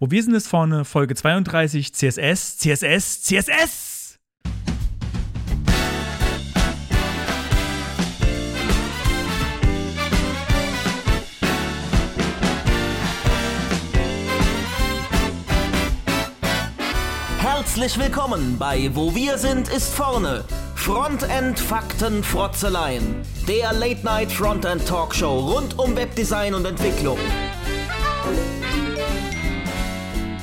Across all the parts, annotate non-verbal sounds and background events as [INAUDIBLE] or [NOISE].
Wo wir sind es vorne, Folge 32, CSS, CSS, CSS! Herzlich willkommen bei Wo wir sind ist vorne. Frontend Fakten Frotzeleien. Der Late Night Frontend Talkshow rund um Webdesign und Entwicklung.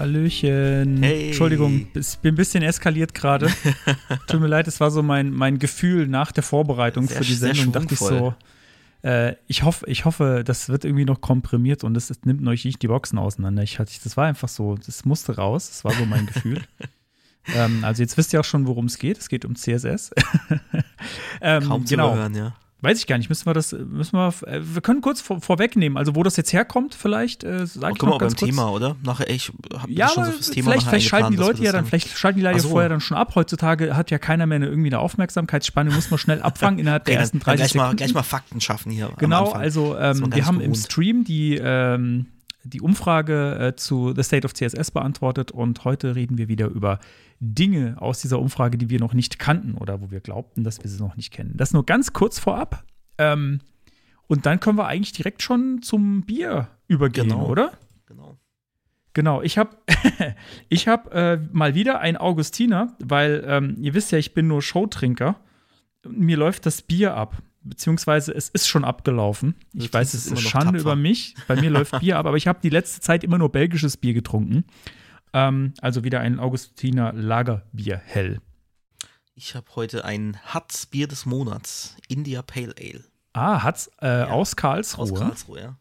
Hallöchen. Hey. Entschuldigung, ich bin ein bisschen eskaliert gerade. [LAUGHS] Tut mir leid, es war so mein, mein Gefühl nach der Vorbereitung Sehr- für die Sendung. Dachte ich so, äh, ich, hoffe, ich hoffe, das wird irgendwie noch komprimiert und es, nimmt euch nicht die Boxen auseinander. Ich hatte, das war einfach so, das musste raus. Das war so mein Gefühl. [LAUGHS] ähm, also jetzt wisst ihr auch schon, worum es geht. Es geht um CSS. [LAUGHS] ähm, Kaum zu genau. überhören, ja. Weiß ich gar nicht. Müssen wir das, müssen wir, äh, wir können kurz vor, vorwegnehmen. Also wo das jetzt herkommt, vielleicht, äh, sag Oh, ich mal ganz beim kurz. Thema, oder? Nachher, ich hab Ja, schon so fürs Thema vielleicht, vielleicht schalten die Leute ja dann, vielleicht schalten die Leute so. vorher dann schon ab. Heutzutage hat ja keiner mehr eine, irgendwie eine Aufmerksamkeitsspanne, muss man schnell [LAUGHS] abfangen innerhalb der ersten dann, dann 30 gleich, mal, gleich mal Fakten schaffen hier. genau, also ähm, wir haben im. Stream die, ähm, die Umfrage äh, zu The State of CSS beantwortet und heute reden wir wieder über Dinge aus dieser Umfrage, die wir noch nicht kannten oder wo wir glaubten, dass wir sie noch nicht kennen. Das nur ganz kurz vorab. Ähm, und dann können wir eigentlich direkt schon zum Bier übergehen, Genau. oder? Genau. Genau, ich habe [LAUGHS] ich hab, äh, mal wieder ein Augustiner, weil ähm, ihr wisst ja, ich bin nur Showtrinker. Mir läuft das Bier ab, beziehungsweise es ist schon abgelaufen. Ich Du weiß, es ist Schande tapfer. über mich. Bei mir läuft Bier ab, aber ich habe die letzte Zeit immer nur belgisches Bier getrunken. Ähm, also wieder ein Augustiner Lagerbier hell. Ich habe heute ein Hatz Bier des Monats, India Pale Ale Ah, hat's äh, aus Karlsruhe. aus Karlsruhe, ja.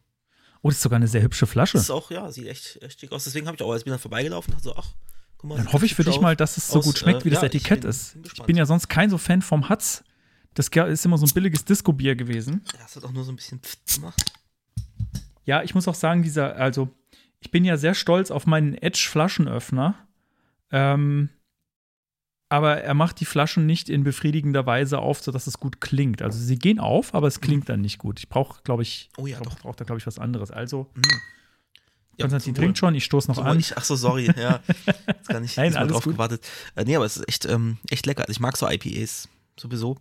Oh, das ist sogar eine sehr hübsche Flasche. Das ist auch, ja, sieht echt, echt schick aus. Deswegen habe ich auch, als ich bin dann vorbeigelaufen, dachte so, ach, guck mal. Dann hoffe ich für dich mal, dass es so Aus, gut schmeckt, wie äh, das ja, ich Etikett bin- ist. bin Ich bin ja sonst kein so Fan vom Hatz. Das ist immer so ein billiges Disco-Bier gewesen. Ja, es hat auch nur so ein bisschen gemacht. Ja, ich muss auch sagen, dieser, also, ich bin ja sehr stolz auf meinen Edge-Flaschenöffner. Ähm, aber er macht die Flaschen nicht in befriedigender Weise auf, sodass es gut klingt. Also sie gehen auf, aber es klingt dann nicht gut. Ich brauche, glaube ich, Oh ja, ich doch. brauche da, glaube ich, was anderes. Also, Mhm. Ja, Konstantin trinkt schon, ich stoße noch Wohl. an. Ich, ach so, sorry, ja. [LAUGHS] Jetzt gar nicht Nein, alles drauf gut. gewartet. Äh, nee, aber es ist echt, ähm, echt lecker. Also ich mag so IPAs sowieso.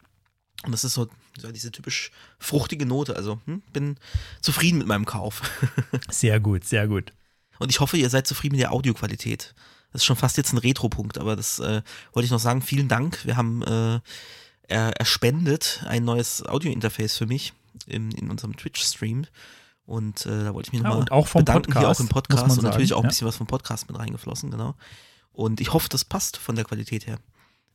Und das ist so, so diese typisch fruchtige Note. Also hm, bin zufrieden mit meinem Kauf. [LAUGHS] Sehr gut, sehr gut. Und ich hoffe, ihr seid zufrieden mit der Audioqualität. Das ist schon fast jetzt ein Retro-Punkt, aber das äh, wollte ich noch sagen. Vielen Dank. Wir haben äh, er, er spendet ein neues Audio-Interface für mich in, in unserem Twitch-Stream. Und äh, da wollte ich mich Ja, nochmal und auch vom bedanken, hier Podcast, auch im Podcast und natürlich sagen, auch ein ja. bisschen was vom Podcast mit reingeflossen, genau. Und ich hoffe, das passt von der Qualität her.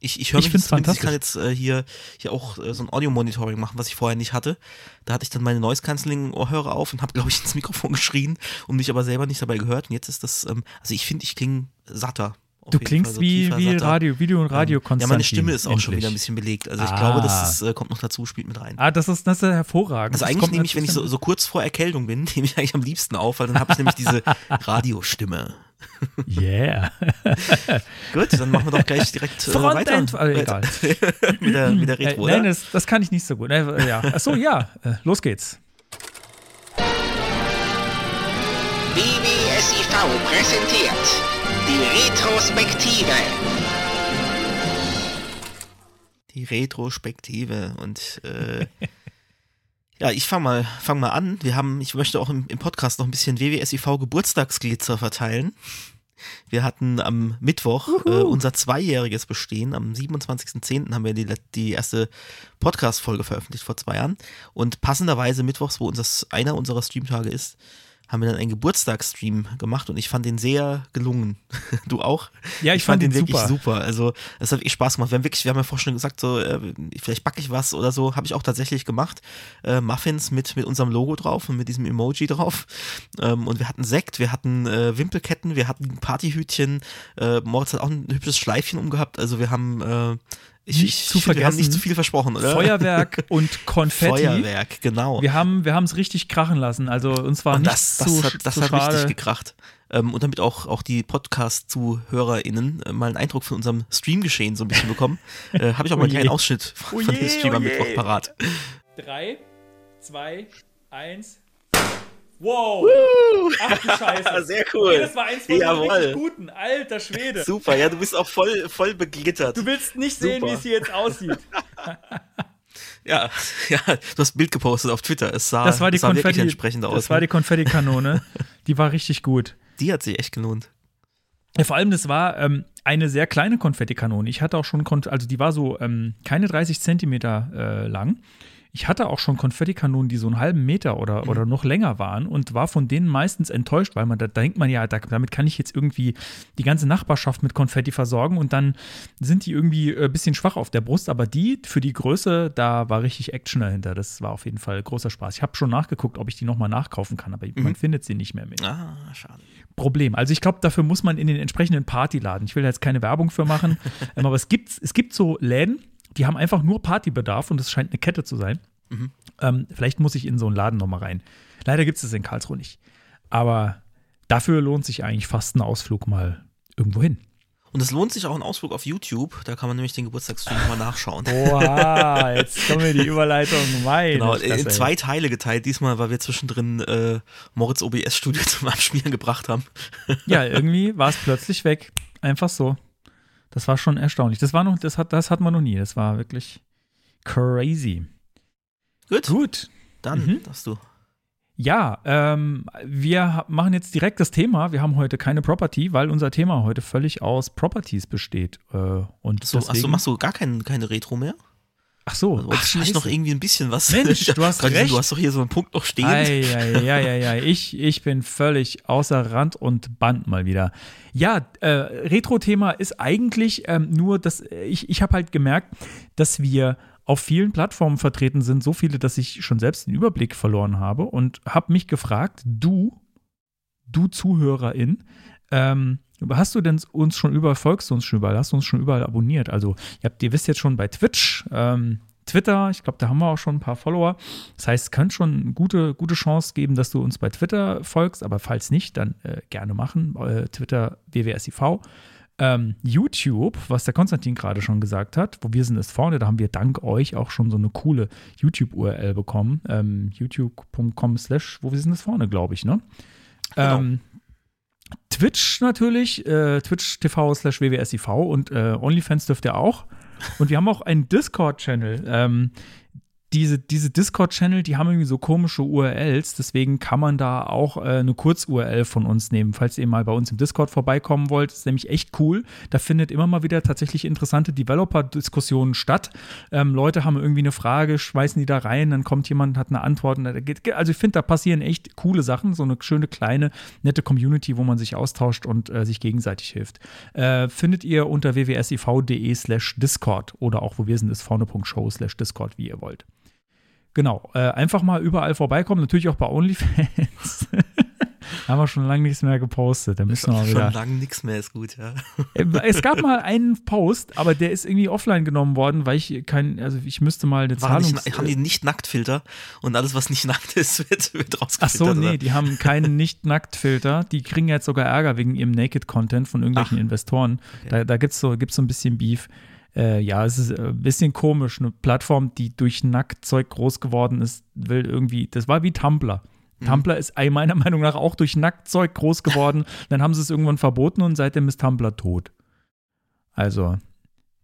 Ich, ich höre Ich mich find's jetzt zumindest, ich kann fantastisch. jetzt äh, hier, hier auch äh, so ein Audio-Monitoring machen, was ich vorher nicht hatte. Da hatte ich dann meine Noise-Canceling-Ohrhörer auf und habe, glaube ich, [LAUGHS] ins Mikrofon geschrien und mich aber selber nicht dabei gehört. Und jetzt ist das, ähm, also ich finde, ich klinge satter. Du klingst so wie, tiefer, wie satter. Radio, Video und Radio Ähm, Ja, meine Stimme ist auch schon endlich. wieder ein bisschen belegt. Also ich Ah. glaube, das ist, äh, kommt noch dazu, spielt mit rein. Ah, das ist, das ist hervorragend. Also Das eigentlich nehme ich, wenn ich so, so kurz vor Erkältung bin, [LAUGHS] nehme ich eigentlich am liebsten auf, weil dann habe ich nämlich diese [LAUGHS] Radiostimme. Yeah. [LAUGHS] Gut, dann machen wir doch gleich direkt äh, weiter. Frontend, äh, Weiter. egal. [LAUGHS] mit, der, mit der Äh, Retro, nein, oder? das, das kann ich nicht so gut. Äh, ja. Achso, ja. Äh, los geht's. BBSIV präsentiert die Retrospektive. Die Retrospektive und äh, [LAUGHS] ja, ich fange mal, fang mal an. Wir haben, ich möchte auch im, im Podcast noch ein bisschen WWSIV Geburtstagsglitzer verteilen. Wir hatten am Mittwoch äh, unser zweijähriges Bestehen. Am 27.10. haben wir die, die erste Podcast-Folge veröffentlicht vor zwei Jahren. Und passenderweise mittwochs, wo unser, einer unserer Streamtage ist, haben wir dann einen Geburtstagsstream gemacht und ich fand den sehr gelungen. [LAUGHS] du auch? Ja, ich fand ihn wirklich super. super. Also, es hat wirklich Spaß gemacht. Wir haben wirklich, wir haben ja vorhin schon gesagt, so, äh, vielleicht backe ich was oder so. Habe ich auch tatsächlich gemacht. Äh, Muffins mit, mit unserem Logo drauf und mit diesem Emoji drauf. Ähm, und wir hatten Sekt, wir hatten äh, Wimpelketten, wir hatten Partyhütchen. Äh, Moritz hat auch ein hübsches Schleifchen umgehabt. Also, wir haben äh, Ich, nicht ich, zu wir haben vergessen, nicht zu viel versprochen, oder? Feuerwerk [LAUGHS] und Konfetti. Feuerwerk, genau. Wir haben wir es richtig krachen lassen. Also uns war Und nicht das, zu, das hat, das zu hat schade. richtig gekracht. Ähm, und damit auch, auch die Podcast-ZuhörerInnen äh, mal einen Eindruck von unserem Streamgeschehen so ein bisschen bekommen, [LAUGHS] äh, habe ich auch mal Oh einen je. kleinen Ausschnitt von, Oh von dem Stream oh am. Mittwoch parat. Drei, zwei, eins. Wow! Ach du Scheiße. [LAUGHS] Sehr Okay, das war eins von den Jawohl. richtig guten. Alter Schwede. Super, ja, du bist auch voll, voll beglittert. Du willst nicht sehen, Super. wie es hier jetzt aussieht. [LAUGHS] Ja, ja, du hast ein Bild gepostet auf Twitter. Es sah, Das war die es sah wirklich Konfetti. entsprechend aus. Das war die ne? Konfettikanone. [LAUGHS] Die war richtig gut. die hat sich echt gelohnt. Ja, vor allem, das war ähm, eine sehr kleine Konfettikanone. Ich hatte auch schon, Konf also die war so ähm, keine 30 Zentimeter äh, lang. Ich hatte auch schon Konfettikanonen, die so einen halben Meter oder, oder noch länger waren und war von denen meistens enttäuscht, weil man da denkt man ja, da, damit kann ich jetzt irgendwie die ganze Nachbarschaft mit Konfetti versorgen und dann sind die irgendwie ein bisschen schwach auf der Brust. Aber die für die Größe, da war richtig Action dahinter. Das war auf jeden Fall großer Spaß. Ich habe schon nachgeguckt, ob ich die nochmal nachkaufen kann, aber man findet sie nicht mehr mit. Ah, schade. Problem. Also ich glaube, dafür muss man in den entsprechenden Partyladen. Ich will da jetzt keine Werbung für machen, [LAUGHS] ähm, aber es gibt, es gibt so Läden, die haben einfach nur Partybedarf und es scheint eine Kette zu sein. Ähm, vielleicht muss ich in so einen Laden nochmal rein. Leider gibt es das in Karlsruhe nicht. Aber dafür lohnt sich eigentlich fast ein Ausflug mal irgendwo hin. Und es lohnt sich auch ein Ausflug auf YouTube. Da kann man nämlich den Geburtstagsstream nochmal nachschauen. Oha, [LAUGHS] jetzt kommen wir die Überleitung. Meine Genau, Fresse, in zwei Teile geteilt. Diesmal, weil wir zwischendrin äh, Moritz OBS Studio [LAUGHS] zum Abspielen gebracht haben. Ja, irgendwie war es plötzlich weg. Einfach so. Das war schon erstaunlich. Das war noch, das hat, das hat man noch nie. Das war wirklich crazy. Gut, Gut. dann Mhm. darfst du. Ja, ähm, wir machen jetzt direkt das Thema. Wir haben heute keine Property, weil unser Thema heute völlig aus Properties besteht. Äh, und So, achso, deswegen, machst du gar kein, keine Retro mehr? Ach so, Also, du nicht noch irgendwie ein bisschen was? Mensch, du [LAUGHS] hast recht. Du hast doch hier so einen Punkt noch stehen. Ja, ja, ja. Ich, ich bin völlig außer Rand und Band mal wieder. Ja, äh, Retro-Thema ist eigentlich ähm, nur, dass ich, ich habe halt gemerkt, dass wir auf vielen Plattformen vertreten sind, so viele, dass ich schon selbst den Überblick verloren habe und habe mich gefragt, du, du Zuhörerin, ähm, hast du denn uns schon überall, folgst du uns schon überall, hast du uns schon überall abonniert? Also, ihr, habt, ihr wisst jetzt schon bei Twitch, ähm, Twitter, ich glaube, da haben wir auch schon ein paar Follower. Das heißt, es könnte schon eine gute, gute Chance geben, dass du uns bei Twitter folgst, aber falls nicht, dann äh, gerne machen. Äh, Twitter wwsiv. Ähm, YouTube, was der Konstantin gerade schon gesagt hat, wo wir sind ist vorne, da haben wir dank euch auch schon so eine coole YouTube-URL bekommen. Ähm, youtube.com slash, wo wir sind ist vorne, glaube ich, ne? Genau. Ähm, Twitch natürlich, äh, Twitch TV slash WWSIV und äh, OnlyFans dürft ihr auch. Und wir haben auch einen Discord-Channel. Ähm, diese, diese Discord-Channel, die haben irgendwie so komische URLs, deswegen kann man da auch äh, eine Kurz-URL von uns nehmen, falls ihr mal bei uns im Discord vorbeikommen wollt. ist nämlich echt cool. Da findet immer mal wieder tatsächlich interessante Developer-Diskussionen statt. Ähm, Leute haben irgendwie eine Frage, schmeißen die da rein, dann kommt jemand, hat eine Antwort. Also ich finde, da passieren echt coole Sachen, so eine schöne, kleine, nette Community, wo man sich austauscht und äh, sich gegenseitig hilft. Äh, findet ihr unter wwsiv.de slash Discord oder auch wo wir sind, ist vorne.show slash Discord, wie ihr wollt. Genau, äh, einfach mal überall vorbeikommen, natürlich auch bei OnlyFans. [LAUGHS] Haben wir schon lange nichts mehr gepostet. Da müssen wir mal Schon wieder. lang nichts mehr ist gut, ja. Äh, Es gab mal einen Post, aber der ist irgendwie offline genommen worden, weil ich kein, also ich müsste mal eine nicht, haben die nicht Nacktfilter und alles, was nicht nackt ist, wird, wird Ach rausgefiltert. so, nee, oder? die haben keinen Nicht-Nackt-Filter. Die kriegen jetzt sogar Ärger wegen ihrem Naked-Content von irgendwelchen Ach. Investoren. Da, da gibt es so, gibt's so ein bisschen Beef. Äh, ja, es ist äh, ein bisschen komisch. Eine Plattform, die durch Nacktzeug groß geworden ist, will irgendwie, das war wie Tumblr. Mhm. Tumblr ist meiner [LAUGHS] Meinung nach auch durch Nacktzeug groß geworden. Dann haben sie es irgendwann verboten und seitdem ist Tumblr tot. Also,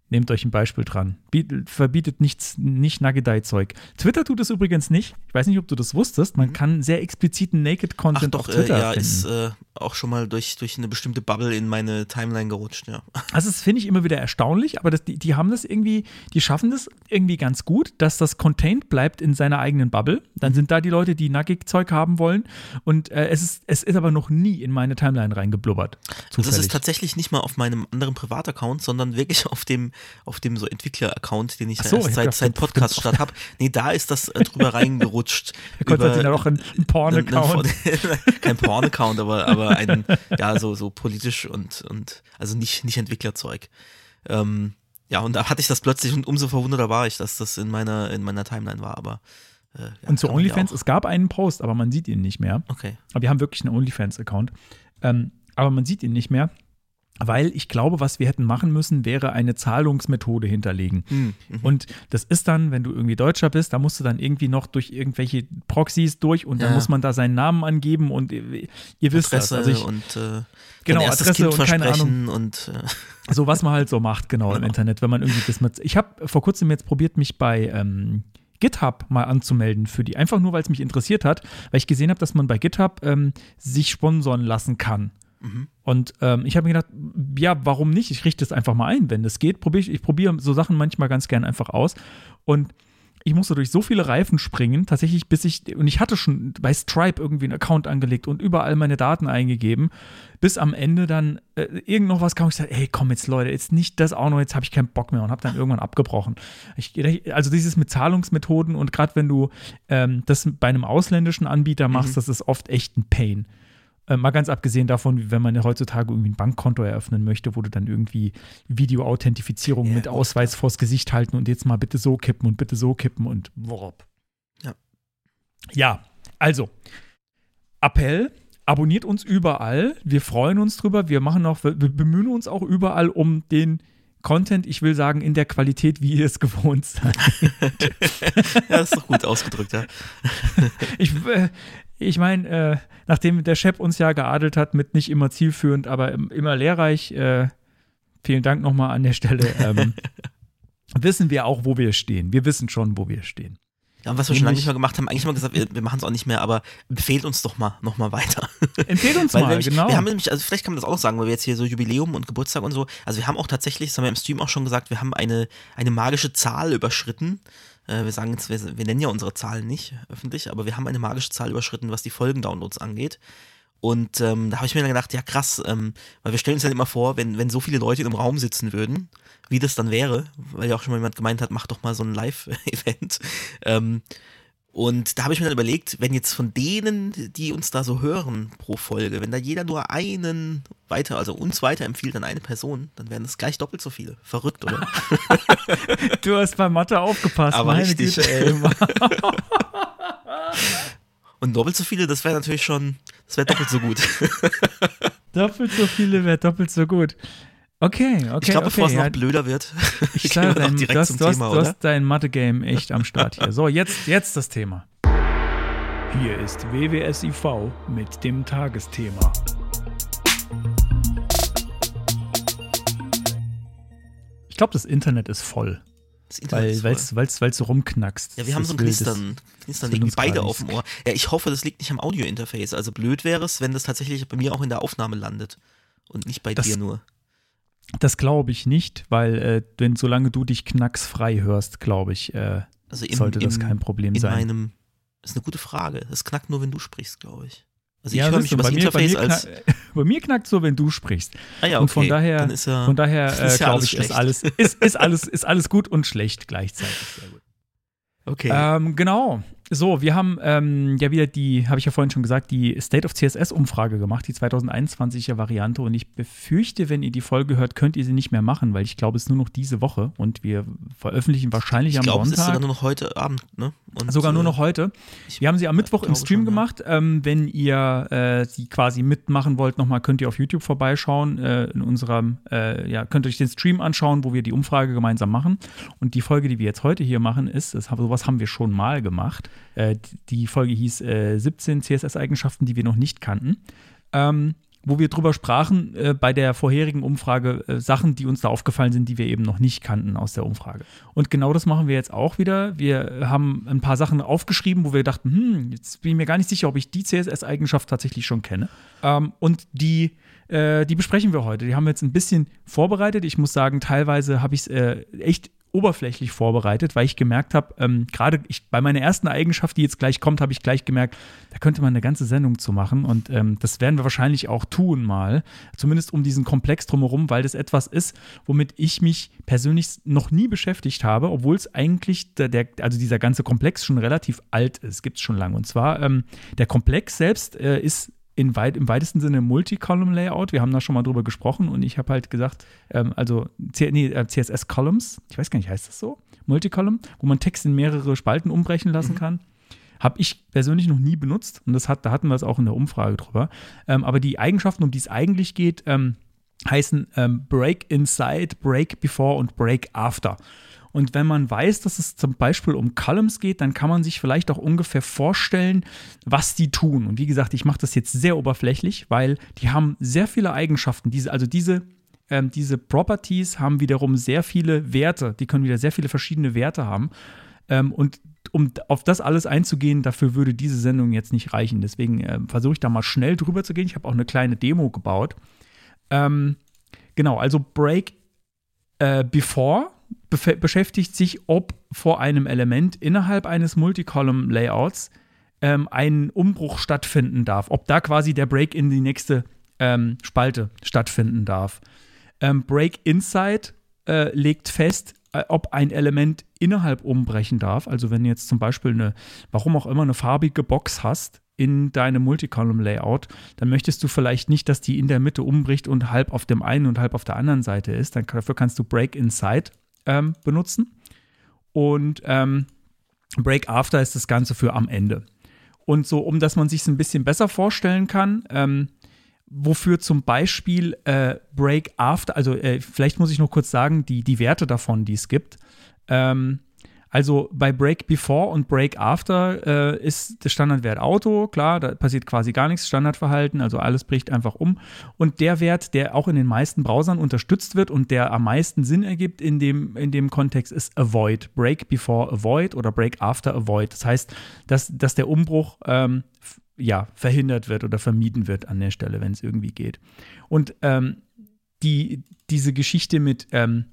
nehmt euch ein Beispiel dran. Biet, verbietet nichts, nicht Nagedei-Zeug. Twitter tut es übrigens nicht. Ich weiß nicht, ob du das wusstest. Man kann sehr expliziten Mhm. Naked-Content doch, auf äh, Twitter ja, finden. ist äh, auch schon mal durch, durch eine bestimmte Bubble in meine Timeline gerutscht, ja. [LAUGHS] Also das finde ich immer wieder erstaunlich, aber das, die, die haben das irgendwie, die schaffen das irgendwie ganz gut, dass das contained bleibt in seiner eigenen Bubble. Dann sind da die Leute, die Nackig-Zeug haben wollen und äh, es, ist, es ist aber noch nie in meine Timeline reingeblubbert. Das Zufällig. ist tatsächlich nicht mal auf meinem anderen Privataccount, sondern wirklich [LAUGHS] auf dem, auf dem so Entwickler-Account, den ich ja so, ich seit, seit Podcast statt habe. Nee, da ist das äh, drüber [LAUGHS] reingerutscht. Konstantin hat auch einen [LAUGHS] Porn-Account. [LAUGHS] Kein Porn-Account, aber, aber ein, ja, so, so politisch und, und also nicht, nicht Entwicklerzeug. Ähm, Ja, und da hatte ich das plötzlich und umso verwunderter war ich, dass das in meiner, in meiner Timeline war, aber. Äh, ja, und zu OnlyFans, es gab einen Post, aber man sieht ihn nicht mehr. Okay. Aber wir haben wirklich einen OnlyFans-Account. Ähm, aber man sieht ihn nicht mehr. Weil ich glaube, was wir hätten machen müssen, wäre eine Zahlungsmethode hinterlegen. Mhm. Und das ist dann, wenn du irgendwie Deutscher bist, da musst du dann irgendwie noch durch irgendwelche Proxys durch und dann muss man da seinen Namen angeben und ihr, ihr wisst Adresse das. Also ich, und äh, genau, Adresse kind und keine Ahnung. Und, äh. [LAUGHS] So was man halt so macht, genau, genau. im Internet, wenn man irgendwie das mit. Ich habe vor kurzem jetzt probiert, mich bei ähm, GitHub mal anzumelden für die. Einfach nur, weil es mich interessiert hat, weil ich gesehen habe, dass man bei GitHub ähm, sich sponsoren lassen kann. Mhm. Und ähm, ich habe mir gedacht, ja, warum nicht? Ich richte es einfach mal ein, wenn es geht. Probier ich, ich probiere so Sachen manchmal ganz gern einfach aus. Und ich musste durch so viele Reifen springen, tatsächlich, bis ich, und ich hatte schon bei Stripe irgendwie einen Account angelegt und überall meine Daten eingegeben, bis am Ende dann äh, irgend noch was kam. Ich sagte, ey, komm jetzt, Leute, jetzt nicht das auch noch, jetzt habe ich keinen Bock mehr und habe dann irgendwann abgebrochen. Ich, also dieses mit Zahlungsmethoden und gerade wenn du ähm, das bei einem ausländischen Anbieter machst, mhm. das ist oft echt ein Pain. Äh, mal ganz abgesehen davon, wenn man heutzutage irgendwie ein Bankkonto eröffnen möchte, wo du dann irgendwie Videoauthentifizierung ja, mit. Ausweis vors Gesicht halten und jetzt mal bitte so kippen und bitte so kippen und worop. Ja. Ja, also Appell, abonniert uns überall. Wir freuen uns drüber. Wir machen auch, wir bemühen uns auch überall um den Content, ich will sagen, in der Qualität, wie ihr es gewohnt seid. [LAUGHS] ja, das ist doch gut ausgedrückt, ja. ich, äh, ich meine, äh, nachdem der Chef uns ja geadelt hat mit nicht immer zielführend, aber immer lehrreich, äh, vielen Dank nochmal an der Stelle, [LAUGHS] ähm, wissen wir auch, wo wir stehen. Wir wissen schon, wo wir stehen. Ja, und was wir schon lange nicht mehr gemacht haben, eigentlich mal gesagt, wir, wir machen es auch nicht mehr, aber empfehlt uns doch mal noch mal weiter. Empfehlt uns [LAUGHS] mal, nämlich, genau. Wir haben nämlich, also vielleicht kann man das auch noch sagen, weil wir jetzt hier so Jubiläum und Geburtstag und so, also wir haben auch tatsächlich, das haben wir im Stream auch schon gesagt, wir haben eine, eine magische Zahl überschritten. Äh, wir sagen jetzt, wir, wir nennen ja unsere Zahlen nicht öffentlich, aber wir haben eine magische Zahl überschritten, was die Folgendownloads angeht. Und ähm, da habe ich mir dann gedacht, ja krass, ähm, weil wir stellen uns dann immer vor, wenn, wenn so viele Leute einem Raum sitzen würden, wie das dann wäre, weil ja auch schon mal jemand gemeint hat, mach doch mal so ein Live-Event. [LAUGHS] Ähm, und da habe ich mir dann überlegt, wenn jetzt von denen, die uns da so hören pro Folge, wenn da jeder nur einen weiter, also uns weiterempfiehlt an eine Person, dann wären das gleich doppelt so viele. Verrückt, oder? [LAUGHS] du hast bei Mathe aufgepasst, Aber meine richtig. Güte. [LAUGHS] Und doppelt so viele, das wäre natürlich schon, das wäre doppelt so gut. [LAUGHS] doppelt so viele wäre doppelt so gut. Okay, okay. Ich glaube, okay, bevor es ja. noch blöder wird, ich [LAUGHS] sage, dein, direkt du hast, zum du hast, Thema, du oder? hast dein Mathe-Game echt am Start hier. So, jetzt, jetzt das Thema. Hier ist WWSIV mit dem Tagesthema. Ich glaube, das Internet ist voll. Das Internet Weil ist weil voll. es weil's so rumknackst. Ja, wir haben Das so ein das- Knistern, Knistern uns beide auf dem. Ohr. Ja, ich hoffe, das liegt nicht am Audio-Interface. Also blöd wäre es, wenn das tatsächlich bei mir auch in der Aufnahme landet und nicht bei Das- dir nur. Das glaube ich nicht, weil äh, wenn solange du dich knacksfrei hörst, glaube ich, äh, Also im, sollte das im, kein Problem in sein. meinem, das ist eine gute Frage. Es knackt nur, wenn du sprichst, glaube ich. Also ich ja, höre mich über das bei mir, bei, Interface mir als. [LAUGHS] bei mir knackt so, wenn du sprichst. Ah ja, okay. Und von daher, Dann ist ja, von daher [LAUGHS] äh, ja glaube alles ich, ist alles, ist, ist, alles, ist alles gut und schlecht gleichzeitig. Sehr gut. okay. Ähm, genau. So, wir haben ähm, ja wieder die, habe ich ja vorhin schon gesagt, die State of CSS-Umfrage gemacht, die 2021er Variante. Und ich befürchte, wenn ihr die Folge hört, könnt ihr sie nicht mehr machen, weil ich glaube, es ist nur noch diese Woche und wir veröffentlichen wahrscheinlich ich am glaube, es ist Sonntag. sogar nur noch heute Abend, ne? Und, Sogar nur äh, noch heute. ich- Wir haben sie am ja, Mittwoch im Stream schon, ja. gemacht. Ähm, wenn ihr äh, sie quasi mitmachen wollt, nochmal könnt ihr auf YouTube vorbeischauen. Äh, in unserem, äh, ja, könnt ihr euch den Stream anschauen, wo wir die Umfrage gemeinsam machen. Und die Folge, die wir jetzt heute hier machen, ist, das, sowas haben wir schon mal gemacht. Äh, die Folge hieß äh, 17 CSS-Eigenschaften, die wir noch nicht kannten. Ähm, wo wir drüber sprachen äh, bei der vorherigen Umfrage äh, Sachen, die uns da aufgefallen sind, die wir eben noch nicht kannten aus der Umfrage. Und genau das machen wir jetzt auch wieder. Wir haben ein paar Sachen aufgeschrieben, wo wir dachten, hm, jetzt bin ich mir gar nicht sicher, ob ich die CSS-Eigenschaft tatsächlich schon kenne. Ähm, und die, äh, die besprechen wir heute. Die haben wir jetzt ein bisschen vorbereitet. Ich muss sagen, teilweise habe ich es äh, echt oberflächlich vorbereitet, weil ich gemerkt habe, ähm, gerade bei meiner ersten Eigenschaft, die jetzt gleich kommt, habe ich gleich gemerkt, da könnte man eine ganze Sendung zu machen und ähm, das werden wir wahrscheinlich auch tun mal, zumindest um diesen Komplex drumherum, weil das etwas ist, womit ich mich persönlich noch nie beschäftigt habe, obwohl es eigentlich der, der, also dieser ganze Komplex schon relativ alt ist, gibt es schon lange und zwar ähm, der Komplex selbst äh, ist in weit, im weitesten Sinne Multi-Column-Layout. Wir haben da schon mal drüber gesprochen und ich habe halt gesagt, ähm, also C nee, äh, CSS-Columns, ich weiß gar nicht, heißt das so? Multicolumn, wo man Text in mehrere Spalten umbrechen lassen mhm. kann. Habe ich persönlich noch nie benutzt und das hat, da hatten wir es auch in der Umfrage drüber. Ähm, aber die Eigenschaften, um die es eigentlich geht, ähm, heißen ähm, Break Inside, Break Before und Break After. Und wenn man weiß, dass es zum Beispiel um Columns geht, dann kann man sich vielleicht auch ungefähr vorstellen, was die tun. Und wie gesagt, ich mache das jetzt sehr oberflächlich, weil die haben sehr viele Eigenschaften. Diese, also diese, ähm, diese Properties haben wiederum sehr viele Werte. Die können wieder sehr viele verschiedene Werte haben. Ähm, und um auf das alles einzugehen, dafür würde diese Sendung jetzt nicht reichen. Deswegen äh, versuche ich da mal schnell drüber zu gehen. Ich habe auch eine kleine Demo gebaut. Ähm, genau, also Break äh, Before beschäftigt sich, ob vor einem Element innerhalb eines Multicolumn-Layouts ähm, ein Umbruch stattfinden darf, ob da quasi der Break in die nächste ähm, Spalte stattfinden darf. Ähm, Break Inside äh, legt fest, äh, ob ein Element innerhalb umbrechen darf. Also wenn jetzt zum Beispiel eine, warum auch immer, eine farbige Box hast in deinem Multicolumn-Layout, dann möchtest du vielleicht nicht, dass die in der Mitte umbricht und halb auf dem einen und halb auf der anderen Seite ist. Dann, dafür kannst du Break Inside ähm, benutzen. Und ähm, Break After ist das Ganze für am Ende. Und so, um dass man sich ein bisschen besser vorstellen kann, ähm, wofür zum Beispiel äh, Break After, also äh, vielleicht muss ich noch kurz sagen, die, die Werte davon, die es gibt. Ähm, also bei Break Before und Break After äh, ist der Standardwert Auto, klar, da passiert quasi gar nichts, Standardverhalten, also alles bricht einfach um. Und der Wert, der auch in den meisten Browsern unterstützt wird und der am meisten Sinn ergibt in dem, in dem Kontext, ist Avoid. Break Before Avoid oder Break After Avoid. Das heißt, dass, dass der Umbruch ähm, ja, verhindert wird oder vermieden wird an der Stelle, wenn es irgendwie geht. Und ähm, die, diese Geschichte mit ähm,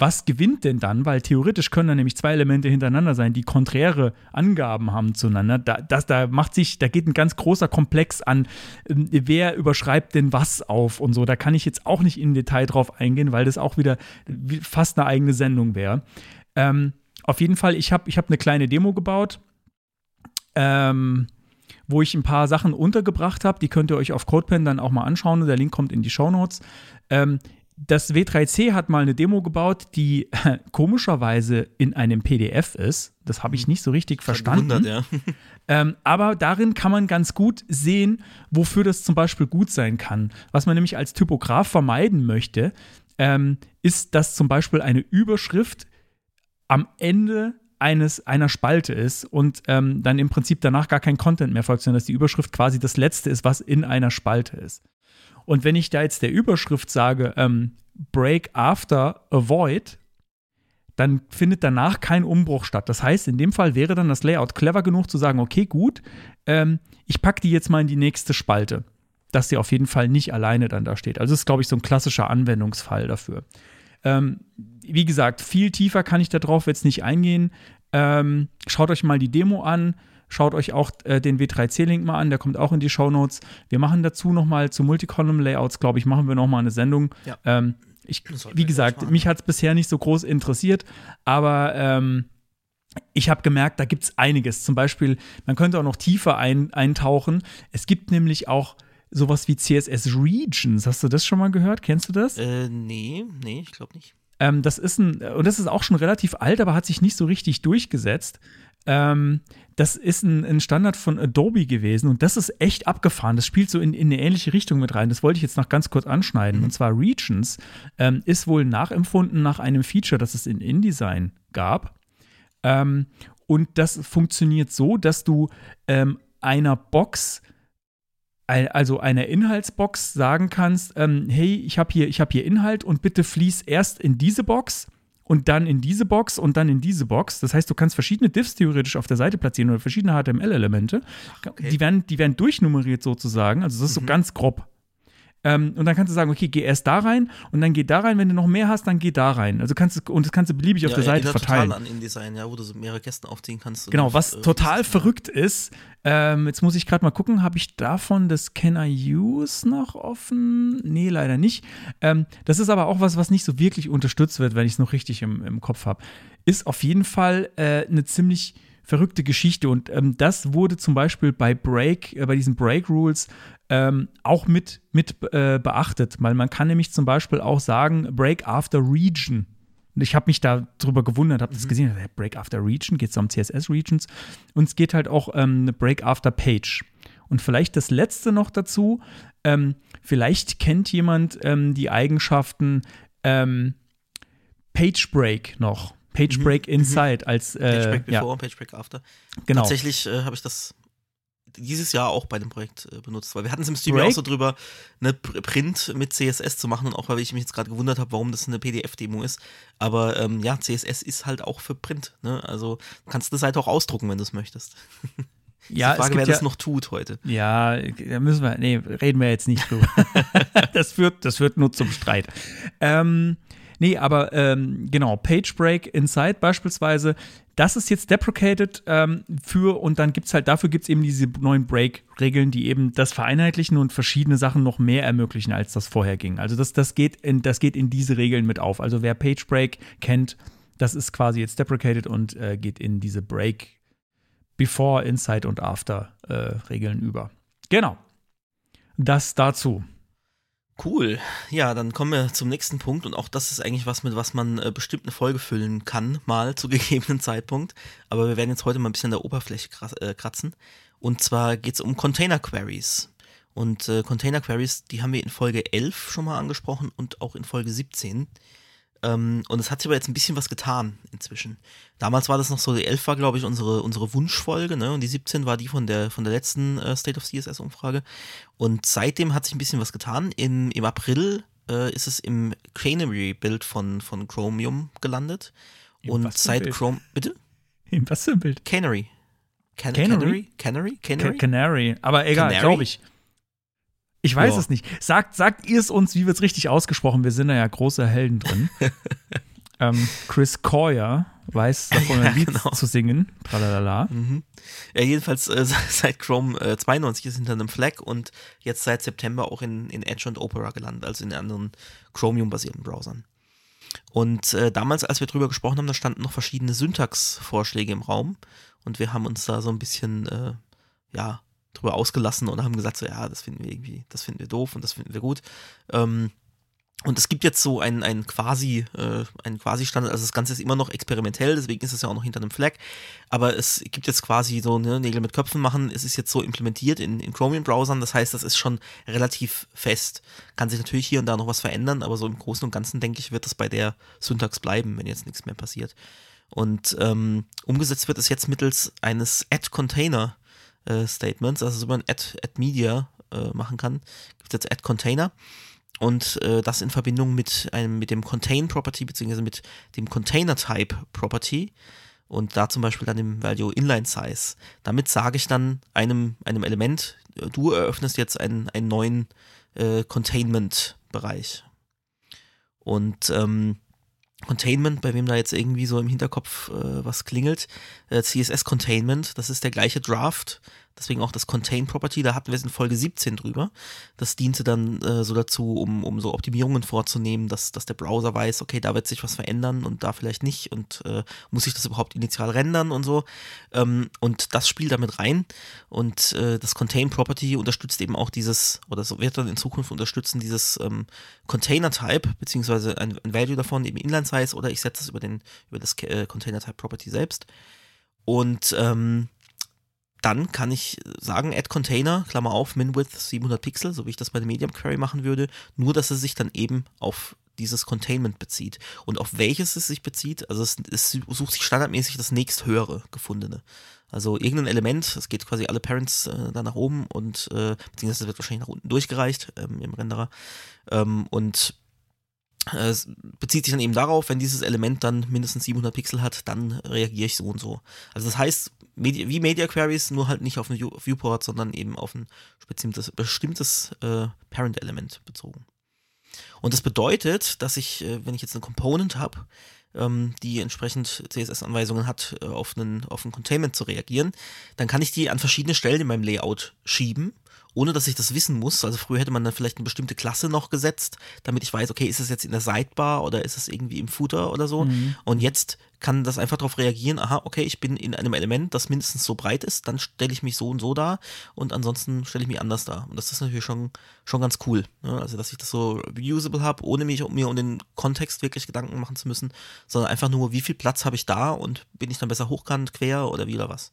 was gewinnt denn dann? Weil theoretisch können da nämlich zwei Elemente hintereinander sein, die konträre Angaben haben zueinander. Da, das, da macht sich, da geht ein ganz großer Komplex an, ähm, wer überschreibt denn was auf und so. Da kann ich jetzt auch nicht in Detail drauf eingehen, weil das auch wieder fast eine eigene Sendung wäre. Ähm, auf jeden Fall, ich habe ich hab eine kleine Demo gebaut. Ähm, wo ich ein paar Sachen untergebracht habe. Die könnt ihr euch auf CodePen dann auch mal anschauen. Der Link kommt in die Show Notes. Ähm, das W3C hat mal eine Demo gebaut, die [LAUGHS] komischerweise in einem PDF ist. Das habe ich hm. nicht so richtig verstanden. Ja. [LAUGHS] ähm, aber darin kann man ganz gut sehen, wofür das zum Beispiel gut sein kann. Was man nämlich als Typograf vermeiden möchte, ähm, ist, dass zum Beispiel eine Überschrift am Ende eines, einer Spalte ist und ähm, dann im Prinzip danach gar kein Content mehr folgt, sondern dass die Überschrift quasi das Letzte ist, was in einer Spalte ist. Und wenn ich da jetzt der Überschrift sage, ähm, Break after avoid, dann findet danach kein Umbruch statt. Das heißt, in dem Fall wäre dann das Layout clever genug zu sagen, okay, gut, ähm, ich packe die jetzt mal in die nächste Spalte, dass sie auf jeden Fall nicht alleine dann da steht. Also das ist, glaube ich, so ein klassischer Anwendungsfall dafür. Ähm, wie gesagt, viel tiefer kann ich darauf jetzt nicht eingehen. Ähm, schaut euch mal die Demo an. Schaut euch auch äh, den W3C-Link mal an, der kommt auch in die Show Notes. Wir machen dazu nochmal zu Multicolumn-Layouts, glaube ich, machen wir nochmal eine Sendung. Ja. Ähm, ich, wie gesagt, mich hat es bisher nicht so groß interessiert, aber ähm, ich habe gemerkt, da gibt es einiges. Zum Beispiel, man könnte auch noch tiefer ein, eintauchen. Es gibt nämlich auch sowas wie CSS Regions. Hast du das schon mal gehört? Kennst du das? Äh, nee, nee, ich glaube nicht. Ähm, das ist ein, und das ist auch schon relativ alt, aber hat sich nicht so richtig durchgesetzt. Ähm, das ist ein, ein, Standard von Adobe gewesen und das ist echt abgefahren. Das spielt so in, in eine ähnliche Richtung mit rein. Das wollte ich jetzt noch ganz kurz anschneiden. Mhm. Und zwar Regions ähm, ist wohl nachempfunden nach einem Feature, das es in InDesign gab. Ähm, und das funktioniert so, dass du ähm, einer Box also einer Inhaltsbox sagen kannst, ähm, hey, ich habe hier, hab hier Inhalt und bitte fließ erst in diese Box und dann in diese Box und dann in diese Box. Das heißt, du kannst verschiedene Diffs theoretisch auf der Seite platzieren oder verschiedene HTML-Elemente. Okay. Die, werden, die werden durchnummeriert sozusagen. Also das ist mhm. so ganz grob. Ähm, und dann kannst du sagen, okay, geh erst da rein und dann geh da rein. Wenn du noch mehr hast, dann geh da rein. Also kannst du, und das kannst du beliebig ja, auf der Seite verteilen. Total an InDesign, ja, wo du so mehrere Kästen aufziehen kannst. Genau, was äh, total verrückt ist. Ähm, jetzt muss ich gerade mal gucken, habe ich davon das Can I Use noch offen? Nee, leider nicht. Ähm, das ist aber auch was, was nicht so wirklich unterstützt wird, wenn ich es noch richtig im, im Kopf habe. Ist auf jeden Fall äh, eine ziemlich verrückte Geschichte. Und ähm, das wurde zum Beispiel bei Break, äh, bei diesen Break Rules ähm, auch mit, mit äh, beachtet, weil man kann nämlich zum Beispiel auch sagen, Break after Region. Und ich habe mich da drüber gewundert, habe das gesehen, Break after Region, geht es um CSS Regions. Und es geht halt auch ähm, Break after Page. Und vielleicht das letzte noch dazu, ähm, vielleicht kennt jemand ähm, die Eigenschaften ähm, Page Break noch. Page Mhm, Break mhm. Inside als äh, Page Break ja, Before und Page Break After. genau. Tatsächlich äh, habe ich das dieses Jahr auch bei dem Projekt äh, benutzt, weil wir hatten es im Stream ja auch so drüber, eine Pr- Print mit CSS zu machen und auch weil ich mich jetzt gerade gewundert habe, warum das eine PDF-Demo ist. Aber ähm, ja, CSS ist halt auch für Print. Ne? Also du kannst eine Seite auch ausdrucken, wenn du es möchtest. [LAUGHS] ja, Die Frage, es gibt wer ja, das noch tut heute. Ja, da müssen wir, nee, reden wir jetzt nicht drüber. [LAUGHS] das, führt, das führt nur zum Streit. Ähm, nee, aber ähm, genau, Page Break Inside beispielsweise, das ist jetzt deprecated ähm, für und dann gibt es halt, dafür gibt es eben diese neuen Break-Regeln, die eben das vereinheitlichen und verschiedene Sachen noch mehr ermöglichen, als das vorher ging. Also das, das, geht, in, das geht in diese Regeln mit auf. Also wer Page Break kennt, das ist quasi jetzt deprecated und äh, geht in diese Break Before, Inside und After äh, Regeln über. Genau. Das dazu. Cool. Ja, dann kommen wir zum nächsten Punkt und auch das ist eigentlich was, mit was man äh, bestimmt eine Folge füllen kann, mal zu [LAUGHS] gegebenen Zeitpunkt. Aber wir werden jetzt heute mal ein bisschen an der Oberfläche äh, kratzen. Und zwar geht es um Container Queries. Und äh, Container Queries, die haben wir in Folge 11 schon mal angesprochen und auch in Folge 17. Ähm, und es hat sich aber jetzt ein bisschen was getan inzwischen. Damals war das noch so, die 11 war, glaube ich, unsere, unsere Wunschfolge, ne? Und die 17 war die von der, von der letzten äh, State of CSS-Umfrage. Und seitdem hat sich ein bisschen was getan. Im, im April äh, ist es im Canary-Bild von, von Chromium gelandet. Im und seit? Chrome. Bitte? In was für ein Bild? Canary. Can Canary? Canary? Canary? Ca- Canary? Canary. Aber egal, glaube ich. Ich weiß Ja. es nicht. Sagt, sagt ihr es uns, wie wird es richtig ausgesprochen? Wir sind da ja große Helden drin. [LAUGHS] ähm, Chris Coyer weiß [LAUGHS] davon ein Lied genau. zu singen. Tralalala. Mhm. Ja, jedenfalls äh, [LAUGHS] seit Chrome äh, 92 ist hinter einem Flag und jetzt seit September auch in, in Edge und Opera gelandet, also in anderen Chromium-basierten Browsern. Und äh, damals, als wir drüber gesprochen haben, da standen noch verschiedene Syntax-Vorschläge im Raum und wir haben uns da so ein bisschen, äh, ja, drüber ausgelassen und haben gesagt, so, ja, das finden wir irgendwie, das finden wir doof und das finden wir gut. Ähm, und es gibt jetzt so einen, einen quasi, äh, einen quasi Standard, also das Ganze ist immer noch experimentell, deswegen ist es ja auch noch hinter einem Flag. Aber es gibt jetzt quasi so ne, Nägel mit Köpfen machen. Es ist jetzt so implementiert in, in Chromium-Browsern. Das heißt, das ist schon relativ fest. Kann sich natürlich hier und da noch was verändern, aber so im Großen und Ganzen, denke ich, wird das bei der Syntax bleiben, wenn jetzt nichts mehr passiert. Und ähm, umgesetzt wird es jetzt mittels eines Add-Container-Statements, also so man Add, Add Media äh, machen kann. Gibt es jetzt Add-Container und äh, das in Verbindung mit einem mit dem Contain Property beziehungsweise mit dem Container Type Property und da zum Beispiel dann dem Value Inline Size. Damit sage ich dann einem einem Element, äh, du eröffnest jetzt einen einen neuen äh, Containment Bereich und ähm, Containment, bei wem da jetzt irgendwie so im Hinterkopf äh, was klingelt, äh, CSS Containment, das ist der gleiche Draft, deswegen auch das Contain Property, da hatten wir es in Folge 17 drüber. Das diente dann äh, so dazu, um, um so Optimierungen vorzunehmen, dass, dass der Browser weiß, okay, da wird sich was verändern und da vielleicht nicht und äh, muss ich das überhaupt initial rendern und so. Ähm, und das spielt damit rein und äh, das Contain Property unterstützt eben auch dieses, oder so wird dann in Zukunft unterstützen, dieses ähm, Container Type, beziehungsweise ein, ein Value davon, eben Inline Size, oder ich setze es über, den, über das äh, Container Type Property selbst. Und ähm, dann kann ich sagen, add Container, Klammer auf, min width 700 Pixel, so wie ich das bei der Medium Query machen würde, nur dass es sich dann eben auf dieses Containment bezieht. Und auf welches es sich bezieht, also es, es sucht sich standardmäßig das nächsthöhere gefundene. Also irgendein Element, es geht quasi alle Parents äh, da nach oben und äh, beziehungsweise wird wahrscheinlich nach unten durchgereicht ähm, im Renderer. Ähm, und es bezieht sich dann eben darauf, wenn dieses Element dann mindestens 700 Pixel hat, dann reagiere ich so und so. Also das heißt, Medi wie Media Queries, nur halt nicht auf ein View Viewport, sondern eben auf ein bestimmtes, bestimmtes äh, Parent-Element bezogen. Und das bedeutet, dass ich, äh, wenn ich jetzt eine Component habe, ähm, die entsprechend CSS-Anweisungen hat, äh, auf, einen, auf ein Containment zu reagieren, dann kann ich die an verschiedene Stellen in meinem Layout schieben, ohne dass ich das wissen muss. Also früher hätte man dann vielleicht eine bestimmte Klasse noch gesetzt, damit ich weiß, okay, ist es jetzt in der Sidebar oder ist es irgendwie im Footer oder so. Und jetzt kann das einfach darauf reagieren, aha, okay, ich bin in einem Element, das mindestens so breit ist, dann stelle ich mich so und so dar und ansonsten stelle ich mich anders dar. Und das ist natürlich schon, schon ganz cool. Ne? Also, dass ich das so reusable habe, ohne mich, mir um den Kontext wirklich Gedanken machen zu müssen, sondern einfach nur, wie viel Platz habe ich da und bin ich dann besser hochkant, quer oder wie oder was.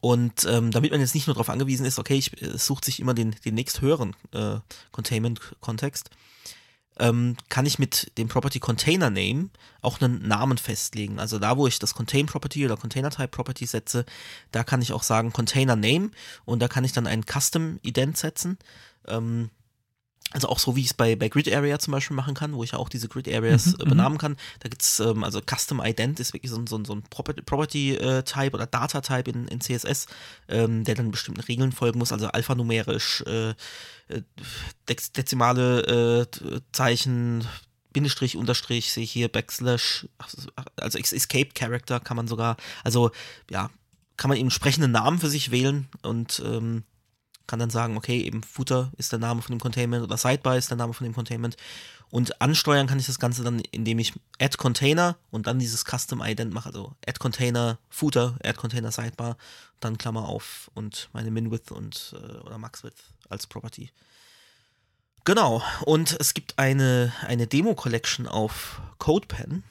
Und ähm, damit man jetzt nicht nur darauf angewiesen ist, okay, ich, es sucht sich immer den, den nächsthöheren äh, Containment-Kontext, ähm, kann ich mit dem Property Container Name auch einen Namen festlegen. Also da, wo ich das Contain Property oder Container Type Property setze, da kann ich auch sagen Container Name und da kann ich dann einen Custom Ident setzen. Ähm, also auch so, wie ich es bei, bei Grid Area zum Beispiel machen kann, wo ich ja auch diese Grid Areas Mhm, äh, benamen kann. Da gibt es, ähm, also Custom Ident ist wirklich so, ein- so, ein- so ein Property, Property äh, Type oder Data Type in, in CSS, ähm, der dann bestimmten Regeln folgen muss, also alphanumerisch, äh, äh, dex dezimale äh, Zeichen, Bindestrich, Unterstrich, sehe ich hier, Backslash, also Escape Character kann man sogar, also ja, kann man eben entsprechende Namen für sich wählen und ähm, kann dann sagen, okay, eben Footer ist der Name von dem Containment oder Sidebar ist der Name von dem Containment. Und ansteuern kann ich das Ganze dann, indem ich Add Container und dann dieses Custom Ident mache, also Add Container Footer, Add Container Sidebar, dann Klammer auf und meine Min-Width und äh, oder Max-Width als Property. Genau, und es gibt eine, eine Demo-Collection auf CodePen,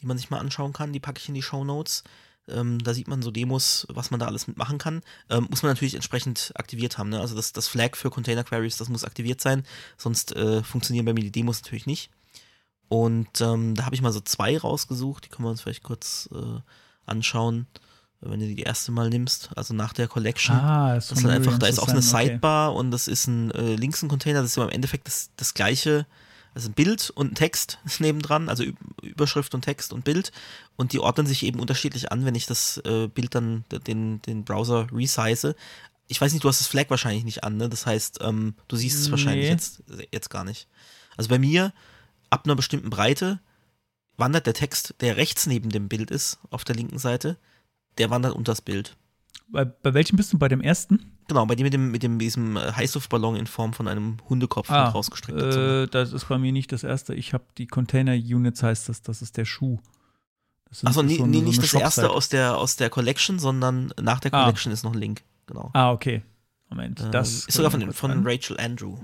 die man sich mal anschauen kann, die packe ich in die Show Notes. Ähm, da sieht man so Demos, was man da alles mitmachen kann. Ähm, muss man natürlich entsprechend aktiviert haben. Ne? Also das, das Flag für Container Queries, das muss aktiviert sein, sonst äh, funktionieren bei mir die Demos natürlich nicht. Und ähm, da habe ich mal so zwei rausgesucht, die können wir uns vielleicht kurz äh, anschauen, wenn du die, erste mal nimmst, also nach der Collection. Ah, Das ist dann einfach, da ist auch eine Sidebar und das ist ein äh, links ein Container, das ist aber im Endeffekt das, das gleiche, also ein Bild und ein Text [LAUGHS] nebendran, also Überschrift und Text und Bild und die ordnen sich eben unterschiedlich an, wenn ich das äh, Bild dann den, den Browser resize. Ich weiß nicht, du hast das Flag wahrscheinlich nicht an, ne? Das heißt, ähm, du siehst es wahrscheinlich Nee. jetzt, jetzt gar nicht. Also bei mir, ab einer bestimmten Breite, wandert der Text, der rechts neben dem Bild ist, auf der linken Seite, der wandert unter das Bild. Bei, bei welchem bist du? Bei dem ersten? Genau, bei dir mit dem, mit dem diesem äh, Heißluftballon in Form von einem Hundekopf. Ah, äh, das ist bei mir nicht das erste. Ich habe die Container Units, heißt das, das ist der Schuh. Achso, nee, so nee, nicht das erste aus der, aus der Collection, sondern nach der Ah. Collection ist noch ein Link. Genau. Ah, okay. Moment, Ähm, das ist sogar von, von an. Rachel Andrew.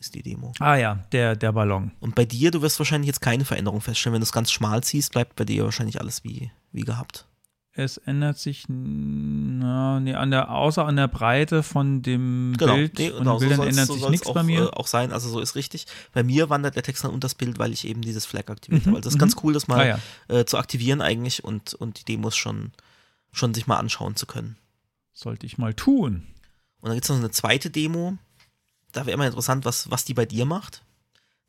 Ist die Demo. Ah ja, der, der Ballon. Und bei dir, du wirst wahrscheinlich jetzt keine Veränderung feststellen. Wenn du es ganz schmal ziehst, bleibt bei dir wahrscheinlich alles wie, wie gehabt. Es ändert sich na, nee, an der, außer an der Breite von dem Genau, Bild. nee, genau, den Bildern soll's- ändert so sich nichts auch, bei mir. Äh, auch sein, also so ist richtig. Bei mir wandert der Text dann unter das Bild, weil ich eben dieses Flag aktiviert Mhm, habe. Also das ist mhm. ganz cool, das mal ah ja, äh, zu aktivieren eigentlich und, und die Demos schon, schon sich mal anschauen zu können. sollte ich mal tun. Und dann gibt es noch eine zweite Demo. Da wäre immer interessant, was, was die bei dir macht.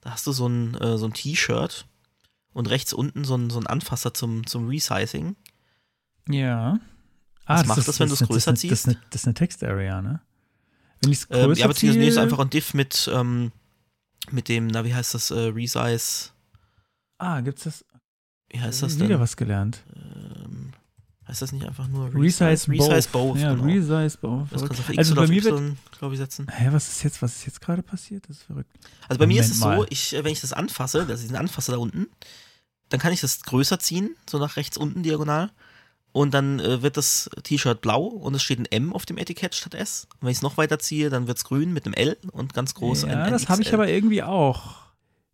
Da hast du so ein, äh, so ein T-Shirt und rechts unten so ein, so ein Anfasser zum, zum Resizing. Ja. Was Ah, macht das, wenn ist- du's größer das eine- Das ist, eine, das ist eine Text-Area, ne? Wenn ich es größer Ähm, ja, beziehungsweise nee, ist einfach ein Diff mit, ähm, mit dem, na, wie heißt das, äh, Resize, Ah, gibt's das? wie heißt das Wieder denn? was gelernt. Ähm, heißt das nicht einfach nur Resize both. Resize both, Ja, genau. resize both. Das kannst du auf X Also oder bei mir wird- Y, glaube ich, setzen. Hä, was ist jetzt, was ist jetzt gerade passiert? Das ist verrückt. Also bei mir ist es Moment so, mal. ich, äh, wenn ich das anfasse, das ist ein Anfasser da unten, dann kann ich das größer ziehen, so nach rechts unten diagonal. Und dann äh, wird das T-Shirt blau und es steht ein M auf dem Etikett statt S. Und wenn ich es noch weiter ziehe, dann wird es grün mit einem L und ganz groß ein, ja, ein das habe ich aber irgendwie auch.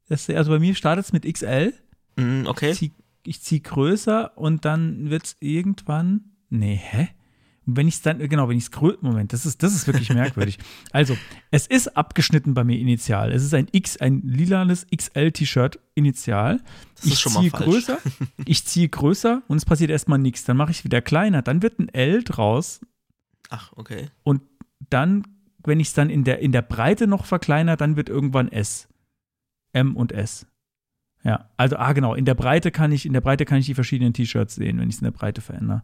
Das, also bei mir startet es mit XL. Mm, okay. Zieh, ich ziehe größer und dann wird es irgendwann. Nee, hä? Und wenn ich es dann, genau, wenn ich es größer. Moment, das ist, das ist wirklich [LAUGHS] merkwürdig. Also, es ist abgeschnitten bei mir initial. Es ist ein X, ein lilanes XL-T-Shirt initial. Das ist ich ziehe größer, [LAUGHS] ich ziehe größer und es passiert erstmal nichts. Dann mache ich wieder kleiner, dann wird ein L draus Ach, okay. und dann, wenn ich es dann in der, in der Breite noch verkleinere, dann wird irgendwann S. M und S. Ja, also, ah, genau, in der Breite kann ich, in der Breite kann ich die verschiedenen T-Shirts sehen, wenn ich es in der Breite verändere.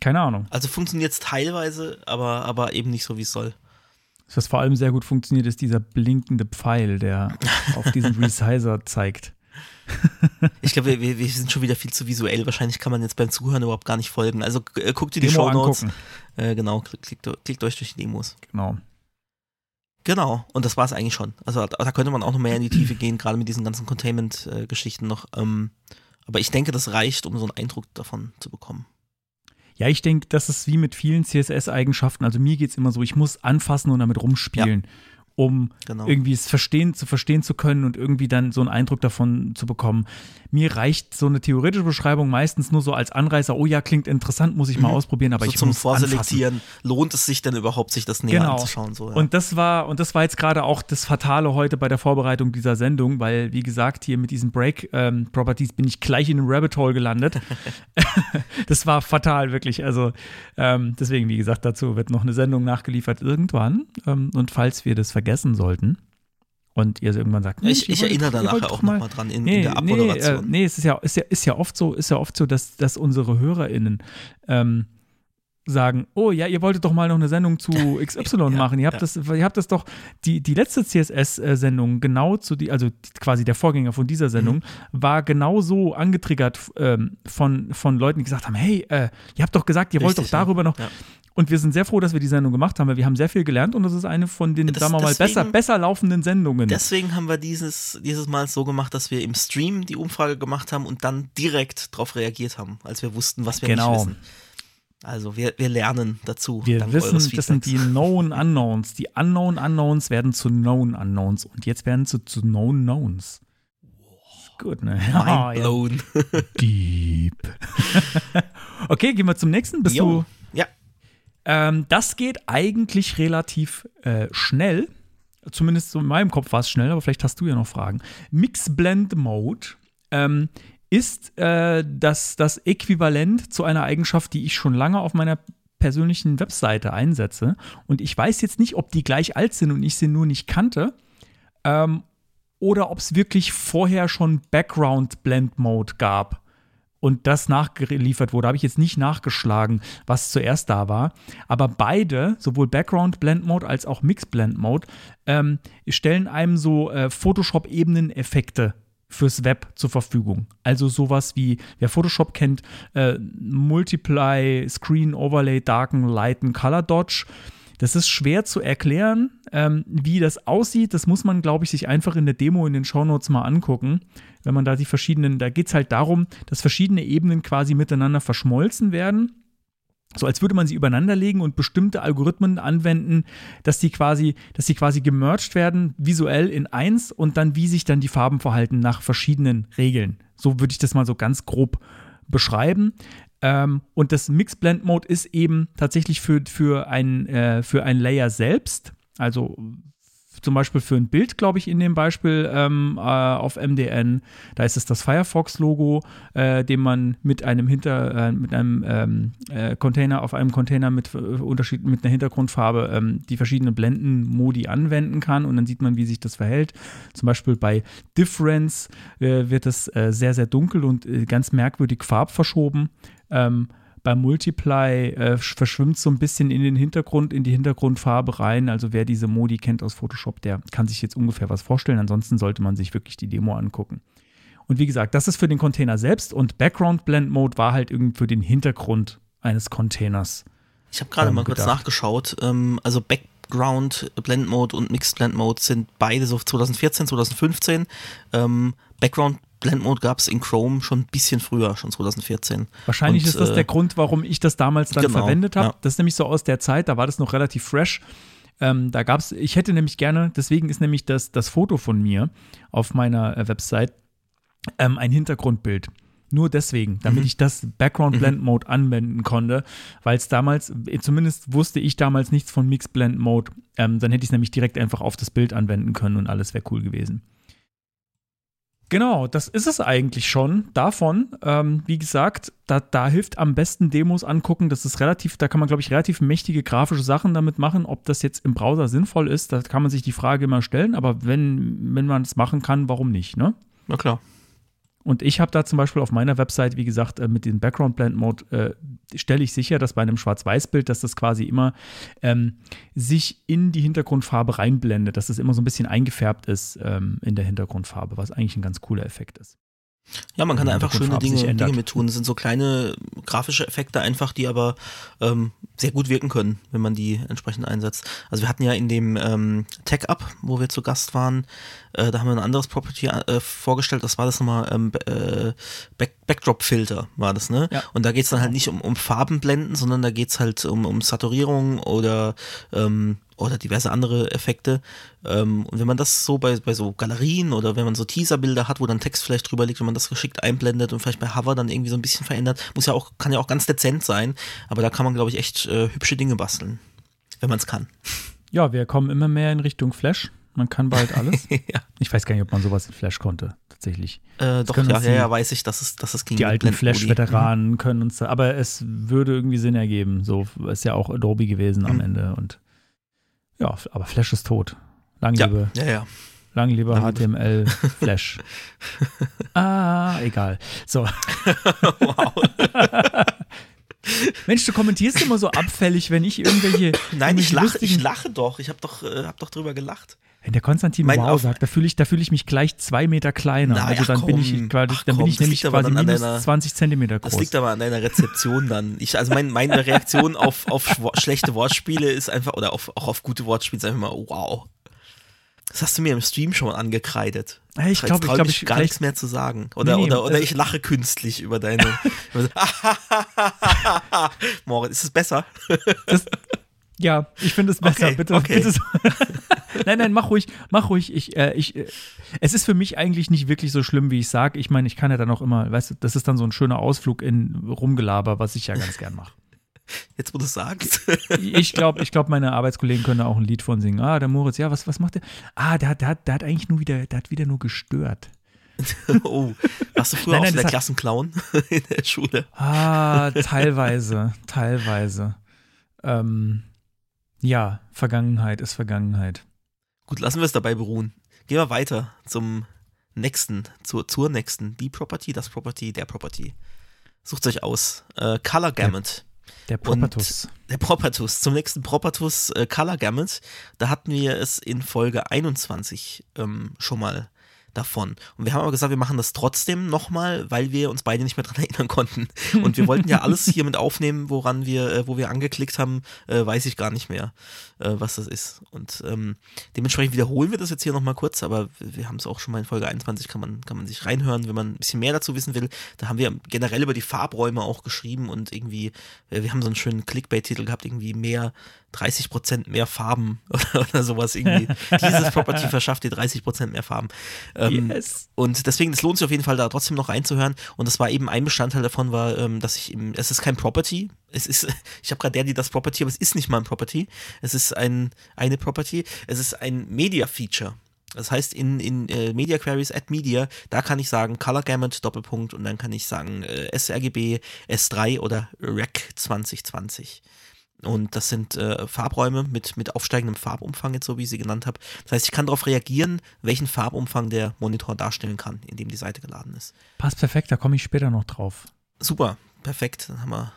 Keine Ahnung. Also funktioniert es teilweise, aber, aber eben nicht so, wie es soll. Was vor allem sehr gut funktioniert, ist dieser blinkende Pfeil, der [LAUGHS] auf diesen Resizer zeigt. Ich glaube, wir, wir sind schon wieder viel zu visuell. Wahrscheinlich kann man jetzt beim Zuhören überhaupt gar nicht folgen. Also äh, guckt ihr die Demo Shownotes. angucken. Äh, genau, klickt, klickt euch durch die Demos. Genau. Genau, und das war es eigentlich schon. Also da, da könnte man auch noch mehr in die Tiefe gehen, gerade mit diesen ganzen Containment-Geschichten noch. Ähm, Aber ich denke, das reicht, um so einen Eindruck davon zu bekommen. Ja, ich denke, das ist wie mit vielen CSS-Eigenschaften. Also mir geht es immer so, ich muss anfassen und damit rumspielen. Ja um genau. irgendwie es verstehen, zu verstehen zu können und irgendwie dann so einen Eindruck davon zu bekommen. Mir reicht so eine theoretische Beschreibung meistens nur so als Anreißer, oh ja, klingt interessant, muss ich mal mhm. ausprobieren, aber so ich zum muss Vorselektieren, anfassen. lohnt es sich denn überhaupt, sich das näher genau. anzuschauen? So, ja. Und das war, und das war jetzt gerade auch das Fatale heute bei der Vorbereitung dieser Sendung, weil, wie gesagt, hier mit diesen Break-Properties ähm, bin ich gleich in einem Rabbit Hole gelandet. [LAUGHS] [LAUGHS] das war fatal, wirklich. Also ähm, deswegen, wie gesagt, dazu wird noch eine Sendung nachgeliefert irgendwann. Ähm, und falls wir das vergessen, vergessen sollten und ihr irgendwann sagt, ich, ich erinnere da nachher auch nochmal dran in, nee, in der Abmoderation. Nee, äh, nee, es ist ja, ist ja, ist ja oft so, ist ja oft so, dass, dass unsere HörerInnen ähm, sagen, oh ja, ihr wolltet doch mal noch eine Sendung zu [LAUGHS] XY ja, machen. Ihr habt, ja. das, ihr habt das doch, die, die letzte CSS-Sendung, genau zu die, also quasi der Vorgänger von dieser Sendung, mhm. war genau so angetriggert ähm, von, von Leuten, die gesagt haben, hey, äh, ihr habt doch gesagt, ihr Richtig, wollt doch darüber noch. Und wir sind sehr froh, dass wir die Sendung gemacht haben, weil wir haben sehr viel gelernt und das ist eine von den, das, sagen wir mal, deswegen, besser, besser laufenden Sendungen. Deswegen haben wir dieses, dieses Mal so gemacht, dass wir im Stream die Umfrage gemacht haben und dann direkt darauf reagiert haben, als wir wussten, was wir genau. nicht wissen. Also wir, wir lernen dazu. Wir wissen, das sind die Known Unknowns. Die Unknown Unknowns werden zu Known Unknowns und jetzt werden sie zu Known Knowns. Gut, ne? [LAUGHS] Mind blown. Ja. [LAUGHS] Deep. [LAUGHS] okay, gehen wir zum nächsten. Bist jo. du ähm, das geht eigentlich relativ äh, schnell. Zumindest so in meinem Kopf war es schnell, aber vielleicht hast du ja noch Fragen. Mix Blend Mode ähm, ist äh, das, das Äquivalent zu einer Eigenschaft, die ich schon lange auf meiner persönlichen Webseite einsetze. Und ich weiß jetzt nicht, ob die gleich alt sind und ich sie nur nicht kannte. Ähm, oder ob es wirklich vorher schon Background Blend Mode gab und das nachgeliefert wurde. Habe ich jetzt nicht nachgeschlagen, was zuerst da war. Aber beide, sowohl Background Blend Mode als auch Mix Blend Mode, ähm, stellen einem so äh, Photoshop-Ebenen-Effekte fürs Web zur Verfügung. Also sowas wie, wer Photoshop kennt, äh, Multiply, Screen Overlay, Darken, Lighten, Color Dodge. Das ist schwer zu erklären, ähm, wie das aussieht. Das muss man, glaube ich, sich einfach in der Demo in den Shownotes mal angucken. Wenn man da die verschiedenen, da geht es halt darum, dass verschiedene Ebenen quasi miteinander verschmolzen werden. So als würde man sie übereinander legen und bestimmte Algorithmen anwenden, dass die quasi, dass sie quasi gemerged werden, visuell in eins und dann wie sich dann die Farben verhalten nach verschiedenen Regeln. So würde ich das mal so ganz grob beschreiben. Ähm, und das Mix Blend Mode ist eben tatsächlich für, für, ein, äh, für ein Layer selbst. Also zum Beispiel für ein Bild, glaube ich, in dem Beispiel ähm, äh, auf MDN. Da ist es das Firefox-Logo, äh, dem man mit einem Hinter, äh, mit einem ähm, äh, Container auf einem Container mit äh, Unterschied mit einer Hintergrundfarbe ähm, die verschiedenen Blendenmodi anwenden kann und dann sieht man, wie sich das verhält. Zum Beispiel bei Difference äh, wird es sehr, sehr dunkel und ganz merkwürdig farbverschoben. Ähm, beim Multiply äh, verschwimmt so ein bisschen in den Hintergrund, in die Hintergrundfarbe rein. Also wer diese Modi kennt aus Photoshop, der kann sich jetzt ungefähr was vorstellen. Ansonsten sollte man sich wirklich die Demo angucken. Und wie gesagt, das ist für den Container selbst und Background Blend Mode war halt irgendwie für den Hintergrund eines Containers. Ich habe gerade ähm, mal kurz gedacht. nachgeschaut. Ähm, also Background Blend Mode und Mixed Blend Mode sind beide so 2014, 2015. Ähm, Background Blend Mode gab es in Chrome schon ein bisschen früher, schon 2014. Wahrscheinlich Und, ist das äh, der Grund, warum ich das damals dann genau, verwendet habe. Ja. Das ist nämlich so aus der Zeit, da war das noch relativ fresh. Ähm, da gab es, ich hätte nämlich gerne, deswegen ist nämlich das, das Foto von mir auf meiner äh, Website ähm, ein Hintergrundbild. Nur deswegen, damit mhm. ich das Background Blend. Mode mhm. anwenden konnte, weil es damals, äh, zumindest wusste ich damals nichts von Mix Blend Mode, ähm, dann hätte ich es nämlich direkt einfach auf das Bild anwenden können und alles wäre cool gewesen. Genau, das ist es eigentlich schon davon. Ähm, wie gesagt, da, da, hilft am besten Demos angucken. Das ist relativ, da kann man, glaube ich, relativ mächtige grafische Sachen damit machen. Ob das jetzt im Browser sinnvoll ist, da kann man sich die Frage immer stellen. Aber wenn, wenn man es machen kann, warum nicht, ne? Na klar. Und ich habe da zum Beispiel auf meiner Website, wie gesagt, äh, mit dem Background Blend Mode äh, stelle ich sicher, dass bei einem Schwarz-Weiß-Bild, dass das quasi immer ähm, sich in die Hintergrundfarbe reinblendet, dass das immer so ein bisschen eingefärbt ist ähm, in der Hintergrundfarbe, was eigentlich ein ganz cooler Effekt ist. Ja, man kann da einfach schöne Dinge. Dinge mit tun. Das sind so kleine grafische Effekte einfach, die aber ähm, sehr gut wirken können, wenn man die entsprechend einsetzt. Also wir hatten ja in dem ähm, Tech-Up, wo wir zu Gast waren, äh, da haben wir ein anderes Property äh, vorgestellt, das war das nochmal ähm, äh, Back Backdrop-Filter, war das, ne? Ja. Und da geht's dann halt nicht um, um Farbenblenden, sondern da geht's halt um, um Saturierung oder ähm, oder diverse andere Effekte. Ähm, und wenn man das so bei, bei so Galerien oder wenn man so Teaserbilder hat, wo dann Text vielleicht drüber liegt, wenn man das geschickt einblendet und vielleicht bei Hover dann irgendwie so ein bisschen verändert, muss ja auch, kann ja auch ganz dezent sein, aber da kann man, glaube ich, echt äh, hübsche Dinge basteln. Wenn man es kann. Ja, wir kommen immer mehr in Richtung Flash. Man kann bald alles. [LAUGHS] ja. Ich weiß gar nicht, ob man sowas in Flash konnte, tatsächlich. Äh, doch, ja, die- ja, weiß ich, dass es, dass es ging. Die alten. Flash-Veteranen können uns da, aber es würde irgendwie Sinn ergeben. So ist ja auch Adobe gewesen am Mhm. Ende und ja, aber Flash ist tot. Lang Ja, lebe, ja, ja. lang lebe HTML [LAUGHS] Flash. ah, egal. So. [LAUGHS] Wow. [LAUGHS] Mensch, du kommentierst immer so abfällig, wenn ich irgendwelche. Nein, ich lache, ich lache doch. Ich habe doch, äh, hab doch drüber gelacht. Wenn der Konstantin Mein wow sagt, da fühle ich, da fühle ich mich gleich zwei Meter kleiner. Nein, also ach dann bin ich komm, quasi, ach dann bin komm, ich das nämlich quasi minus deiner- 20 Zentimeter groß. Das liegt aber an deiner Rezeption dann. Ich, also mein, meine [LAUGHS] Reaktion auf, auf schlechte Wortspiele ist einfach, oder auf, auch auf gute Wortspiele ist einfach mal, wow. Das hast du mir im Stream schon angekreidet. Ich glaube, ich mich ich gar nichts mehr zu sagen. Oder, Nee, nee, oder, oder also- ich lache künstlich über deine. [LAUGHS] [LAUGHS] Moritz, ist es besser? Das, ja, ich finde es besser. Okay, bitte, okay. bitte. So. [LAUGHS] nein, nein, mach ruhig, mach ruhig. Ich, äh, ich, äh, es ist für mich eigentlich nicht wirklich so schlimm, wie ich sage. Ich meine, ich kann ja dann auch immer, weißt du, das ist dann so ein schöner Ausflug in Rumgelaber, was ich ja ganz gern mache. Jetzt, wo du es sagst. Ich glaube, ich glaub, meine Arbeitskollegen können da auch ein Lied von singen. Ah, der Moritz, ja, was, was macht der? Ah, der hat, der, hat, der hat eigentlich nur wieder, der hat wieder nur gestört. [LAUGHS] oh, warst du früher Nein, auch nein, so das der Klassenclown [LAUGHS] in der Schule? Ah, teilweise, teilweise. Ähm, ja, Vergangenheit ist Vergangenheit. Gut, lassen wir es dabei beruhen. Gehen wir weiter zum nächsten, zur, zur nächsten. Die Property, das Property, der Property. Sucht euch aus. Äh, Color Gamut. Der Propertus. Der Propertus. Zum nächsten Propertus äh, Color Gamut. Da hatten wir es in Folge 21 ähm, schon mal davon. Und wir haben aber gesagt, wir machen das trotzdem nochmal, weil wir uns beide nicht mehr dran [LAUGHS] erinnern konnten. Und wir wollten ja alles hier mit aufnehmen, woran wir, äh, wo wir angeklickt haben, äh, weiß ich gar nicht mehr, äh, was das ist. Und ähm, dementsprechend wiederholen wir das jetzt hier nochmal kurz, aber wir haben es auch schon mal in Folge 21, kann man, kann man sich reinhören, wenn man ein bisschen mehr dazu wissen will. Da haben wir generell über die Farbräume auch geschrieben und irgendwie, äh, wir haben so einen schönen Clickbait-Titel gehabt, irgendwie mehr 30% mehr Farben oder, [LAUGHS] oder sowas irgendwie. Dieses Property verschafft dir 30% mehr Farben. Ähm, Yes. Und deswegen, es lohnt sich auf jeden Fall, da trotzdem noch reinzuhören. Und das war eben ein Bestandteil davon, war, ähm, dass ich eben, es ist kein Property. Es ist, [LAUGHS] ich habe gerade der, die das Property, aber es ist nicht mal ein Property. Es ist ein, eine Property. Es ist ein Media-Feature. Das heißt, in, in äh, Media Queries at Media, da kann ich sagen Color Gamut, Doppelpunkt, und dann kann ich sagen äh, sRGB, S3 oder Rec 2020. Und das sind äh, Farbräume mit, mit aufsteigendem Farbumfang, jetzt so wie ich sie genannt habe. Das heißt, ich kann darauf reagieren, welchen Farbumfang der Monitor darstellen kann, in dem die Seite geladen ist. Passt perfekt, da komme ich später noch drauf. Super, perfekt. Dann haben wir,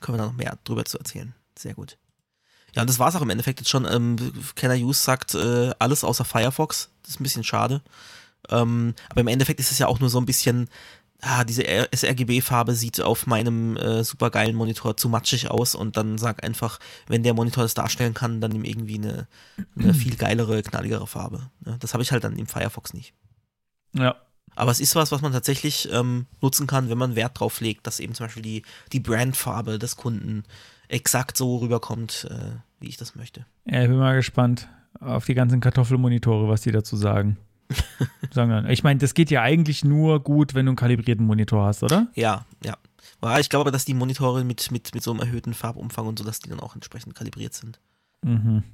können wir da noch mehr drüber zu erzählen. Sehr gut. Ja, und das war's auch im Endeffekt jetzt schon. Ähm, Kenner Use sagt äh, alles außer Firefox. Das ist ein bisschen schade. Ähm, aber im Endeffekt ist es ja auch nur so ein bisschen, ah, diese sRGB-Farbe sieht auf meinem äh, supergeilen Monitor zu matschig aus und dann sag einfach, wenn der Monitor das darstellen kann, dann nimm irgendwie eine, eine [CLEARS THROAT] viel geilere, knalligere Farbe. Ja, das habe ich halt dann im Firefox nicht. Ja. Aber es ist was, was man tatsächlich ähm, nutzen kann, wenn man Wert drauf legt, dass eben zum Beispiel die, die Brandfarbe des Kunden exakt so rüberkommt, äh, wie ich das möchte. ja. Ich bin mal gespannt auf die ganzen Kartoffelmonitore, was die dazu sagen. [LAUGHS] dann. Ich meine, das geht ja eigentlich nur gut, wenn du einen kalibrierten Monitor hast, oder? Ja, ja. Ja, ich glaube aber, dass die Monitore mit, mit, mit so einem erhöhten Farbumfang und so, dass die dann auch entsprechend kalibriert sind. Mhm.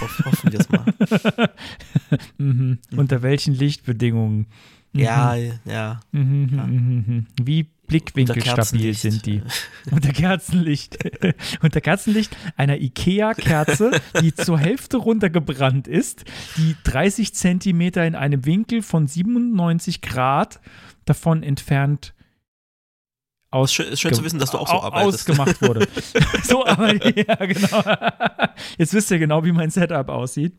Hoff, hoffen wir es mal. [LAUGHS] mhm. Unter welchen Lichtbedingungen? Ja, ja. Mhm, Ja. mhm, mhm. Wie blickwinkelstabil Kerzenlicht. sind die? Unter Kerzenlicht. [LAUGHS] Unter Kerzenlicht einer IKEA-Kerze, die zur Hälfte runtergebrannt ist, die 30 Zentimeter in einem Winkel von 97 Grad davon entfernt aus Ist schön, ist schön zu wissen, dass du auch so arbeitest. ausgemacht wurde. [LAUGHS] so, aber ja, genau. Jetzt wisst ihr genau, wie mein Setup aussieht.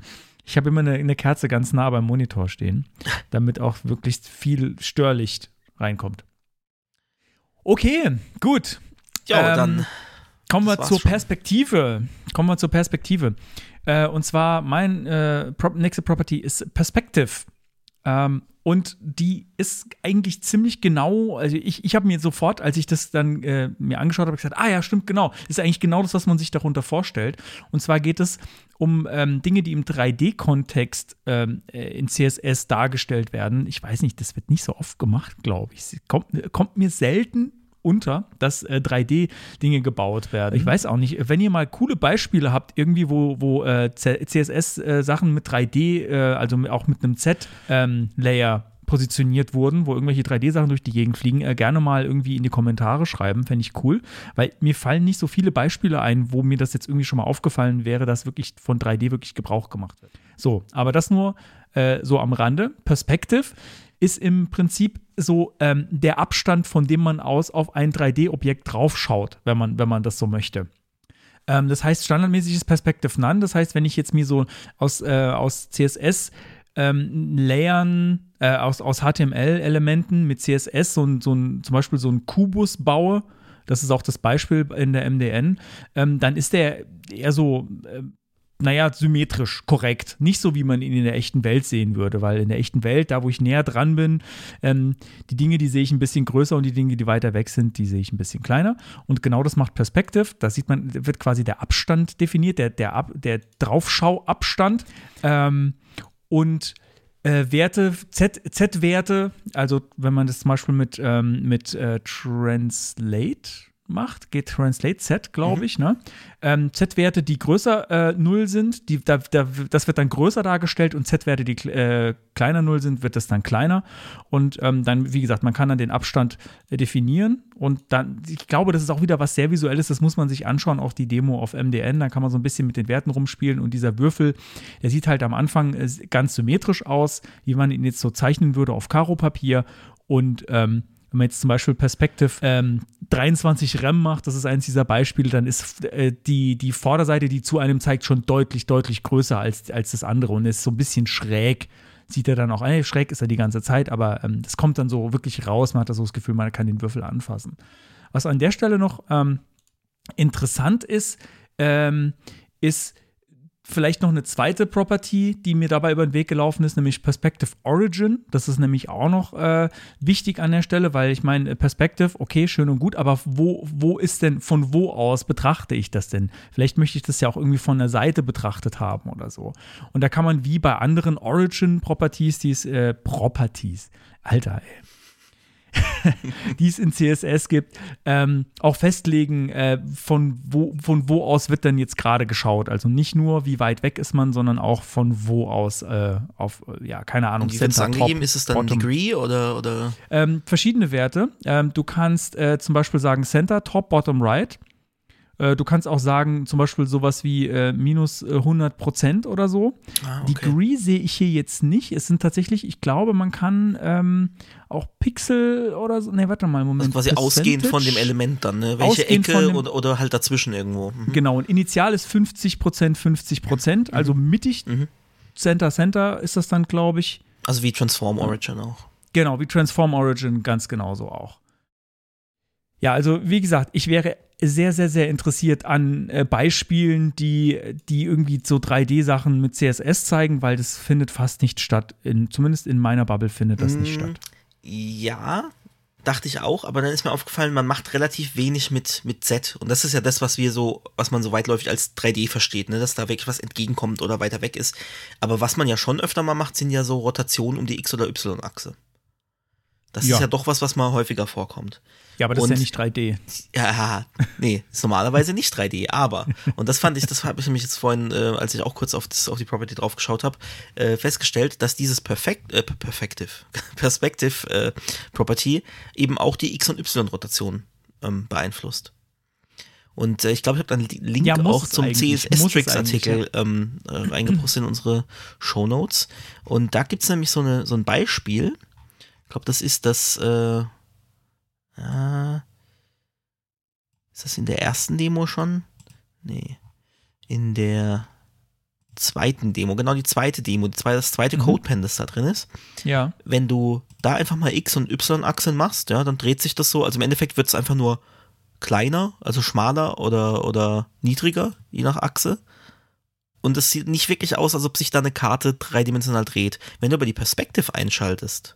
Ich habe immer eine, eine Kerze ganz nah beim Monitor stehen, damit auch wirklich viel Störlicht reinkommt. Okay, gut. Ja, Ähm, dann. Kommen wir zur schon. Perspektive. Kommen wir zur Perspektive. Äh, und zwar mein äh, nächste Property ist Perspective. Ähm, und die ist eigentlich ziemlich genau, also ich, ich habe mir sofort, als ich das dann äh, mir angeschaut habe, gesagt, ah ja, stimmt, genau. Ist eigentlich genau das, was man sich darunter vorstellt. Und zwar geht es um ähm, Dinge, die im 3D-Kontext ähm, äh, in CSS dargestellt werden. Ich weiß nicht, das wird nicht so oft gemacht, glaube ich. Kommt, kommt mir selten unter, dass äh, 3D-Dinge gebaut werden. Ich weiß auch nicht, wenn ihr mal coole Beispiele habt, irgendwie, wo, wo äh, CSS-Sachen mit 3D, äh, also auch mit einem Z-Layer positioniert wurden, wo irgendwelche 3D-Sachen durch die Gegend fliegen, äh, gerne mal irgendwie in die Kommentare schreiben, fände ich cool, weil mir fallen nicht so viele Beispiele ein, wo mir das jetzt irgendwie schon mal aufgefallen wäre, dass wirklich von 3D wirklich Gebrauch gemacht wird. So, aber das nur äh, so am Rande. Perspective ist im Prinzip so ähm, der Abstand, von dem man aus auf ein 3D-Objekt draufschaut, wenn man, wenn man das so möchte. Ähm, das heißt, standardmäßig ist Perspective None. Das heißt, wenn ich jetzt mir so aus, äh, aus CSS ähm, Layern, äh, aus, aus HTML-Elementen mit CSS so so ein, zum Beispiel so einen Kubus baue, das ist auch das Beispiel in der MDN, ähm, dann ist der eher so, äh, naja, symmetrisch korrekt. Nicht so, wie man ihn in der echten Welt sehen würde, weil in der echten Welt, da wo ich näher dran bin, ähm, die Dinge, die sehe ich ein bisschen größer und die Dinge, die weiter weg sind, die sehe ich ein bisschen kleiner. Und genau das macht Perspective. Da sieht man, wird quasi der Abstand definiert, der, der, Ab, der Draufschauabstand. Ähm, und äh, Werte, Z-Werte, also wenn man das zum Beispiel mit, ähm, mit äh, Translate macht, geht Translate Z, glaube ich, ne? Ähm, Z-Werte, die größer äh, 0 sind, die, da, da, das wird dann größer dargestellt und Z-Werte, die äh, kleiner 0 sind, wird das dann kleiner. Und ähm, dann, wie gesagt, man kann dann den Abstand äh, definieren und dann, ich glaube, das ist auch wieder was sehr Visuelles, das muss man sich anschauen, auch die Demo auf MDN, da kann man so ein bisschen mit den Werten rumspielen und dieser Würfel, der sieht halt am Anfang äh, ganz symmetrisch aus, wie man ihn jetzt so zeichnen würde auf Karo-Papier und ähm, wenn man jetzt zum Beispiel Perspective ähm, 23 RAM macht, das ist eins dieser Beispiele, dann ist äh, die, die Vorderseite, die zu einem zeigt, schon deutlich, deutlich größer als, als das andere und ist so ein bisschen schräg. Sieht er dann auch, äh, schräg ist er die ganze Zeit, aber ähm, das kommt dann so wirklich raus, man hat da so das Gefühl, man kann den Würfel anfassen. Was an der Stelle noch ähm, interessant ist, ähm, ist vielleicht noch eine zweite Property, die mir dabei über den Weg gelaufen ist, nämlich Perspective Origin. Das ist nämlich auch noch äh, wichtig an der Stelle, weil ich meine, Perspective, okay, schön und gut, aber wo, wo ist denn, von wo aus betrachte ich das denn? Vielleicht möchte ich das ja auch irgendwie von der Seite betrachtet haben oder so. Und da kann man wie bei anderen Origin-Properties, die es, äh, Properties, Alter, ey [LAUGHS] die es in CSS gibt, ähm, auch festlegen, äh, von, wo, von wo aus wird denn jetzt gerade geschaut. Also nicht nur, wie weit weg ist man, sondern auch von wo aus äh, auf, äh, ja, keine Ahnung, Und wie Center, angegeben? Top, Ist es dann Bottom. Degree oder, oder Ähm, verschiedene Werte. Ähm, du kannst äh, zum Beispiel sagen Center, Top, Bottom, Right. Äh, du kannst auch sagen, zum Beispiel sowas wie äh, minus äh, 100 Prozent oder so. ah, okay. Degree sehe ich hier jetzt nicht. Es sind tatsächlich, ich glaube, man kann ähm, auch Pixel oder so. Ne, warte mal, Moment. Also quasi ausgehend von dem Percentage? Element dann, ne? Welche Ausgehend Ecke dem- oder, oder halt dazwischen irgendwo. Mhm. Genau, und initial ist 50 Prozent, 50 Prozent. Also mittig, Mhm. Center, Center ist das dann, glaube ich. Also wie Transform Origin auch. Genau, wie Transform Origin ganz genauso auch. Ja, also wie gesagt, ich wäre sehr, sehr, sehr interessiert an äh, Beispielen, die, die irgendwie so 3D-Sachen mit CSS zeigen, weil das findet fast nicht statt. In, zumindest in meiner Bubble findet das nicht Mm, statt. Ja, dachte ich auch, aber dann ist mir aufgefallen, man macht relativ wenig mit, mit Z. Und das ist ja das, was wir so, was man so weitläufig als 3D versteht, ne? dass da wirklich was entgegenkommt oder weiter weg ist. Aber was man ja schon öfter mal macht, sind ja so Rotationen um die X- oder Y-Achse. Das Ja. ist ja doch was, was mal häufiger vorkommt. Ja, aber das ist ja und- nicht 3D. Ja, nee, ist normalerweise nicht 3D, aber, und das fand ich, das habe ich nämlich jetzt vorhin, äh, als ich auch kurz auf, das, auf die Property drauf geschaut habe, äh, festgestellt, dass dieses Perfekt, äh, Perfective, [LAUGHS] Perspective äh, Property eben auch die X- und Y-Rotation ähm, beeinflusst. Und äh, ich glaube, ich habe dann einen Link Ja, auch zum CSS-Tricks-Artikel ähm, äh, reingepostet in unsere Shownotes. Und da gibt es nämlich so, eine, so ein Beispiel. Ich glaube, das ist das, äh, ah, ist das in der ersten Demo schon? Nee. In der zweiten Demo, genau die zweite Demo, die zweite, das zweite Mhm. Codepen, das da drin ist. Ja. Wenn du da einfach mal X- und Y-Achsen machst, ja, dann dreht sich das so. Also im Endeffekt wird es einfach nur kleiner, also schmaler oder, oder niedriger, je nach Achse. Und es sieht nicht wirklich aus, als ob sich da eine Karte dreidimensional dreht. Wenn du aber die Perspective einschaltest,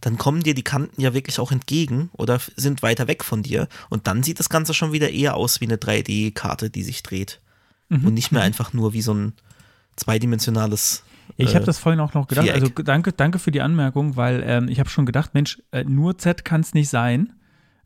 dann kommen dir die Kanten ja wirklich auch entgegen oder sind weiter weg von dir. Und dann sieht das Ganze schon wieder eher aus wie eine 3D-Karte, die sich dreht. Mhm. Und nicht mehr einfach nur wie so ein zweidimensionales. Ich äh, habe das vorhin auch noch gedacht. Viereck. Also danke, danke für die Anmerkung, weil ähm, ich habe schon gedacht, Mensch, äh, nur Z kann es nicht sein.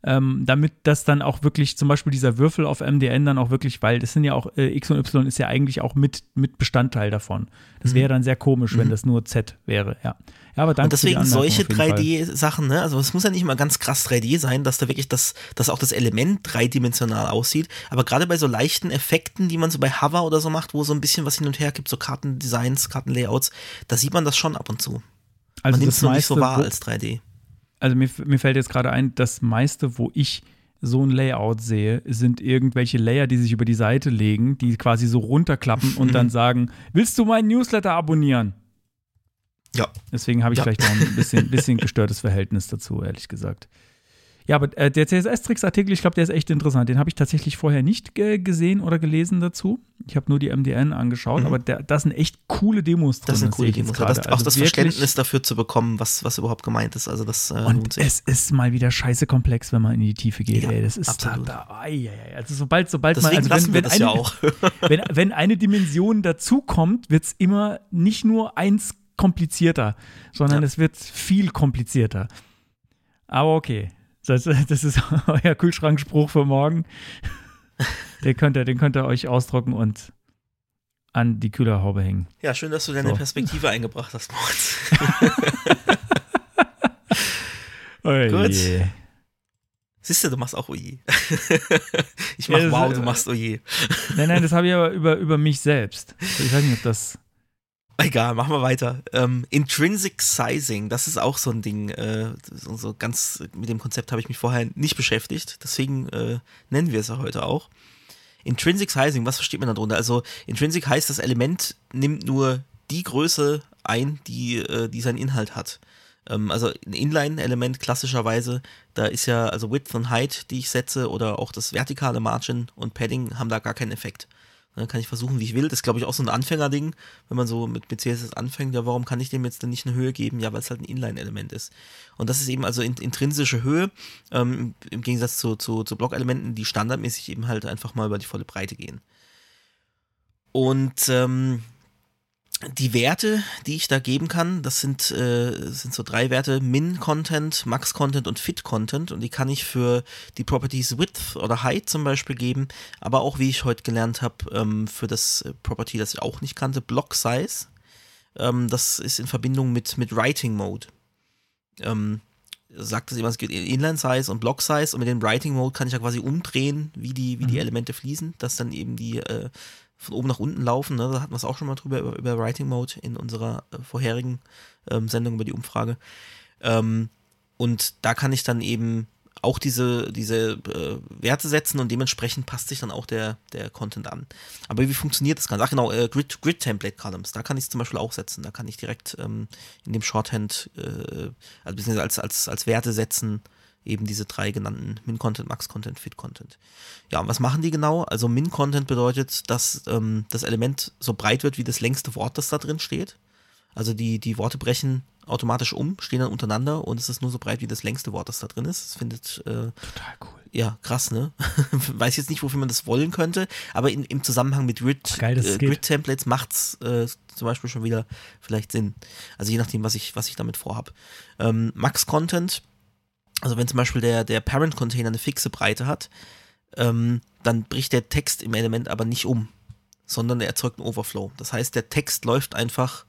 Ähm, damit das dann auch wirklich, zum Beispiel dieser Würfel auf MDN dann auch wirklich, weil das sind ja auch, äh, X und Y ist ja eigentlich auch mit, mit Bestandteil davon. Das wäre dann sehr komisch, wenn das nur Z wäre, ja. Ja, aber danke Mhm. Und deswegen solche auf jeden Fall. 3D-Sachen, ne? Also es muss ja nicht mal ganz krass 3D sein, dass da wirklich das, dass auch das Element dreidimensional aussieht. Aber gerade bei so leichten Effekten, die man so bei Hover oder so macht, wo so ein bisschen was hin und her gibt, so Kartendesigns, Kartenlayouts, da sieht man das schon ab und zu. Also man nimmt es nicht so wahr als 3D. Also mir, mir fällt jetzt gerade ein, das meiste, wo ich so ein Layout sehe, sind irgendwelche Layer, die sich über die Seite legen, die quasi so runterklappen und dann sagen, willst du meinen Newsletter abonnieren? Ja. Deswegen habe ich Ja. vielleicht auch ein bisschen, bisschen gestörtes Verhältnis dazu, ehrlich gesagt. Ja, aber äh, der CSS-Tricks-Artikel, ich glaube, der ist echt interessant. Den habe ich tatsächlich vorher nicht gesehen oder gelesen dazu. Ich habe nur die MDN angeschaut, Mhm. aber der, das sind echt coole Demos drin. Das sind coole Demos. Das, auch Also das wirklich- Verständnis dafür zu bekommen, was, was überhaupt gemeint ist. Also das äh, Und es ist mal wieder scheiße komplex, wenn man in die Tiefe geht. Ja, ey, das ist absolut. da, da ai, ai. Also sobald, sobald Deswegen man, also lassen wenn, wir wenn, das eine, ja auch. [LAUGHS] wenn, wenn eine Dimension dazukommt, wird es immer nicht nur eins komplizierter, sondern Ja. es wird viel komplizierter. Aber okay, das, [LAUGHS] das ist [LAUGHS] euer Kühlschrankspruch für morgen. [LAUGHS] Den könnt ihr, den könnt ihr euch ausdrucken und an die Kühlerhaube hängen. Ja, schön, dass du deine So. Perspektive eingebracht hast, Moritz. Oh Gut. je. Siehst du, du machst auch Oje. ich Ja, mach das- wow, du machst Oje. Nein, nein, das habe ich aber über, über mich selbst. Ich weiß nicht, ob das. [LAUGHS] Egal, machen wir weiter. Ähm, Intrinsic Sizing, das ist auch so ein Ding. Äh, so, ganz mit dem Konzept habe ich mich vorher nicht beschäftigt. Deswegen äh, nennen wir es ja heute auch. Intrinsic Sizing, was versteht man darunter? Also Intrinsic heißt, das Element nimmt nur die Größe ein, die, äh, die sein Inhalt hat. Ähm, also ein Inline-Element klassischerweise, da ist ja also Width und Height, die ich setze, oder auch das vertikale Margin und Padding haben da gar keinen Effekt. Dann kann ich versuchen, wie ich will. Das ist, glaube ich, auch so ein Anfängerding, wenn man so mit, mit CSS anfängt. Ja, warum kann ich dem jetzt denn nicht eine Höhe geben? Ja, weil es halt ein Inline-Element ist. Und das ist eben also in, intrinsische Höhe, ähm, im Gegensatz zu, zu, zu Block-Elementen, die standardmäßig eben halt einfach mal über die volle Breite gehen. Und ähm, die Werte, die ich da geben kann, das sind, äh, sind so drei Werte, Min-Content, Max-Content und Fit-Content. Und die kann ich für die Properties Width oder Height zum Beispiel geben, aber auch, wie ich heute gelernt habe, ähm, für das äh, Property, das ich auch nicht kannte, Block-Size. Ähm, das ist in Verbindung mit, mit Writing-Mode. Ähm, sagt es immer, es gibt Inline-Size und Block-Size und mit dem Writing-Mode kann ich ja quasi umdrehen, wie die, wie die Elemente fließen, dass dann eben die äh, von oben nach unten laufen. Ne? Da hatten wir es auch schon mal drüber, über, über Writing Mode in unserer äh, vorherigen ähm, Sendung über die Umfrage. Ähm, und da kann ich dann eben auch diese, diese äh, Werte setzen und dementsprechend passt sich dann auch der, der Content an. Aber wie funktioniert das Ganze? Ach genau, äh, Grid, Grid Template Columns, da kann ich es zum Beispiel auch setzen. Da kann ich direkt ähm, in dem Shorthand, äh, also beziehungsweise als, als, als Werte setzen, eben diese drei genannten Min-Content, Max-Content, Fit-Content. Ja, und was machen die genau? Also Min-Content bedeutet, dass ähm, das Element so breit wird wie das längste Wort, das da drin steht. Also die, die Worte brechen automatisch um, stehen dann untereinander und es ist nur so breit wie das längste Wort, das da drin ist. Das findet äh, Total cool. ja, krass, ne? [LAUGHS] Weiß jetzt nicht, wofür man das wollen könnte, aber in, im Zusammenhang mit Grid, Geil, äh, geht. Grid-Templates macht's äh, zum Beispiel schon wieder vielleicht Sinn. Also je nachdem, was ich, was ich damit vorhab. Ähm, Max-Content, also wenn zum Beispiel der, der Parent-Container eine fixe Breite hat, ähm, dann bricht der Text im Element aber nicht um, sondern er erzeugt einen Overflow. Das heißt, der Text läuft einfach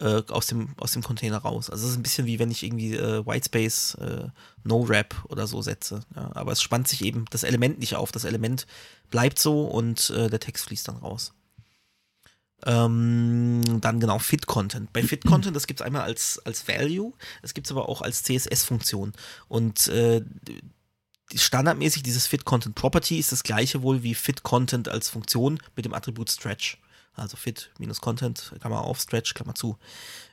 äh, aus, dem, aus dem Container raus. Also es ist ein bisschen wie wenn ich irgendwie äh, Whitespace äh, No-Wrap oder so setze. Ja, aber es spannt sich eben das Element nicht auf. Das Element bleibt so und äh, der Text fließt dann raus. Ähm, dann genau Fit-Content. Bei Fit-Content, das gibt es einmal als, als Value, es gibt es aber auch als CSS-Funktion. Und äh, standardmäßig dieses Fit-Content-Property ist das gleiche wohl wie Fit-Content als Funktion mit dem Attribut Stretch. Also Fit minus Content, Klammer auf, Stretch, Klammer zu.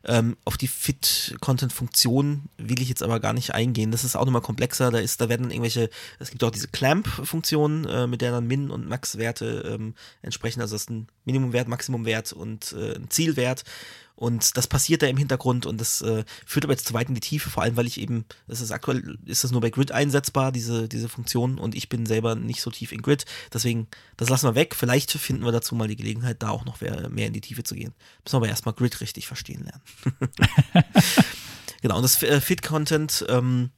Ähm, auf die Fit-Content-Funktion will ich jetzt aber gar nicht eingehen. Das ist auch nochmal komplexer. Da ist, da werden irgendwelche, es gibt auch diese Clamp-Funktion, äh, mit der dann Min- und Max-Werte ähm, entsprechen. Also das ist ein Minimumwert, Maximumwert und äh, ein Zielwert. Und das passiert da im Hintergrund und das äh, führt aber jetzt zu weit in die Tiefe, vor allem weil ich eben, das ist aktuell, ist das nur bei Grid einsetzbar, diese, diese Funktion, und ich bin selber nicht so tief in Grid. Deswegen, das lassen wir weg. Vielleicht finden wir dazu mal die Gelegenheit, da auch noch mehr in die Tiefe zu gehen. Müssen wir aber erstmal Grid richtig verstehen lernen. [LAUGHS] genau, und das äh, Fit-Content ähm,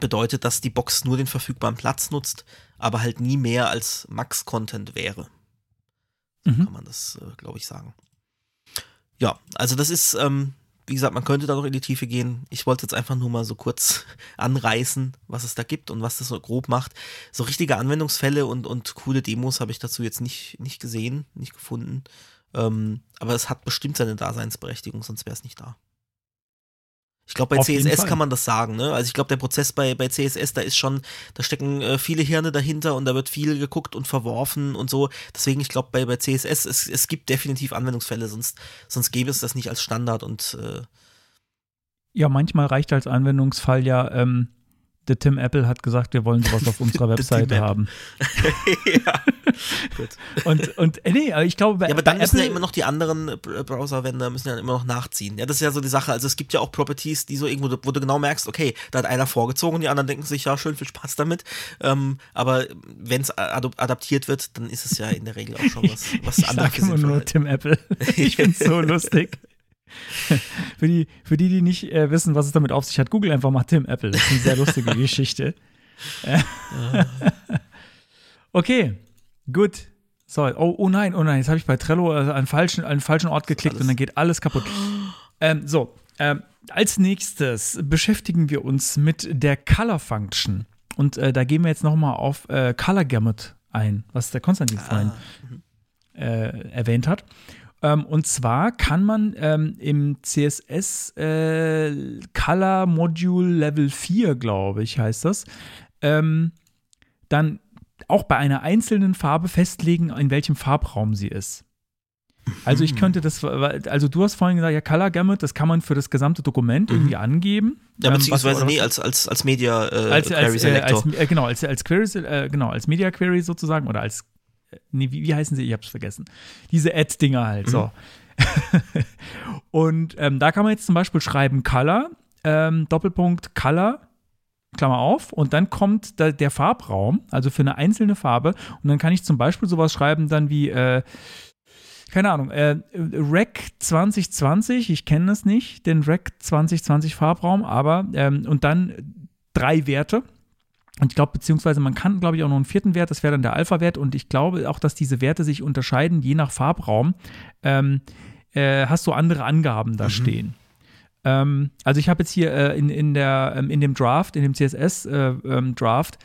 bedeutet, dass die Box nur den verfügbaren Platz nutzt, aber halt nie mehr als Max-Content wäre. So mhm. kann man das, äh, glaube ich, sagen. Ja, also das ist, ähm, wie gesagt, man könnte da noch in die Tiefe gehen. Ich wollte jetzt einfach nur mal so kurz [LAUGHS] anreißen, was es da gibt und was das so grob macht. So richtige Anwendungsfälle und, und coole Demos habe ich dazu jetzt nicht, nicht gesehen, nicht gefunden. Ähm, aber es hat bestimmt seine Daseinsberechtigung, sonst wäre es nicht da. Ich glaube, bei Auf CSS kann man das sagen. Ne? Also ich glaube, der Prozess bei, bei CSS, da ist schon, da stecken äh, viele Hirne dahinter und da wird viel geguckt und verworfen und so. Deswegen, ich glaube, bei, bei CSS, es, es gibt definitiv Anwendungsfälle, sonst, sonst gäbe es das nicht als Standard und äh ja, manchmal reicht als Anwendungsfall ja, ähm, der Tim Apple hat gesagt, wir wollen sowas auf [LAUGHS] unserer Webseite haben. [LAUGHS] ja, gut. Und, und äh, nee, ich glaube, bei, ja, aber dann müssen Apple, ja immer noch die anderen äh, Browser-Vendor müssen ja immer noch nachziehen. Ja, das ist ja so die Sache. Also es gibt ja auch Properties, die so irgendwo, wo du genau merkst, okay, da hat einer vorgezogen die anderen denken sich, ja, schön, viel Spaß damit. Ähm, aber wenn es adaptiert wird, dann ist es ja in der Regel auch schon was, [LAUGHS] was anderes. Ich sage immer nur Tim Apple. Ich finde es so lustig. [LAUGHS] für, die, für die, die nicht äh, wissen, was es damit auf sich hat, google einfach mal Tim Apple. Das ist eine sehr lustige [LAUGHS] Geschichte. [LAUGHS] okay, gut. So, oh, oh nein, oh nein, jetzt habe ich bei Trello äh, einen, falschen, einen falschen Ort geklickt und dann geht alles kaputt. [GASPS] Ähm, so, ähm, als nächstes beschäftigen wir uns mit der Color Function. Und äh, da gehen wir jetzt nochmal auf äh, Color Gamut ein, was der Konstantin ah. vorhin mhm. äh, erwähnt hat. Ähm, und zwar kann man ähm, im CSS äh, Color Module Level 4, glaube ich, heißt das, ähm, dann auch bei einer einzelnen Farbe festlegen, in welchem Farbraum sie ist. Also ich könnte das, also du hast vorhin gesagt, ja, Color Gamut, das kann man für das gesamte Dokument mhm. irgendwie angeben. Ja, ähm, beziehungsweise was, nee, als, als, als Media äh, als, Query als, Selector. Äh, als, äh, genau, als, als Query, äh, genau, als Media Query sozusagen oder als nee, wie, wie heißen sie? Ich hab's vergessen. Diese Ad-Dinger halt, so. Mhm. [LAUGHS] und ähm, da kann man jetzt zum Beispiel schreiben Color, ähm, Doppelpunkt Color, Klammer auf, und dann kommt da der Farbraum, also für eine einzelne Farbe. Und dann kann ich zum Beispiel sowas schreiben, dann wie, äh, keine Ahnung, äh, Rec 2020, ich kenne das nicht, den Rec 2020 Farbraum, aber, ähm, und dann drei Werte. Und ich glaube, beziehungsweise man kann, glaube ich, auch noch einen vierten Wert, das wäre dann der Alpha-Wert. Und ich glaube auch, dass diese Werte sich unterscheiden, je nach Farbraum. Ähm, äh, hast du andere Angaben da mhm. stehen. Ähm, also ich habe jetzt hier äh, in, in, der, ähm, in dem Draft, in dem CSS-Draft,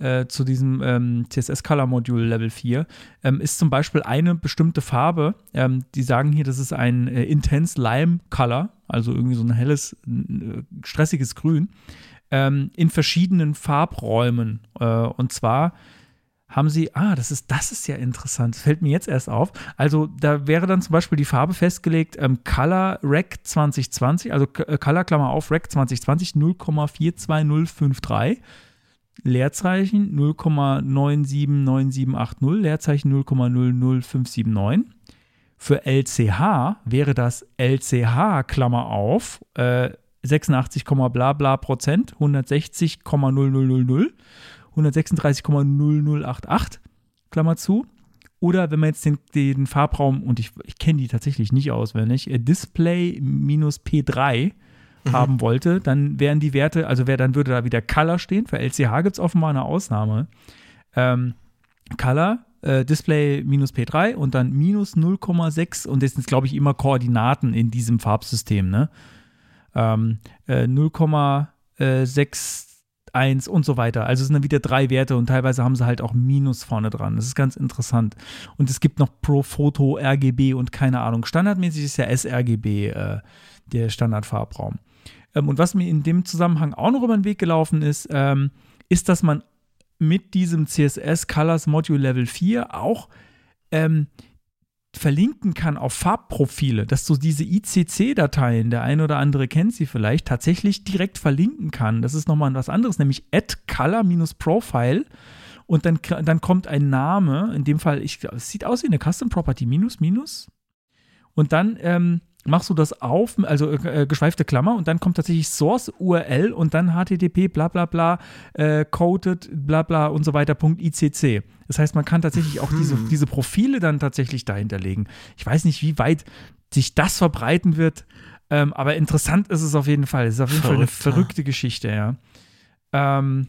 äh, äh, zu diesem ähm, CSS-Color-Modul Level 4, ähm, ist zum Beispiel eine bestimmte Farbe, ähm, die sagen hier, das ist ein äh, Intense Lime Color, also irgendwie so ein helles, äh, stressiges Grün ähm, in verschiedenen Farbräumen. Äh, und zwar haben sie, ah, das ist, das ist ja interessant, das fällt mir jetzt erst auf. Also da wäre dann zum Beispiel die Farbe festgelegt, ähm, Color Rec 2020, also äh, Color Klammer auf Rec 2020 0,42053. Leerzeichen 0,979780, Leerzeichen 0,00579. Für LCH wäre das LCH Klammer auf äh, 86, bla bla Prozent, 160,0000, 136,0088, Klammer zu. Oder wenn man jetzt den, den Farbraum, und ich, ich kenne die tatsächlich nicht auswendig, äh, Display minus P3 mhm. haben wollte, dann wären die Werte, also wär, dann würde da wieder Color stehen. Für LCH gibt es offenbar eine Ausnahme. Ähm, Color, äh, Display minus P3 und dann minus 0,6 und das sind, glaube ich, immer Koordinaten in diesem Farbsystem, ne? Ähm, äh, 0,61 und so weiter. Also es sind dann wieder drei Werte und teilweise haben sie halt auch Minus vorne dran. Das ist ganz interessant. Und es gibt noch Pro Photo, RGB und keine Ahnung. Standardmäßig ist ja sRGB äh, der Standardfarbraum. Ähm, und was mir in dem Zusammenhang auch noch über den Weg gelaufen ist, ähm, ist, dass man mit diesem CSS Colors Module Level 4 auch ähm, verlinken kann auf Farbprofile, dass du diese ICC-Dateien, der ein oder andere kennt sie vielleicht, tatsächlich direkt verlinken kann. Das ist nochmal was anderes, nämlich add color-profile und dann, dann kommt ein Name, in dem Fall, ich, es sieht aus wie eine Custom Property, minus, minus. Und dann ähm, machst du das auf, also äh, geschweifte Klammer, und dann kommt tatsächlich Source URL und dann HTTP bla bla bla, äh, coded bla bla und so weiter, .icc. Das heißt, man kann tatsächlich auch diese, Hm. diese Profile dann tatsächlich dahinter legen. Ich weiß nicht, wie weit sich das verbreiten wird, ähm, aber interessant ist es auf jeden Fall. Es ist auf jeden Fall eine Verrückt, ja. verrückte Geschichte, ja. Ähm,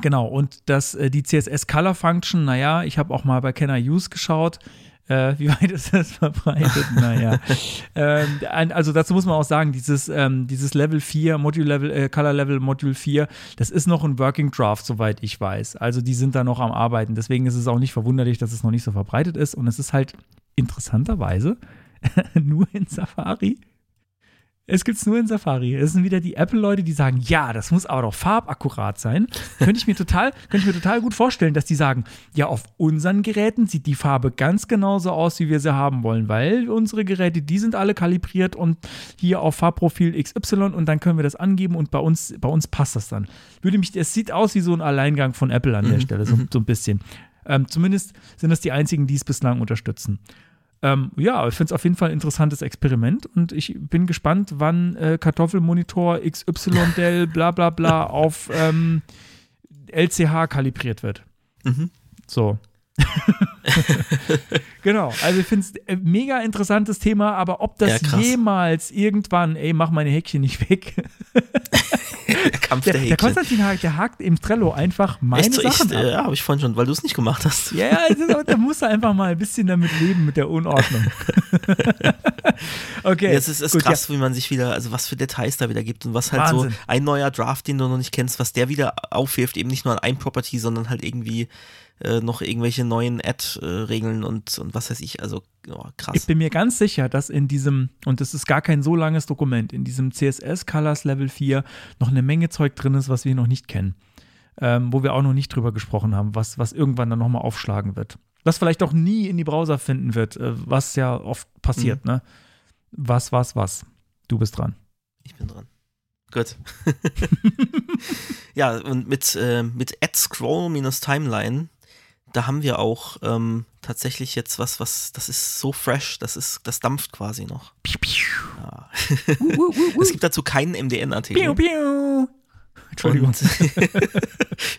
Genau, und das, äh, die CSS Color Function, naja, ich habe auch mal bei I Use geschaut. Äh, wie weit ist das verbreitet? [LAUGHS] naja. ähm, also dazu muss man auch sagen, dieses, ähm, dieses Level 4, Module Level, äh, Color Level Module 4, das ist noch ein Working Draft, soweit ich weiß. Also die sind da noch am Arbeiten. Deswegen ist es auch nicht verwunderlich, dass es noch nicht so verbreitet ist. Und es ist halt interessanterweise [LAUGHS] nur in Safari. Es gibt es nur in Safari. Es sind wieder die Apple-Leute, die sagen, ja, das muss aber doch farbakkurat sein. könnte ich mir total, könnte ich mir total gut vorstellen, dass die sagen, ja, auf unseren Geräten sieht die Farbe ganz genauso aus, wie wir sie haben wollen, weil unsere Geräte, die sind alle kalibriert und hier auf Farbprofil XY und dann können wir das angeben und bei uns, bei uns passt das dann. Würde mich, es sieht aus wie so ein Alleingang von Apple an der Stelle, so, so ein bisschen. Ähm, zumindest sind das die einzigen, die es bislang unterstützen. Ähm, ja, ich finde es auf jeden Fall ein interessantes Experiment und ich bin gespannt, wann äh, Kartoffelmonitor XY [LAUGHS] Dell bla bla bla auf ähm, LCH kalibriert wird. Mhm. So. [LAUGHS] genau, also ich finde es ein mega interessantes Thema, aber ob das Ja, jemals irgendwann, ey, mach meine Häkchen nicht weg. [LAUGHS] Kampf Der, der, der. Konstantin hakt, der hakt im Trello einfach meine Echt so, Sachen ich, ab. äh, ja, habe ich vorhin schon, weil du es nicht gemacht hast. Ja, ja, es [LAUGHS] ist, da muss er einfach mal ein bisschen damit leben, mit der Unordnung. okay. Ja, es ist, ist gut, krass, wie man sich wieder, also was für Details da wieder gibt und was halt Wahnsinn. so ein neuer Draft, den du noch nicht kennst, was der wieder aufwirft, eben nicht nur an ein Property, sondern halt irgendwie äh, noch irgendwelche neuen Add-Regeln und, und was weiß ich, also oh, Ich krass. bin mir ganz sicher, dass in diesem, und das ist gar kein so langes Dokument, in diesem CSS Colors Level 4 noch eine Menge Zeug drin ist, was wir noch nicht kennen. Ähm, wo wir auch noch nicht drüber gesprochen haben, was, was irgendwann dann nochmal aufschlagen wird. Was vielleicht auch nie in die Browser finden wird, äh, was ja oft passiert, Mhm. ne? Was, was, was? Du bist dran. Ich bin dran. Gut. [LAUGHS] ja, und mit, äh, mit Add-Scroll-Timeline, da haben wir auch ähm, tatsächlich jetzt was, was, das ist so fresh, das ist, das dampft quasi noch. Ja. [LAUGHS] es gibt dazu keinen MDN-Artikel. Piu, piu. Entschuldigung. [LAUGHS]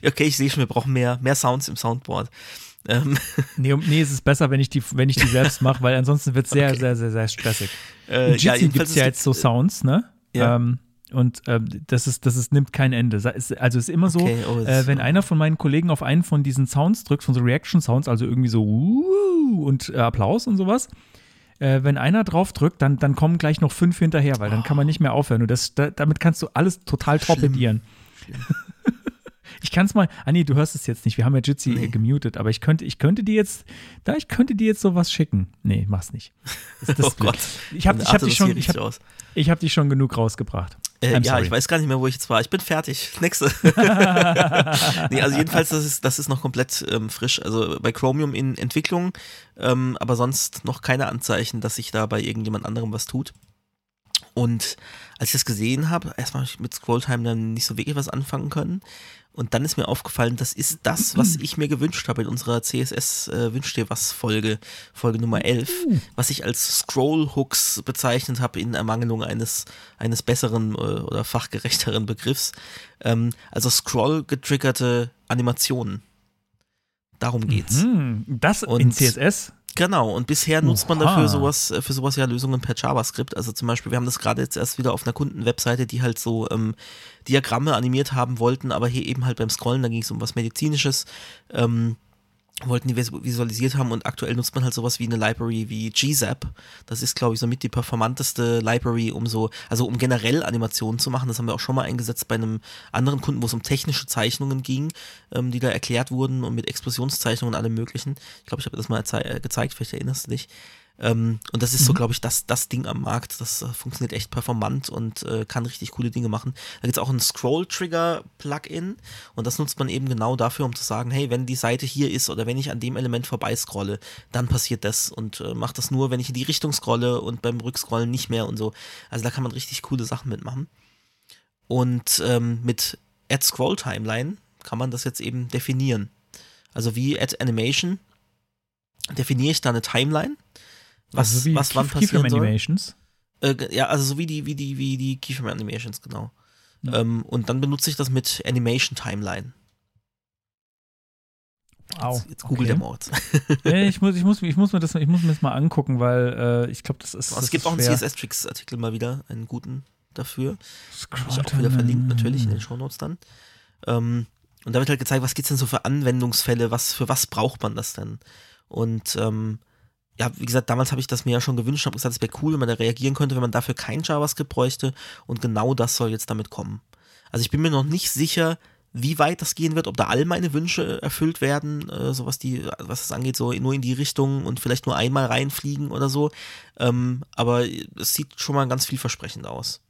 Okay, ich sehe schon, wir brauchen mehr, mehr Sounds im Soundboard. Ähm, Nee, nee, es ist besser, wenn ich die, wenn ich die selbst mache, weil ansonsten wird es sehr, Okay. sehr, sehr, sehr stressig. äh, In Jitsi gibt jedenfalls, es ja jetzt so gibt, Sounds, ne? Ja. Ähm, und ähm, das ist, das ist, nimmt kein Ende. Also es ist immer so, Okay, oh, äh, wenn einer von meinen Kollegen auf einen von diesen Sounds drückt, von so Reaction-Sounds, also irgendwie so uh, und äh, Applaus und sowas, äh, wenn einer drauf drückt, dann, dann kommen gleich noch fünf hinterher, weil dann kann man nicht mehr aufhören. Und das, da, damit kannst du alles total torpedieren. Ich kann es mal, ah nee, du hörst es jetzt nicht, wir haben ja Jitsi Nee. äh, gemutet, aber ich könnte, ich könnte dir jetzt, da ich könnte dir jetzt sowas schicken. Nee, mach's nicht. [LAUGHS] Oh Gott. Ich habe hab dich schon, ich hab, ich hab dich schon genug rausgebracht. Äh, ja, sorry. ich weiß gar nicht mehr, wo ich jetzt war. Ich bin fertig. [LAUGHS] Nächste. [LAUGHS] nee, also jedenfalls, das ist, das ist noch komplett ähm, frisch. Also bei Chromium in Entwicklung, ähm, aber sonst noch keine Anzeichen, dass sich da bei irgendjemand anderem was tut. Und als ich das gesehen habe, erstmal hab ich mit Scrolltime dann nicht so wirklich was anfangen können. Und dann ist mir aufgefallen, das ist das, was ich mir gewünscht habe in unserer CSS äh, Wünsch dir was Folge, Folge Nummer 11, was ich als Scroll-Hooks bezeichnet habe in Ermangelung eines, eines besseren äh, oder fachgerechteren Begriffs. Ähm, also Scroll-getriggerte Animationen. Darum geht's. Hm, das in Und- CSS? Genau, und bisher nutzt man dafür sowas, äh, für sowas ja Lösungen per JavaScript. Also zum Beispiel, wir haben das gerade jetzt erst wieder auf einer Kundenwebseite, die halt so ähm, Diagramme animiert haben wollten, aber hier eben halt beim Scrollen, da ging es um was Medizinisches, ähm, wollten die vis- visualisiert haben und aktuell nutzt man halt sowas wie eine Library wie GZAP. Das ist, glaube ich, somit die performanteste Library, um so, also um generell Animationen zu machen. Das haben wir auch schon mal eingesetzt bei einem anderen Kunden, wo es um technische Zeichnungen ging, ähm, die da erklärt wurden und mit Explosionszeichnungen und allem möglichen. Ich glaube, ich habe das mal äh, gezeigt, vielleicht erinnerst du dich. Ähm, und das ist so, glaube ich, das, das Ding am Markt. Das äh, funktioniert echt performant und äh, kann richtig coole Dinge machen. Da gibt es auch ein Scroll-Trigger-Plugin und das nutzt man eben genau dafür, um zu sagen, hey, wenn die Seite hier ist oder wenn ich an dem Element vorbeiscrolle, dann passiert das und äh, macht das nur, wenn ich in die Richtung scrolle und beim Rückscrollen nicht mehr und so. Also da kann man richtig coole Sachen mitmachen. Und ähm, mit Add Scroll Timeline kann man das jetzt eben definieren. Also wie Add Animation definiere ich da eine Timeline, was, also was wann Key- passieren Keyframe soll. Animations. Äh, ja, also so wie die, wie die, wie die Keyframe Animations, genau. Ja. Ähm, und dann benutze ich das mit Animation Timeline. Wow. Jetzt, jetzt googelt okay. der Mord. [LAUGHS] Nee, ich, muss, ich, muss, ich, muss mir das, ich muss mir das mal angucken, weil äh, ich glaube, das ist. es das gibt ist auch einen. CSS-Tricks-Artikel mal wieder, einen guten dafür. Scroll ich auch wieder verlinkt, natürlich in den Shownotes dann. Ähm, und da wird halt gezeigt, was gibt's denn so für Anwendungsfälle, was, für was braucht man das denn? Und ähm, ja, wie gesagt, damals habe ich das mir ja schon gewünscht, habe gesagt, es wäre cool, wenn man da reagieren könnte, wenn man dafür kein JavaScript bräuchte. Und genau das soll jetzt damit kommen. Also ich bin mir noch nicht sicher, wie weit das gehen wird, ob da all meine Wünsche erfüllt werden, äh, so was die, was das angeht, so nur in die Richtung und vielleicht nur einmal reinfliegen oder so. Ähm, aber es sieht schon mal ganz vielversprechend aus.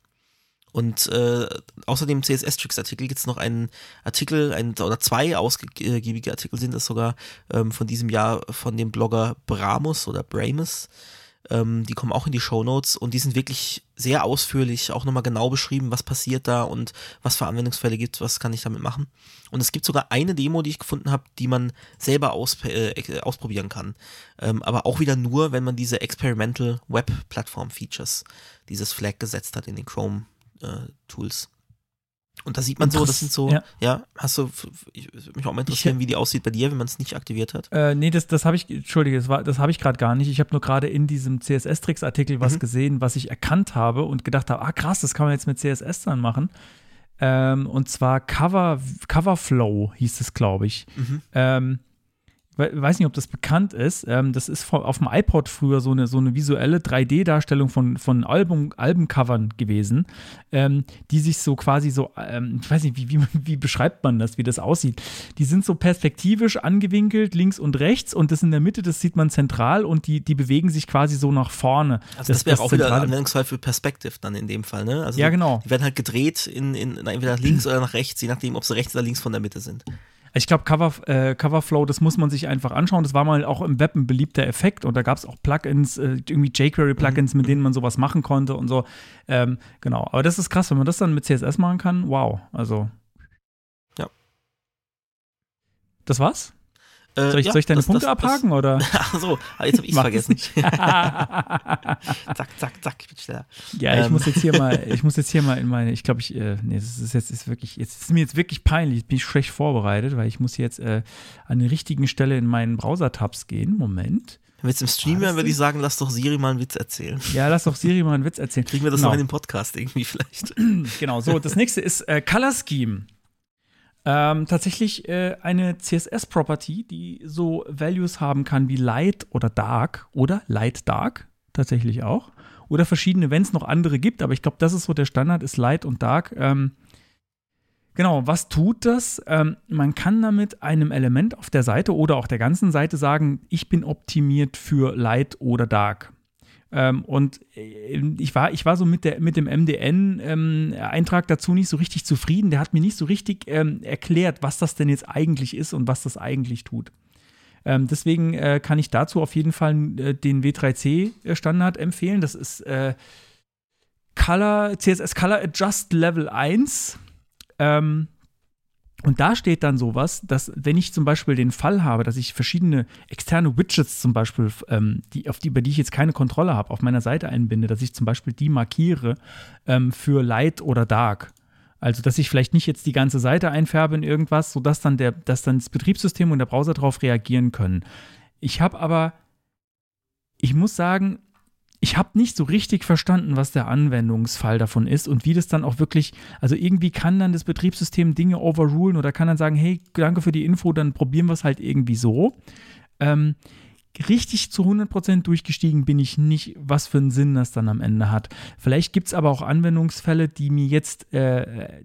Und äh, außer dem CSS-Tricks-Artikel gibt es noch einen Artikel, ein, oder zwei ausgiebige Artikel sind es sogar ähm, von diesem Jahr von dem Blogger Bramus oder Bramus. Ähm, die kommen auch in die Shownotes und die sind wirklich sehr ausführlich, auch nochmal genau beschrieben, was passiert da und was für Anwendungsfälle gibt, was kann ich damit machen. Und es gibt sogar eine Demo, die ich gefunden habe, die man selber aus, äh, ausprobieren kann. Ähm, aber auch wieder nur, wenn man diese Experimental Web Platform Features, dieses Flag gesetzt hat in den Chrome äh, Tools. Und da sieht man so, das sind so, ja, Ja. hast du, ich würde mich auch mal interessieren, wie die aussieht bei dir, wenn man es nicht aktiviert hat. Äh, nee, das, das habe ich, Entschuldige, das, war- das habe ich gerade gar nicht. Ich habe nur gerade in diesem CSS-Tricks-Artikel was Mhm. gesehen, was ich erkannt habe und gedacht habe, ah krass, das kann man jetzt mit CSS dann machen. Ähm, und zwar Cover, Coverflow hieß es, glaube ich. Mhm. Ähm, weiß nicht, ob das bekannt ist. Ähm, das ist auf dem iPod früher so eine, so eine visuelle 3D-Darstellung von, von Album, Albencovern gewesen, ähm, die sich so quasi so, ähm, ich weiß nicht, wie, wie, wie beschreibt man das, wie das aussieht. Die sind so perspektivisch angewinkelt, links und rechts, und das in der Mitte, das sieht man zentral und die, die bewegen sich quasi so nach vorne. Also das, wäre auch wieder Anwendungsfall für Perspective dann in dem Fall, ne? Also Ja, genau. Die werden halt gedreht in, in entweder nach links oder nach rechts, je nachdem, ob sie rechts oder links von der Mitte sind. Ich glaube, Cover, äh, Coverflow, das muss man sich einfach anschauen. Das war mal auch im Web ein beliebter Effekt und da gab es auch Plugins, äh, irgendwie jQuery-Plugins, mit denen man sowas machen konnte und so. Ähm, genau, aber das ist krass, wenn man das dann mit CSS machen kann. Wow, also. Ja. Das war's? Äh, Soll ich, ja, soll ich deine das- Punkte das- abhaken oder? Das, [LAUGHS] ach so, ah, jetzt habe ich vergessen. [LAUGHS] zack, zack, zack, ich bin schneller. Ja, ich Ähm. muss jetzt hier mal, ich muss jetzt hier mal in meine, ich glaube, ich, äh, nee, das ist jetzt ist wirklich, jetzt ist mir jetzt wirklich peinlich, bin ich schlecht vorbereitet, weil ich muss jetzt äh, an der richtigen Stelle in meinen Browser-Tabs gehen. Moment. Wenn wir jetzt im Stream wären, würde ich sagen, lass doch Siri mal einen Witz erzählen. Ja, lass doch Siri mal einen Witz erzählen. Kriegen wir das genau. noch in den Podcast irgendwie vielleicht? [CLEARS THROAT] Genau, so, das nächste ist äh, Color Scheme. Ähm, tatsächlich äh, eine CSS-Property, die so Values haben kann wie Light oder Dark oder Light Dark, tatsächlich auch. Oder verschiedene, wenn es noch andere gibt, aber ich glaube, das ist so der Standard, ist Light und Dark. Ähm, genau, was tut das? Ähm, man kann damit einem Element auf der Seite oder auch der ganzen Seite sagen, ich bin optimiert für Light oder Dark. Ähm, und äh, ich war, ich war so mit, der, mit dem MDN-Eintrag dazu nicht so richtig zufrieden. Der hat mir nicht so richtig ähm, erklärt, was das denn jetzt eigentlich ist und was das eigentlich tut. Ähm, deswegen äh, kann ich dazu auf jeden Fall äh, den W3C-Standard empfehlen. Das ist äh, Color, CSS Color Adjust Level 1. Und da steht dann sowas, dass wenn ich zum Beispiel den Fall habe, dass ich verschiedene externe Widgets zum Beispiel, ähm, die, auf die, über die ich jetzt keine Kontrolle habe, auf meiner Seite einbinde, dass ich zum Beispiel die markiere ähm, für Light oder Dark. Also, dass ich vielleicht nicht jetzt die ganze Seite einfärbe in irgendwas, sodass dann, der, dass dann das Betriebssystem und der Browser darauf reagieren können. Ich habe aber, ich muss sagen, ich habe nicht so richtig verstanden, was der Anwendungsfall davon ist und wie das dann auch wirklich, also irgendwie kann dann das Betriebssystem Dinge overrulen oder kann dann sagen, hey, danke für die Info, dann probieren wir es halt irgendwie so. Ähm, richtig zu 100% durchgestiegen bin ich nicht, was für einen Sinn das dann am Ende hat. Vielleicht gibt es aber auch Anwendungsfälle, die mir jetzt, äh,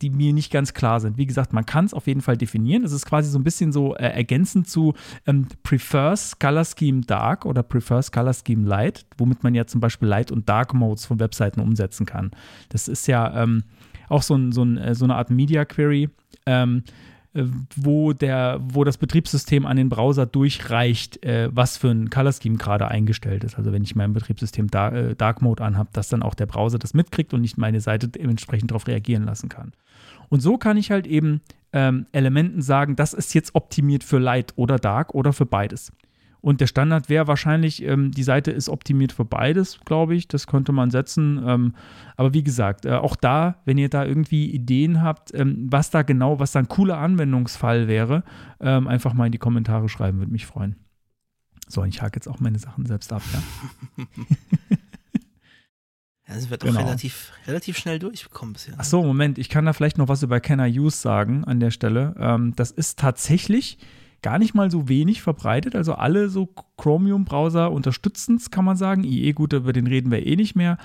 die mir nicht ganz klar sind. Wie gesagt, man kann es auf jeden Fall definieren. Es ist quasi so ein bisschen so äh, ergänzend zu ähm, Prefers Color Scheme Dark oder Prefers Color Scheme Light, womit man ja zum Beispiel Light und Dark Modes von Webseiten umsetzen kann. Das ist ja ähm, auch so, ein, so, ein, äh, so eine Art Media Query. Ähm, äh, wo, der, wo das Betriebssystem an den Browser durchreicht, äh, was für ein Color Scheme gerade eingestellt ist. Also wenn ich mein Betriebssystem Dark, äh, Dark Mode anhabe, dass dann auch der Browser das mitkriegt und nicht meine Seite dementsprechend darauf reagieren lassen kann. Und so kann ich halt eben ähm, Elementen sagen, das ist jetzt optimiert für Light oder Dark oder für beides. Und der Standard wäre wahrscheinlich, ähm, die Seite ist optimiert für beides, glaube ich. Das könnte man setzen. Ähm, aber wie gesagt, äh, auch da, wenn ihr da irgendwie Ideen habt, ähm, was da genau, was da ein cooler Anwendungsfall wäre, ähm, einfach mal in die Kommentare schreiben, würde mich freuen. So, ich hake jetzt auch meine Sachen selbst ab, ja. [LAUGHS] Ja, wird doch genau. relativ, relativ schnell durchgekommen bisher. Ne? Ach so, Moment, ich kann da vielleicht noch was über Can I Use sagen an der Stelle. Ähm, das ist tatsächlich gar nicht mal so wenig verbreitet. Also alle so Chromium-Browser unterstützen es, kann man sagen. IE, gut, über den reden wir eh nicht mehr.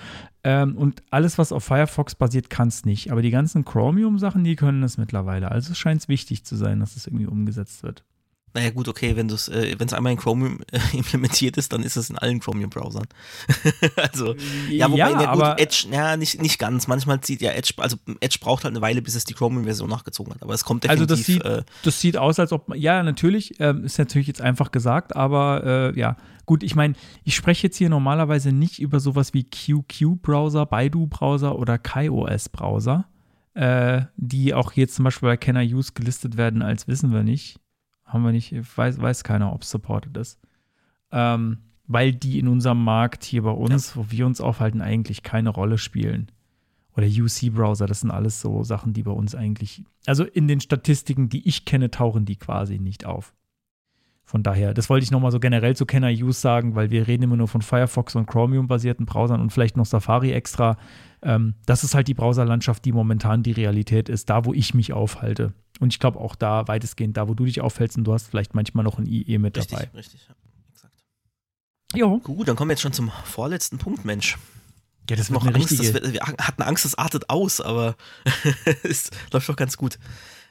Ähm, und alles, was auf Firefox basiert, kann es nicht. Aber die ganzen Chromium-Sachen, die können es mittlerweile. Also scheint es wichtig zu sein, dass es das irgendwie umgesetzt wird. Naja gut, okay, wenn es äh, einmal in Chromium äh, [LAUGHS] implementiert ist, dann ist es in allen Chromium-Browsern. [LAUGHS] also, ja, wobei, ja, ja, gut, Edge, ja, nicht, nicht ganz. Manchmal zieht ja Edge, also Edge braucht halt eine Weile, bis es die Chromium-Version nachgezogen hat. Aber es kommt definitiv. Also das sieht, äh, das sieht aus, als ob, ja, natürlich, ähm, ist natürlich jetzt einfach gesagt, aber äh, ja, gut, ich meine, ich spreche jetzt hier normalerweise nicht über sowas wie QQ-Browser, Baidu-Browser oder KaiOS-Browser, äh, die auch jetzt zum Beispiel bei Can I Use gelistet werden, als wissen wir nicht haben wir nicht, weiß, weiß keiner, ob es supported ist. Ähm, weil die in unserem Markt hier bei uns, ja. wo wir uns aufhalten, eigentlich keine Rolle spielen. Oder UC-Browser, das sind alles so Sachen, die bei uns eigentlich, also in den Statistiken, die ich kenne, tauchen die quasi nicht auf. Von daher, das wollte ich nochmal so generell zu I Use sagen, weil wir reden immer nur von Firefox und Chromium-basierten Browsern und vielleicht noch Safari extra. Ähm, das ist halt die Browserlandschaft, die momentan die Realität ist, da wo ich mich aufhalte. Und ich glaube auch da weitestgehend da, wo du dich aufhältst und du hast vielleicht manchmal noch ein IE mit richtig, dabei. Richtig, ja. Exakt. Jo. Gut, dann kommen wir jetzt schon zum vorletzten Punkt, Mensch. Ja, das noch Angst, das wir, wir, hatten Angst, es artet aus, aber [LAUGHS] es läuft doch ganz gut.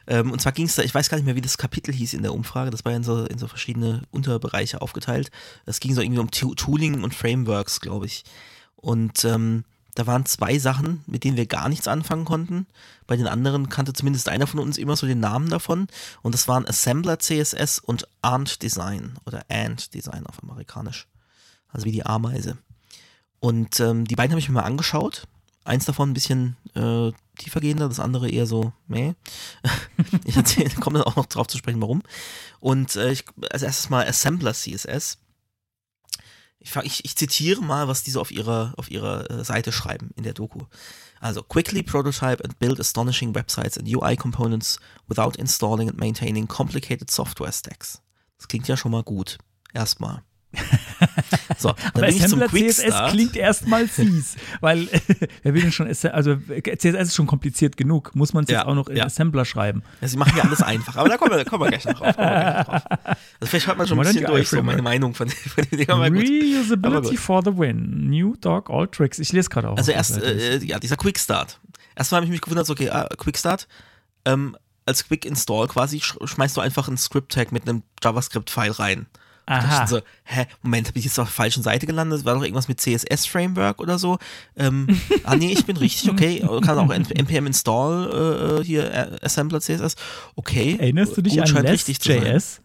Ähm, und zwar ging es da, ich weiß gar nicht mehr, wie das Kapitel hieß in der Umfrage, das war ja in so, in so verschiedene Unterbereiche aufgeteilt. Es ging so irgendwie um Tooling und Frameworks, glaube ich. Und ähm, da waren zwei Sachen, mit denen wir gar nichts anfangen konnten. Bei den anderen kannte zumindest einer von uns immer so den Namen davon. Und das waren Assembler CSS und Ant Design oder Ant Design auf amerikanisch. Also wie die Ameise. Und ähm, die beiden habe ich mir mal angeschaut. Eins davon ein bisschen äh, tiefergehender, das andere eher so, meh. [LAUGHS] ich komme dann auch noch drauf zu sprechen, warum. Und äh, ich, als erstes mal Assembler CSS ich, ich, ich, zitiere mal, was diese auf ihrer, auf ihrer äh, Seite schreiben in der Doku. Also, quickly prototype and build astonishing websites and UI components without installing and maintaining complicated software stacks. Das klingt ja schon mal gut. Erstmal. So, Aber Assembler CSS klingt erstmal fies, weil [LAUGHS] wer will denn schon, also CSS ist schon kompliziert genug, muss man es ja, jetzt auch noch in ja. Assembler schreiben. Ja, sie machen ja alles einfach, aber da kommen wir, kommen wir gleich noch drauf. Also vielleicht hört man schon ein bisschen durch, so meine Meinung von, von den Dingen. Reusability for the win, New Dog, All Tricks, ich lese gerade auch. Also erst, äh, ja, dieser Quick Start. Erstmal habe ich mich gewundert, so, okay, ah, Quick Start, ähm, als Quick Install quasi schmeißt du einfach ein Script-Tag mit einem JavaScript-File rein. Aha. So, hä, Moment, habe ich jetzt auf der falschen Seite gelandet? War doch irgendwas mit CSS-Framework oder so. Ähm, [LAUGHS] ah, nee, ich bin richtig, okay. Kann auch npm install äh, hier äh, Assembler CSS. Okay. Erinnerst du dich Gut, an Less.js?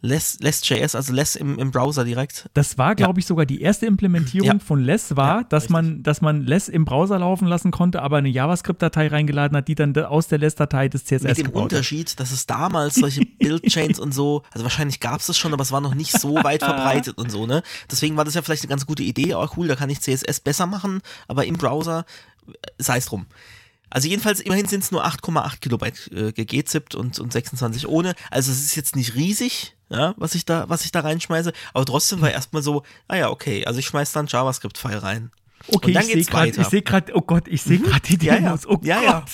Less, Less.js, also Less im, im Browser direkt. Das war, glaube ja. ich, sogar die erste Implementierung ja. von Less war, ja, dass man, dass man Less im Browser laufen lassen konnte, aber eine JavaScript-Datei reingeladen hat, die dann aus der Less-Datei des CSS Mit dem Unterschied, hat. dass es damals solche [LAUGHS] Build-Chains und so, also wahrscheinlich gab es es schon, aber es war noch nicht so weit [LAUGHS] verbreitet und so, ne? Deswegen war das ja vielleicht eine ganz gute Idee, oh cool, da kann ich CSS besser machen, aber im Browser, äh, sei es drum. Also jedenfalls, immerhin sind es nur 8,8 Kilobyte äh, gegezippt und, und 26 ohne. Also es ist jetzt nicht riesig, ja, was ich da, was ich da reinschmeiße. Aber trotzdem war erstmal so, ah ja, okay, also ich schmeiß da ein JavaScript-File rein. Okay, ich sehe geht's gerade, weiter. ich sehe gerade, oh Gott, ich sehe gerade die Ja, ja. Demos. Oh Ja, ja.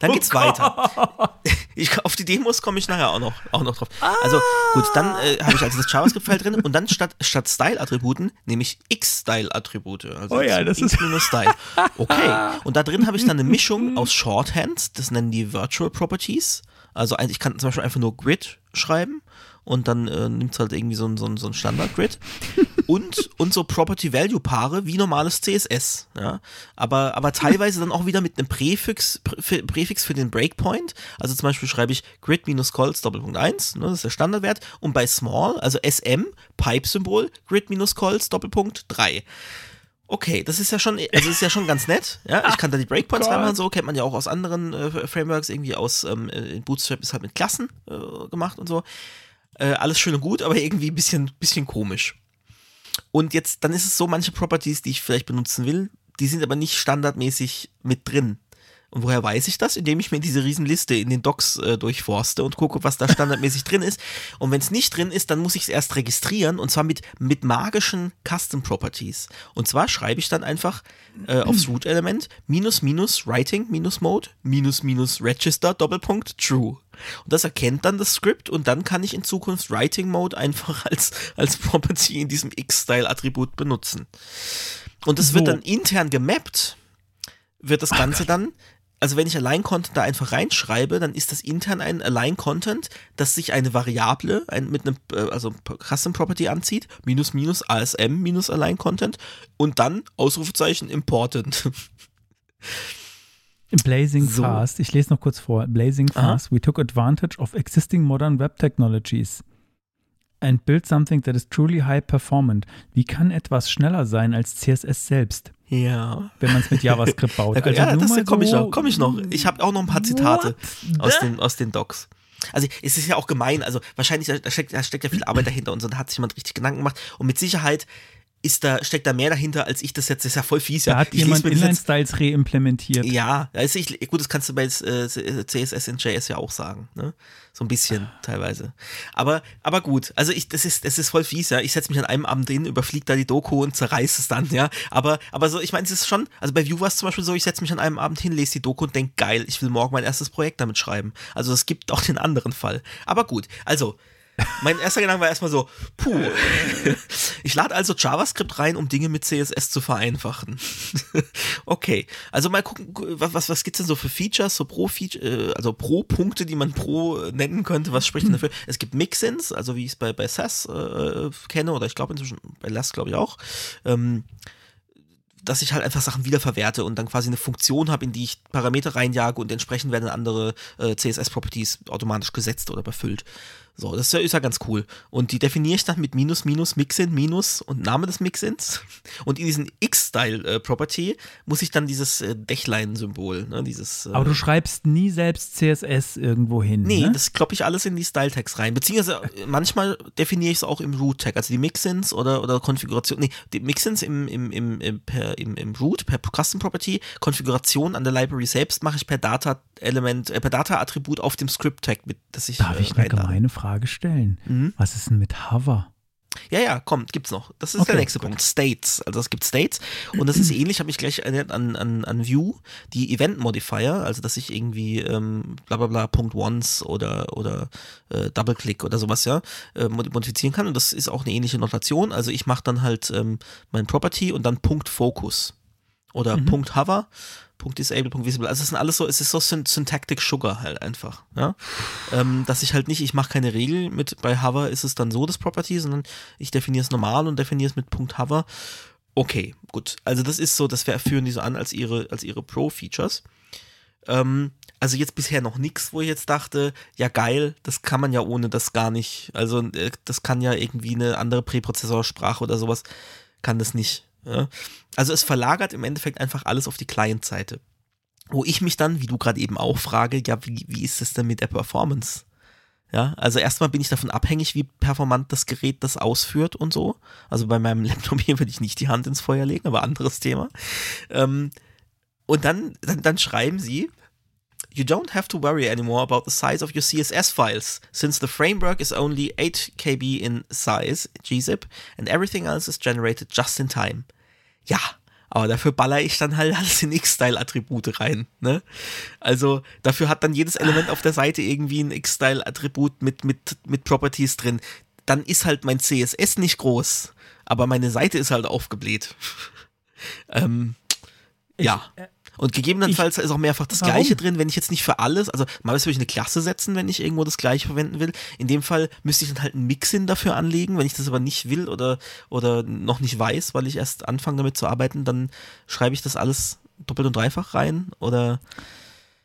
Dann oh geht's Gott. weiter. [LAUGHS] Ich, auf die Demos komme ich nachher auch noch, auch noch drauf. Also gut, dann äh, habe ich also das JavaScript-File drin [LAUGHS] und dann statt, statt Style-Attributen nehme ich X-Style-Attribute. Also Oh ja, das ist- X-Style. [LAUGHS] Okay. Und da drin habe ich dann eine Mischung aus Shorthand, das nennen die Virtual Properties. Also ich kann zum Beispiel einfach nur Grid schreiben und dann äh, nimmt es halt irgendwie so ein, so ein, so ein Standard-Grid. [LAUGHS] und, und so Property-Value-Paare wie normales CSS. Ja? Aber, aber teilweise dann auch wieder mit einem Präfix, Prä- Präfix für den Breakpoint. Also zum Beispiel schreibe ich grid-calls Doppelpunkt 1, ne, das ist der Standardwert. Und bei small, also SM, Pipe-Symbol, grid-calls Doppelpunkt 3. Okay, das ist ja schon, also das ist ja schon ganz nett. Ja, ich kann da die Breakpoints Gott. reinmachen, so kennt man ja auch aus anderen äh, Frameworks, irgendwie aus ähm, äh, Bootstrap ist halt mit Klassen äh, gemacht und so. Äh, alles schön und gut, aber irgendwie ein bisschen, bisschen komisch. Und jetzt, dann ist es so, manche Properties, die ich vielleicht benutzen will, die sind aber nicht standardmäßig mit drin. Und woher weiß ich das? Indem ich mir diese Riesenliste in den Docs äh, durchforste und gucke, was da standardmäßig drin ist. Und wenn es nicht drin ist, dann muss ich es erst registrieren und zwar mit, mit magischen Custom Properties. Und zwar schreibe ich dann einfach äh, aufs [CLEARS THROAT] Root-Element minus minus writing minus mode minus minus register Doppelpunkt true. Und das erkennt dann das Script und dann kann ich in Zukunft Writing Mode einfach [LAUGHS] als, als Property in diesem X-Style-Attribut benutzen. Und das wird So. dann intern gemappt, wird das Ganze dann, also wenn ich Align-Content da einfach reinschreibe, dann ist das intern ein Align-Content, das sich eine Variable ein, mit einem, äh, also Custom-Property anzieht, minus minus ASM minus Align-Content und dann Ausrufezeichen important. [LAUGHS] Blazing So. fast. Ich lese noch kurz vor. Blazing Aha. fast. We took advantage of existing modern web technologies and built something that is truly high performant. Wie kann etwas schneller sein als CSS selbst, ja. wenn man es mit JavaScript baut? Ja, ja das komme ich so- noch. Komme ich noch. Ich habe auch noch ein paar Zitate What? aus den, aus den Docs. Also es ist ja auch gemein, also wahrscheinlich da steckt, da steckt ja viel Arbeit dahinter und so, da hat sich jemand richtig Gedanken gemacht und mit Sicherheit ist da, steckt da mehr dahinter, als ich das jetzt, das ist ja voll fies. Da ja. hat Ich jemand Inline-Styles reimplementiert. Ja, also ich, gut, das kannst du bei äh, CSS in JS ja auch sagen, ne? So ein bisschen teilweise. Aber, aber gut, also ich, das ist, das ist voll fies, ja. Ich setze mich an einem Abend hin, überfliege da die Doku und zerreiß es dann, ja. Aber, aber so, ich meine, es ist schon, also bei Vue war es zum Beispiel so, ich setze mich an einem Abend hin, lese die Doku und denke, geil, ich will morgen mein erstes Projekt damit schreiben. Also es gibt auch den anderen Fall. Aber gut, also, mein erster Gedanke war erstmal so, puh. [LAUGHS] Ich lade also JavaScript rein, um Dinge mit CSS zu vereinfachen. [LAUGHS] okay, also mal gucken, was, was, was gibt's denn so für Features, so pro Feature, äh, also pro Punkte, die man pro nennen könnte, was spricht denn dafür? Es gibt Mixins, also wie ich es bei, bei SAS äh, kenne, oder ich glaube inzwischen bei Last glaube ich auch. Ähm, dass ich halt einfach Sachen wiederverwerte und dann quasi eine Funktion habe, in die ich Parameter reinjage und entsprechend werden andere äh, CSS-Properties automatisch gesetzt oder befüllt. So, das ist ja, ist ja ganz cool. Und die definiere ich dann mit Minus, Minus, Mixin, Minus und Name des Mixins. Und in diesen X-Style-Property muss ich dann dieses äh, Dächlein-Symbol, ne, dieses. Äh, Aber du schreibst nie selbst CSS irgendwo hin. Nee, ne? das kloppe ich alles in die Style-Tags rein. Beziehungsweise äh, manchmal definiere ich es auch im Root-Tag. Also die Mixins oder, oder Konfiguration. Nee, die Mixins im, im, im, im, per, im, im Root, per Custom Property. Konfiguration an der Library selbst mache ich per Data-Element, äh, per Data-Attribut auf dem Script-Tag, mit das ich. Darf äh, ich eine gemeine Frage stellen? Mhm. Was ist denn mit Hover? Ja, ja, komm, gibt's noch. Das ist Okay, der nächste gut. Punkt. States. Also es gibt States und das ist [CLEARS THROAT] ähnlich, habe ich gleich erinnert an, an, an View, die Event Modifier, also dass ich irgendwie ähm, bla bla bla Punkt Once oder oder äh, Double Click oder sowas ja äh, mod- modifizieren kann und das ist auch eine ähnliche Notation. Also ich mache dann halt ähm, mein Property und dann Punkt Focus oder Punkt Hover. Punkt Disable, Punkt Visible. Also es sind alles so, es ist so Syn Syntactic Sugar halt einfach. Ja? Ähm, dass ich halt nicht, ich mache keine Regel mit, bei Hover ist es dann so das Property, sondern ich definiere es normal und definiere es mit Punkt Hover. Okay, gut. Also das ist so, das führen die so an als ihre, als ihre Pro-Features. Ähm, also jetzt bisher noch nichts, wo ich jetzt dachte, ja geil, das kann man ja ohne das gar nicht. Also äh, das kann ja irgendwie eine andere Präprozessorsprache oder sowas, kann das nicht. Ja? Also es verlagert im Endeffekt einfach alles auf die Client-Seite. Wo ich mich dann, wie du gerade eben auch frage, ja, wie, wie ist es denn mit der Performance? Ja, also erstmal bin ich davon abhängig, wie performant das Gerät das ausführt und so. Also bei meinem [LAUGHS] Laptop hier würde ich nicht die Hand ins Feuer legen, aber anderes Thema. Ähm, und dann, dann, dann schreiben sie, You don't have to worry anymore about the size of your CSS files, since the framework is only 8 KB in size, gzip, and everything else is generated just in time. Ja, Aber dafür baller ich dann halt alles in X-Style-Attribute rein. Ne? Also dafür hat dann jedes Element auf der Seite irgendwie ein X-Style-Attribut mit, mit, mit Properties drin. Dann ist halt mein CSS nicht groß, aber meine Seite ist halt aufgebläht. [LAUGHS] ähm, ja. äh, Und gegebenenfalls ist auch mehrfach das Warum? Gleiche drin, wenn ich jetzt nicht für alles, also mal würde ich eine Klasse setzen, wenn ich irgendwo das Gleiche verwenden will. In dem Fall müsste ich dann halt einen Mixin dafür anlegen. Wenn ich das aber nicht will oder, oder noch nicht weiß, weil ich erst anfange damit zu arbeiten, dann schreibe ich das alles doppelt und dreifach rein oder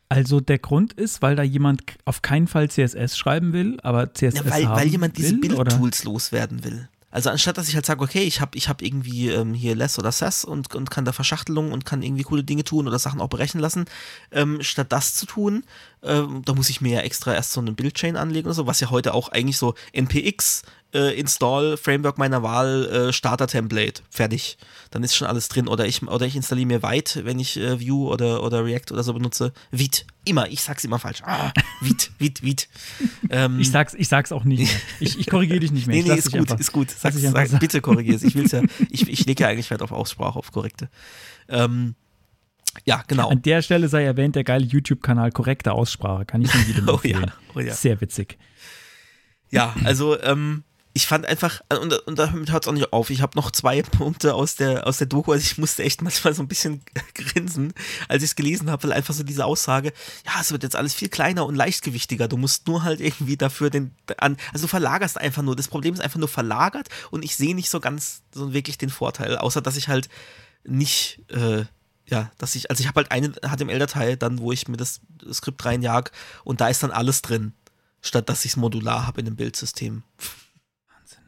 Also der Grund ist, weil da jemand auf keinen Fall CSS schreiben will, aber CSS ja, weil, haben weil jemand diese? Bildtools loswerden will. Also anstatt dass ich halt sage, okay, ich habe ich hab irgendwie ähm, hier Less oder Sass und, und kann da Verschachtelungen und kann irgendwie coole Dinge tun oder Sachen auch berechnen lassen, ähm, statt das zu tun, ähm, da muss ich mir ja extra erst so eine Bildchain anlegen oder so, was ja heute auch eigentlich so npx äh, install Framework meiner Wahl äh, Starter Template fertig, dann ist schon alles drin oder ich oder ich installiere mir Vite, wenn ich äh, Vue oder oder React oder so benutze, Vite immer, ich sag's immer falsch, ah, Vite, Vite, Vite. [LAUGHS] Ähm, Ich sag's, ich sag's auch nicht mehr. Ich, ich korrigiere dich nicht mehr. Nee, Ich nee, ist gut, einfach- ist gut. lass Sag, bitte korrigier es. Ich will's ja, [LAUGHS] ich, ich lege ja eigentlich Wert auf Aussprache, auf korrekte. Ähm, ja, genau. An der Stelle sei erwähnt, der geile YouTube-Kanal korrekte Aussprache. Kann ich [LAUGHS] jedem Oh ja, empfehlen. oh ja. Sehr witzig. Ja, also ähm, ich fand einfach, äh, und, und damit hört es auch nicht auf. Ich habe noch zwei [LAUGHS] Punkte aus der, aus der Doku. Also ich musste echt manchmal so ein bisschen [LAUGHS] grinsen, als ich es gelesen habe, weil einfach so diese Aussage, ja, es wird jetzt alles viel kleiner und leichtgewichtiger. Du musst nur halt irgendwie dafür den, an, also du verlagerst einfach nur. Das Problem ist einfach nur verlagert und ich sehe nicht so ganz so wirklich den Vorteil, außer dass ich halt nicht, äh, ja, dass ich, also ich habe halt eine HTML-Datei dann, wo ich mir das Skript reinjag und da ist dann alles drin, statt dass ich es modular habe in einem Bildsystem.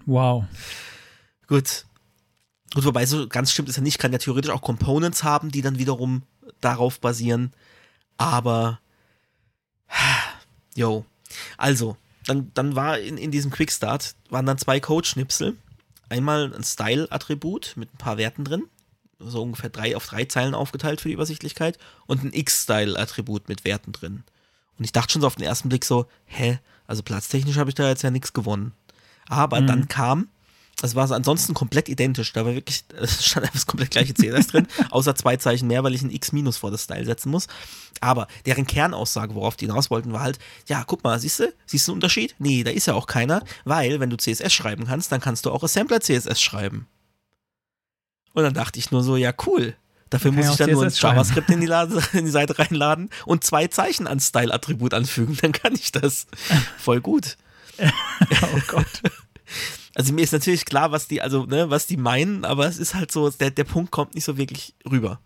Wow. Gut. Gut, wobei so ganz stimmt es ja nicht, kann ja theoretisch auch Components haben, die dann wiederum darauf basieren. Aber, [SIGHS] yo. Also, dann, dann war in, in diesem Quickstart, waren dann zwei Code-Schnipsel. Einmal ein Style-Attribut mit ein paar Werten drin, so ungefähr drei auf drei Zeilen aufgeteilt für die Übersichtlichkeit, und ein X-Style-Attribut mit Werten drin. Und ich dachte schon so auf den ersten Blick so, hä, also platztechnisch habe ich da jetzt ja nichts gewonnen. Aber dann kam, das war so ansonsten komplett identisch, da war wirklich, [LAUGHS] es stand einfach das komplett gleiche CSS drin, [LAUGHS] außer zwei Zeichen mehr, weil ich ein X minus vor das Style setzen muss. Aber deren Kernaussage, worauf die hinaus wollten, war halt, ja, guck mal, siehst du, siehst du einen Unterschied? Nee, da ist ja auch keiner, weil wenn du CSS schreiben kannst, dann kannst du auch Assembler CSS schreiben. Und dann dachte ich nur so, ja, cool. Dafür muss ich dann nur ein CSS. JavaScript in die, [LAUGHS] Lade, in die Seite reinladen und zwei Zeichen ans Style-Attribut anfügen, dann kann ich das. Voll gut. [LAUGHS] Oh Gott. Also mir ist natürlich klar, was die, also, ne, was die meinen, aber es ist halt so, der, der Punkt kommt nicht so wirklich rüber.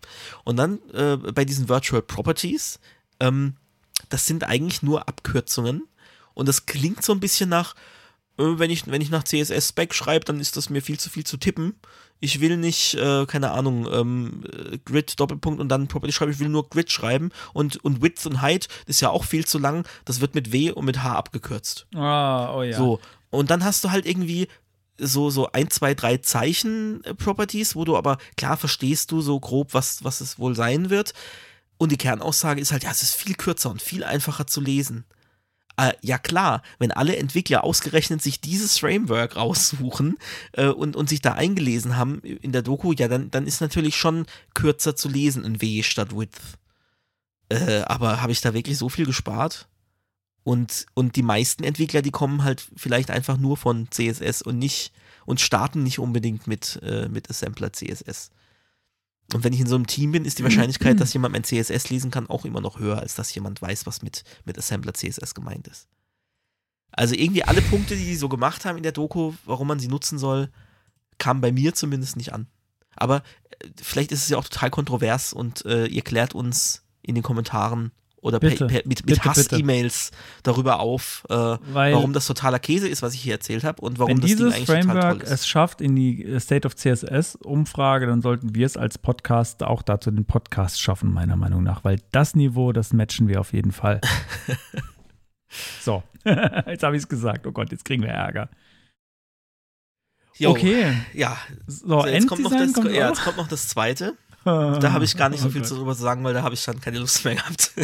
Und dann äh, bei diesen Virtual Properties, ähm, das sind eigentlich nur Abkürzungen und das klingt so ein bisschen nach, wenn ich, wenn ich nach CSS-Spec schreibe, dann ist das mir viel zu viel zu tippen. Ich will nicht, äh, keine Ahnung, ähm, äh, Grid, Doppelpunkt und dann Property schreiben, ich will nur Grid schreiben und, und Width und Height ist ja auch viel zu lang, das wird mit W und mit H abgekürzt. Ah, oh ja. So. Und dann hast du halt irgendwie so, so ein, zwei, drei Zeichen-Properties, wo du aber klar verstehst du so grob, was, was es wohl sein wird. Und die Kernaussage ist halt, ja, es ist viel kürzer und viel einfacher zu lesen. Äh, ja klar, wenn alle Entwickler ausgerechnet sich dieses Framework raussuchen äh, und, und sich da eingelesen haben in der Doku, ja, dann, dann ist natürlich schon kürzer zu lesen in W statt Width. Äh, aber habe ich da wirklich so viel gespart? Und, und die meisten Entwickler, die kommen halt vielleicht einfach nur von CSS und nicht und starten nicht unbedingt mit, äh, mit Assembler CSS. Und wenn ich in so einem Team bin, ist die Wahrscheinlichkeit, dass jemand mein CSS lesen kann, auch immer noch höher, als dass jemand weiß, was mit, mit Assembler CSS gemeint ist. Also irgendwie alle Punkte, die die so gemacht haben in der Doku, warum man sie nutzen soll, kamen bei mir zumindest nicht an. Aber äh, vielleicht ist es ja auch total kontrovers und äh, ihr klärt uns in den Kommentaren oder per, per, mit, mit. Hass-E-Mails darüber auf, äh, warum das totaler Käse ist, was ich hier erzählt habe und warum Wenn das Ding dieses eigentlich total toll Framework ist. es schafft in die äh, State of CSS-Umfrage, dann sollten wir es als Podcast auch dazu den Podcast schaffen, meiner Meinung nach. Weil das Niveau, das matchen wir auf jeden Fall. [LAUGHS] so, [LAUGHS] jetzt habe ich es gesagt. Oh Gott, jetzt kriegen wir Ärger. Jo, Okay, Ja, so, so, jetzt, kommt noch das, kommt ja, jetzt kommt noch das zweite. Da habe ich gar nicht so viel Gott. darüber zu sagen, weil da habe ich dann keine Lust mehr gehabt. [LAUGHS]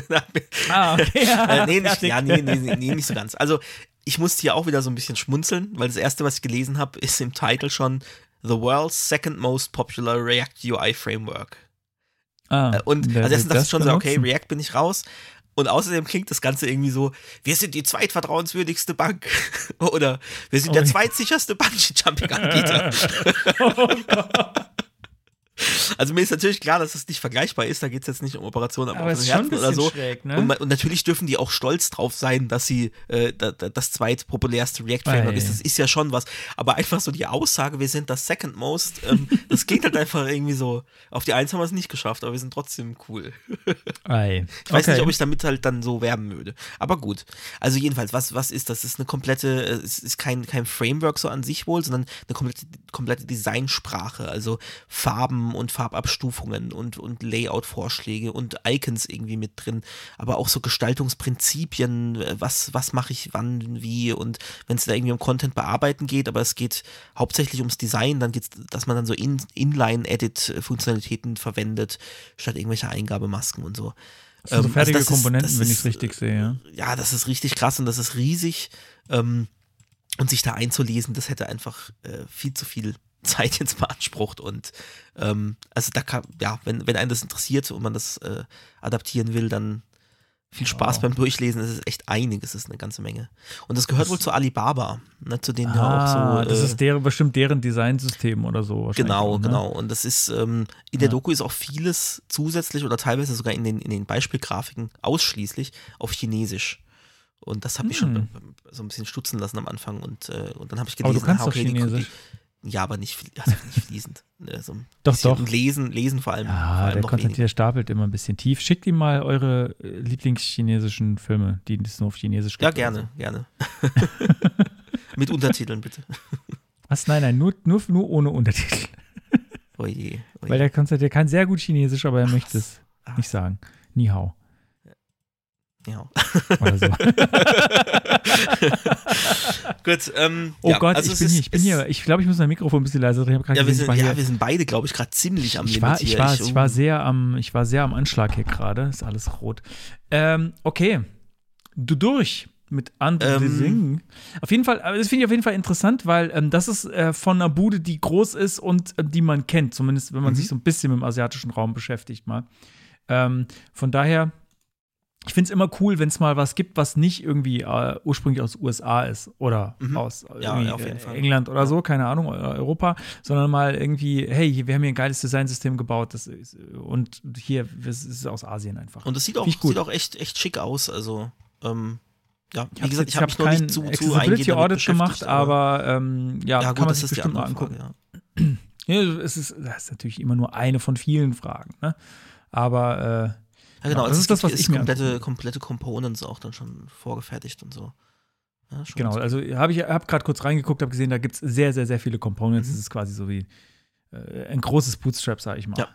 Ah, okay. [LAUGHS] äh, nee, nicht, Fertig. ja, nee, nee, nee, nee, nicht so ganz. Also, ich musste hier auch wieder so ein bisschen schmunzeln, weil das erste, was ich gelesen habe, ist im Titel schon the world's second most popular React UI framework. Ah, Äh, Und also dessen dachte ich schon so, okay? React bin ich raus. Und außerdem klingt das Ganze irgendwie so, wir sind die zweitvertrauenswürdigste Bank. [LAUGHS] Oder wir sind Oh der ja. zweitsicherste Bungee-Jumping-Anbieter. Oh Gott. Also mir ist natürlich klar, dass es nicht vergleichbar ist. Da geht es jetzt nicht um Operationen am offenen ist schon ein Herzen oder so. schräg, ne? Und, und natürlich dürfen die auch stolz drauf sein, dass sie äh, da, da, das zweitpopulärste React-Framework ist. Das ist ja schon was. Aber einfach so die Aussage, wir sind das Second Most, ähm, [LAUGHS] das klingt halt einfach irgendwie so. Auf die Eins haben wir es nicht geschafft, aber wir sind trotzdem cool. Ei. [LAUGHS] Ich weiß Okay. nicht, ob ich damit halt dann so werben würde. Aber gut. Also jedenfalls, was, was ist das? Es ist eine komplette, äh, es ist kein, kein Framework so an sich wohl, sondern eine komplette, komplette Designsprache. Also Farben und Farbabstufungen und, und Layout-Vorschläge und Icons irgendwie mit drin. Aber auch so Gestaltungsprinzipien, äh, was, was mache ich wann, wie und wenn es da irgendwie um Content bearbeiten geht, aber es geht hauptsächlich ums Design, dann geht es, dass man dann so in, Inline-Edit-Funktionalitäten verwendet, statt irgendwelcher Eingabemasken und so. Das sind so Ähm, fertige also das ist- Komponenten, das wenn ich ist, es richtig sehe. Ja. Ja, das ist richtig krass und das ist riesig. Ähm, und sich da einzulesen, das hätte einfach äh, viel zu viel Zeit jetzt beansprucht. Und ähm, also da kann, ja, wenn, wenn einen das interessiert und man das äh, adaptieren will, dann viel Spaß Ja. beim Durchlesen. Es ist echt einiges, es ist eine ganze Menge. Und das gehört Das- wohl zu Alibaba, ne, zu denen ja Ah, auch so. das äh, ist deren, bestimmt deren Designsystem oder so. Genau, auch, ne? genau. Und das ist, ähm, in der Ja. Doku ist auch vieles zusätzlich oder teilweise sogar in den, in den Beispielgrafiken ausschließlich auf Chinesisch. Und das hat mich Hm. schon so ein bisschen stutzen lassen am Anfang. Und, äh, und dann habe ich Aber gelesen, du kannst ah, okay, die- Chinesisch. Die, ja, aber nicht, also nicht fließend. [LAUGHS] So ein Doch, doch. Und lesen, lesen vor allem. vor Ja, allem der Konstantin, weniger. stapelt immer ein bisschen tief. Schickt ihm mal eure äh, Lieblingschinesischen Filme, die es nur auf Chinesisch gibt. Ja, gerne, gerne. [LAUGHS] [LAUGHS] Mit Untertiteln bitte. Was? Nein, nein, nur, nur, nur ohne Untertitel. Oje, oje. Weil der Konstantin, der kann sehr gut Chinesisch, aber er Ach, möchte es ah. nicht sagen. Ni hao. Ja. Oder so. [LAUGHS] Gut, ähm, Oh ja, Gott, also ich bin ist- hier. Ich bin hier. Ich glaube, ich muss mein Mikrofon ein bisschen leiser drehen. Ja, wir sind, ja, hier- wir sind beide, glaube ich, gerade ziemlich am ich Limit war, ich war, ich war sehr am, ich war sehr am Anschlag hier gerade. Ist alles rot. Ähm, okay. Du durch mit Under Ähm. Sing. Auf jeden Fall, aber das finde ich auf jeden Fall interessant, weil ähm, das ist äh, von einer Bude, die groß ist und äh, die man kennt, zumindest wenn man Mhm. sich so ein bisschen mit dem asiatischen Raum beschäftigt mal. Ähm, von daher, ich finde es immer cool, wenn es mal was gibt, was nicht irgendwie äh, ursprünglich aus USA ist oder Mhm. aus Ja, ja, äh. England oder so, keine Ahnung, Europa, sondern mal irgendwie, hey, wir haben hier ein geiles Designsystem gebaut das ist, und hier, das ist aus Asien einfach. Und es sieht auch, ich sieht auch echt, echt schick aus. Also, ähm, ja, wie hab's gesagt, ich habe mich noch kein nicht zu, zu Accessibility Audit gemacht, beschäftigt, aber ähm, ja, ja, kann gut, man das sich die bestimmt mal angucken. Frage, ja. Ja, es ist, das ist natürlich immer nur eine von vielen Fragen, ne? Aber äh, Ja, genau, also das ist das, was es ich komplette, komplette Components auch dann schon vorgefertigt und so. Ja, genau, also habe ich hab gerade kurz reingeguckt, habe gesehen, da gibt es sehr, sehr, sehr viele Components. Mhm. Es ist quasi so wie äh, ein großes Bootstrap, sage ich mal. Ja.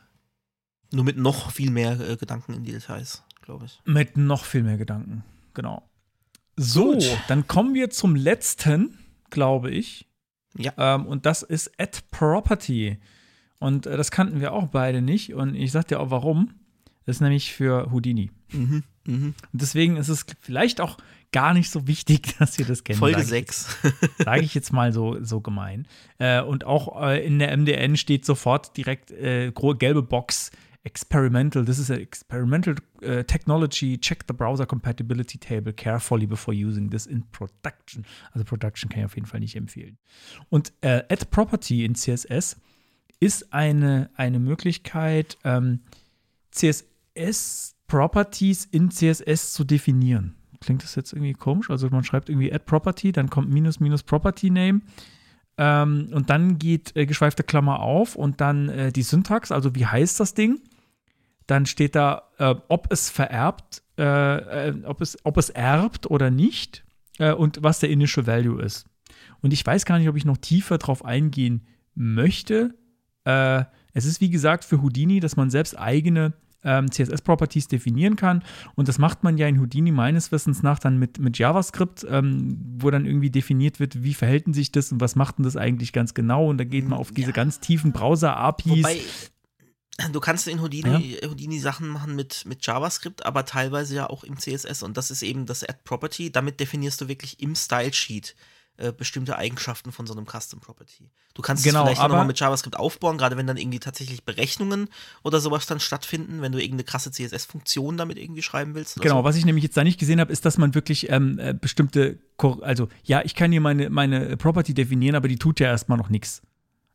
Nur mit noch viel mehr äh, Gedanken in die Details, glaube ich. Mit noch viel mehr Gedanken. Genau. So, Gut. dann kommen wir zum letzten, glaube ich. Ja. Ähm, und das ist Add Property. Und äh, das kannten wir auch beide nicht. Und ich sag dir auch warum. Das ist nämlich für Houdini. Mhm, mhm. Und deswegen ist es vielleicht auch gar nicht so wichtig, [LAUGHS] dass ihr das kennt. Folge sag ich 6. jetzt- Sage ich jetzt mal so, so gemein. Äh, und auch äh, in der MDN steht sofort direkt äh, gelbe Box Experimental. This is a experimental uh, technology. Check the browser compatibility table carefully before using this in production. Also Production kann ich auf jeden Fall nicht empfehlen. Und äh, Add Property in CSS ist eine, eine Möglichkeit, ähm, CSS-Properties in CSS zu definieren. Klingt das jetzt irgendwie komisch? Also man schreibt irgendwie Add Property, dann kommt minus minus Property Name ähm, und dann geht äh, geschweifte Klammer auf und dann äh, die Syntax, also wie heißt das Ding? Dann steht da, äh, ob es vererbt, äh, äh, ob, es, ob es erbt oder nicht äh, und was der Initial Value ist. Und ich weiß gar nicht, ob ich noch tiefer drauf eingehen möchte. Es ist wie gesagt für Houdini, dass man selbst eigene ähm, CSS-Properties definieren kann. Und das macht man ja in Houdini meines Wissens nach dann mit, mit JavaScript, ähm, wo dann irgendwie definiert wird, wie verhält denn sich das und was macht denn das eigentlich ganz genau. Und da geht man auf diese Ja. ganz tiefen Browser-APIs. Wobei, du kannst in Houdini, Houdini Sachen machen mit, mit JavaScript, aber teilweise ja auch im CSS. Und das ist eben das Add Property. Damit definierst du wirklich im Style Sheet äh, bestimmte Eigenschaften von so einem Custom Property. Du kannst Genau, es vielleicht aber- nochmal mit JavaScript aufbauen, gerade wenn dann irgendwie tatsächlich Berechnungen oder sowas dann stattfinden, wenn du irgendeine krasse CSS-Funktion damit irgendwie schreiben willst. Genau, so. was ich nämlich jetzt da nicht gesehen habe, ist, dass man wirklich ähm, äh, bestimmte, also ja, ich kann hier meine, meine Property definieren, aber die tut ja erstmal noch nichts.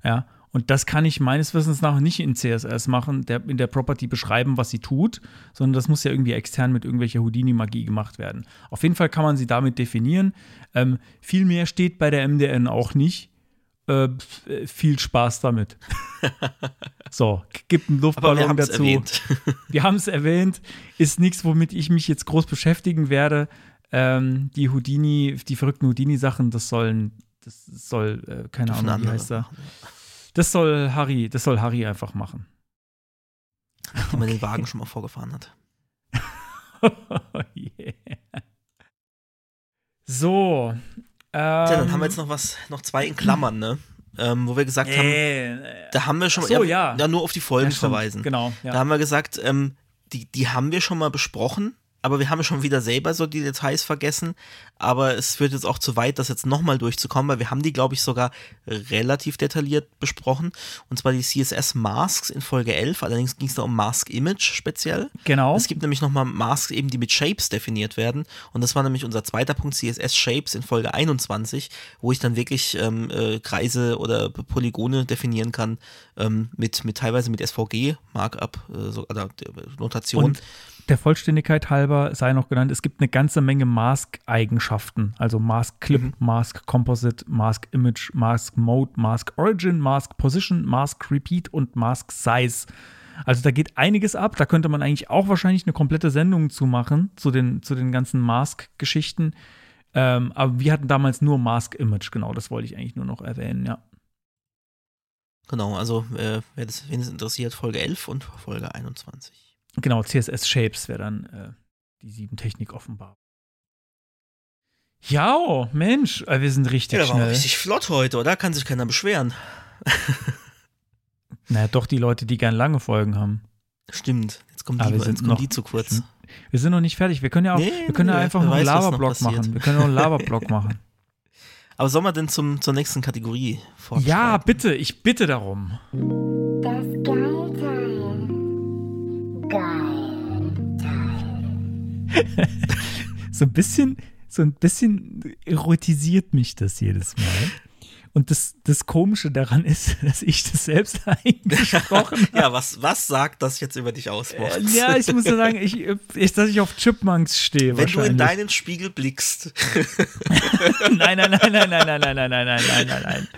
Ja, und das kann ich meines Wissens nach nicht in CSS machen, der, in der Property beschreiben, was sie tut, sondern das muss ja irgendwie extern mit irgendwelcher Houdini-Magie gemacht werden. Auf jeden Fall kann man sie damit definieren. Ähm, viel mehr steht bei der MDN auch nicht. Äh, viel Spaß damit. [LAUGHS] so, gibt einen Aber wir Luftballon haben es dazu. erwähnt. [LAUGHS] Wir haben es erwähnt, ist nichts, womit ich mich jetzt groß beschäftigen werde. Ähm, die Houdini, die verrückten Houdini-Sachen, das sollen, das soll, äh, keine Ahnung, wie heißt er. Das soll Harry, das soll Harry einfach machen. Nachdem man den Wagen schon mal vorgefahren hat. [LAUGHS] yeah. So. Ähm, Tja, dann haben wir jetzt noch was, noch zwei in Klammern, ne? Ähm, wo wir gesagt haben, äh, da haben wir schon so, ja. ja nur auf die Folgen ja, verweisen. Genau, Da ja. haben wir gesagt, ähm, die, die haben wir schon mal besprochen, aber wir haben schon wieder selber so die Details vergessen. Aber es führt jetzt auch zu weit, das jetzt nochmal durchzukommen, weil wir haben die, glaube ich, sogar relativ detailliert besprochen. Und zwar die CSS Masks in Folge 11. Allerdings ging es da um Mask Image speziell. Genau. Es gibt nämlich nochmal Masks eben, die mit Shapes definiert werden. Und das war nämlich unser zweiter Punkt, CSS Shapes in Folge 21, wo ich dann wirklich ähm, äh, Kreise oder Polygone definieren kann ähm, mit, mit teilweise mit SVG Markup äh, so, oder äh, Notation. Und der Vollständigkeit halber sei noch genannt, es gibt eine ganze Menge Mask-Eigenschaften. Also Mask Clip, Mhm. Mask Composite, Mask Image, Mask Mode, Mask Origin, Mask Position, Mask Repeat und Mask Size. Also da geht einiges ab. Da könnte man eigentlich auch wahrscheinlich eine komplette Sendung zu machen, zu den, zu den ganzen Mask-Geschichten. Ähm, aber wir hatten damals nur Mask Image, genau, das wollte ich eigentlich nur noch erwähnen, ja. Genau, also äh, wer das, interessiert, Folge 11 und Folge 21. Genau, CSS Shapes wäre dann äh, die sieben Technik offenbar. Ja, oh, Mensch, äh, wir sind richtig Ja, der war schnell. richtig flott heute, oder? Kann sich keiner beschweren. [LAUGHS] Naja, doch die Leute, die gern lange Folgen haben. Stimmt. Jetzt kommen Aber die, wir sind jetzt noch- die zu kurz. Wir sind noch nicht fertig. Wir können ja auch, Nee, wir können ja nee, einfach wer noch einen passiert. machen. Wir können noch einen [LAUGHS] Lava-Block machen. Aber sollen wir denn zum, zur nächsten Kategorie Ja, bitte, ich bitte darum. Das Geil-Teil. [LAUGHS] So ein bisschen, so ein bisschen erotisiert mich das jedes Mal. Und das, das Komische daran ist, [LAUGHS] dass ich das selbst [LAUGHS] eingesprochen habe. Ja, was, was sagt das jetzt über dich aus, Moritz? Äh, Ja, ich muss ja sagen, ich, ich, dass ich auf Chipmunks stehe. Wenn du in deinen Spiegel blickst. Nein, nein, nein, nein, nein, nein, nein, nein, nein, nein, nein, nein, nein.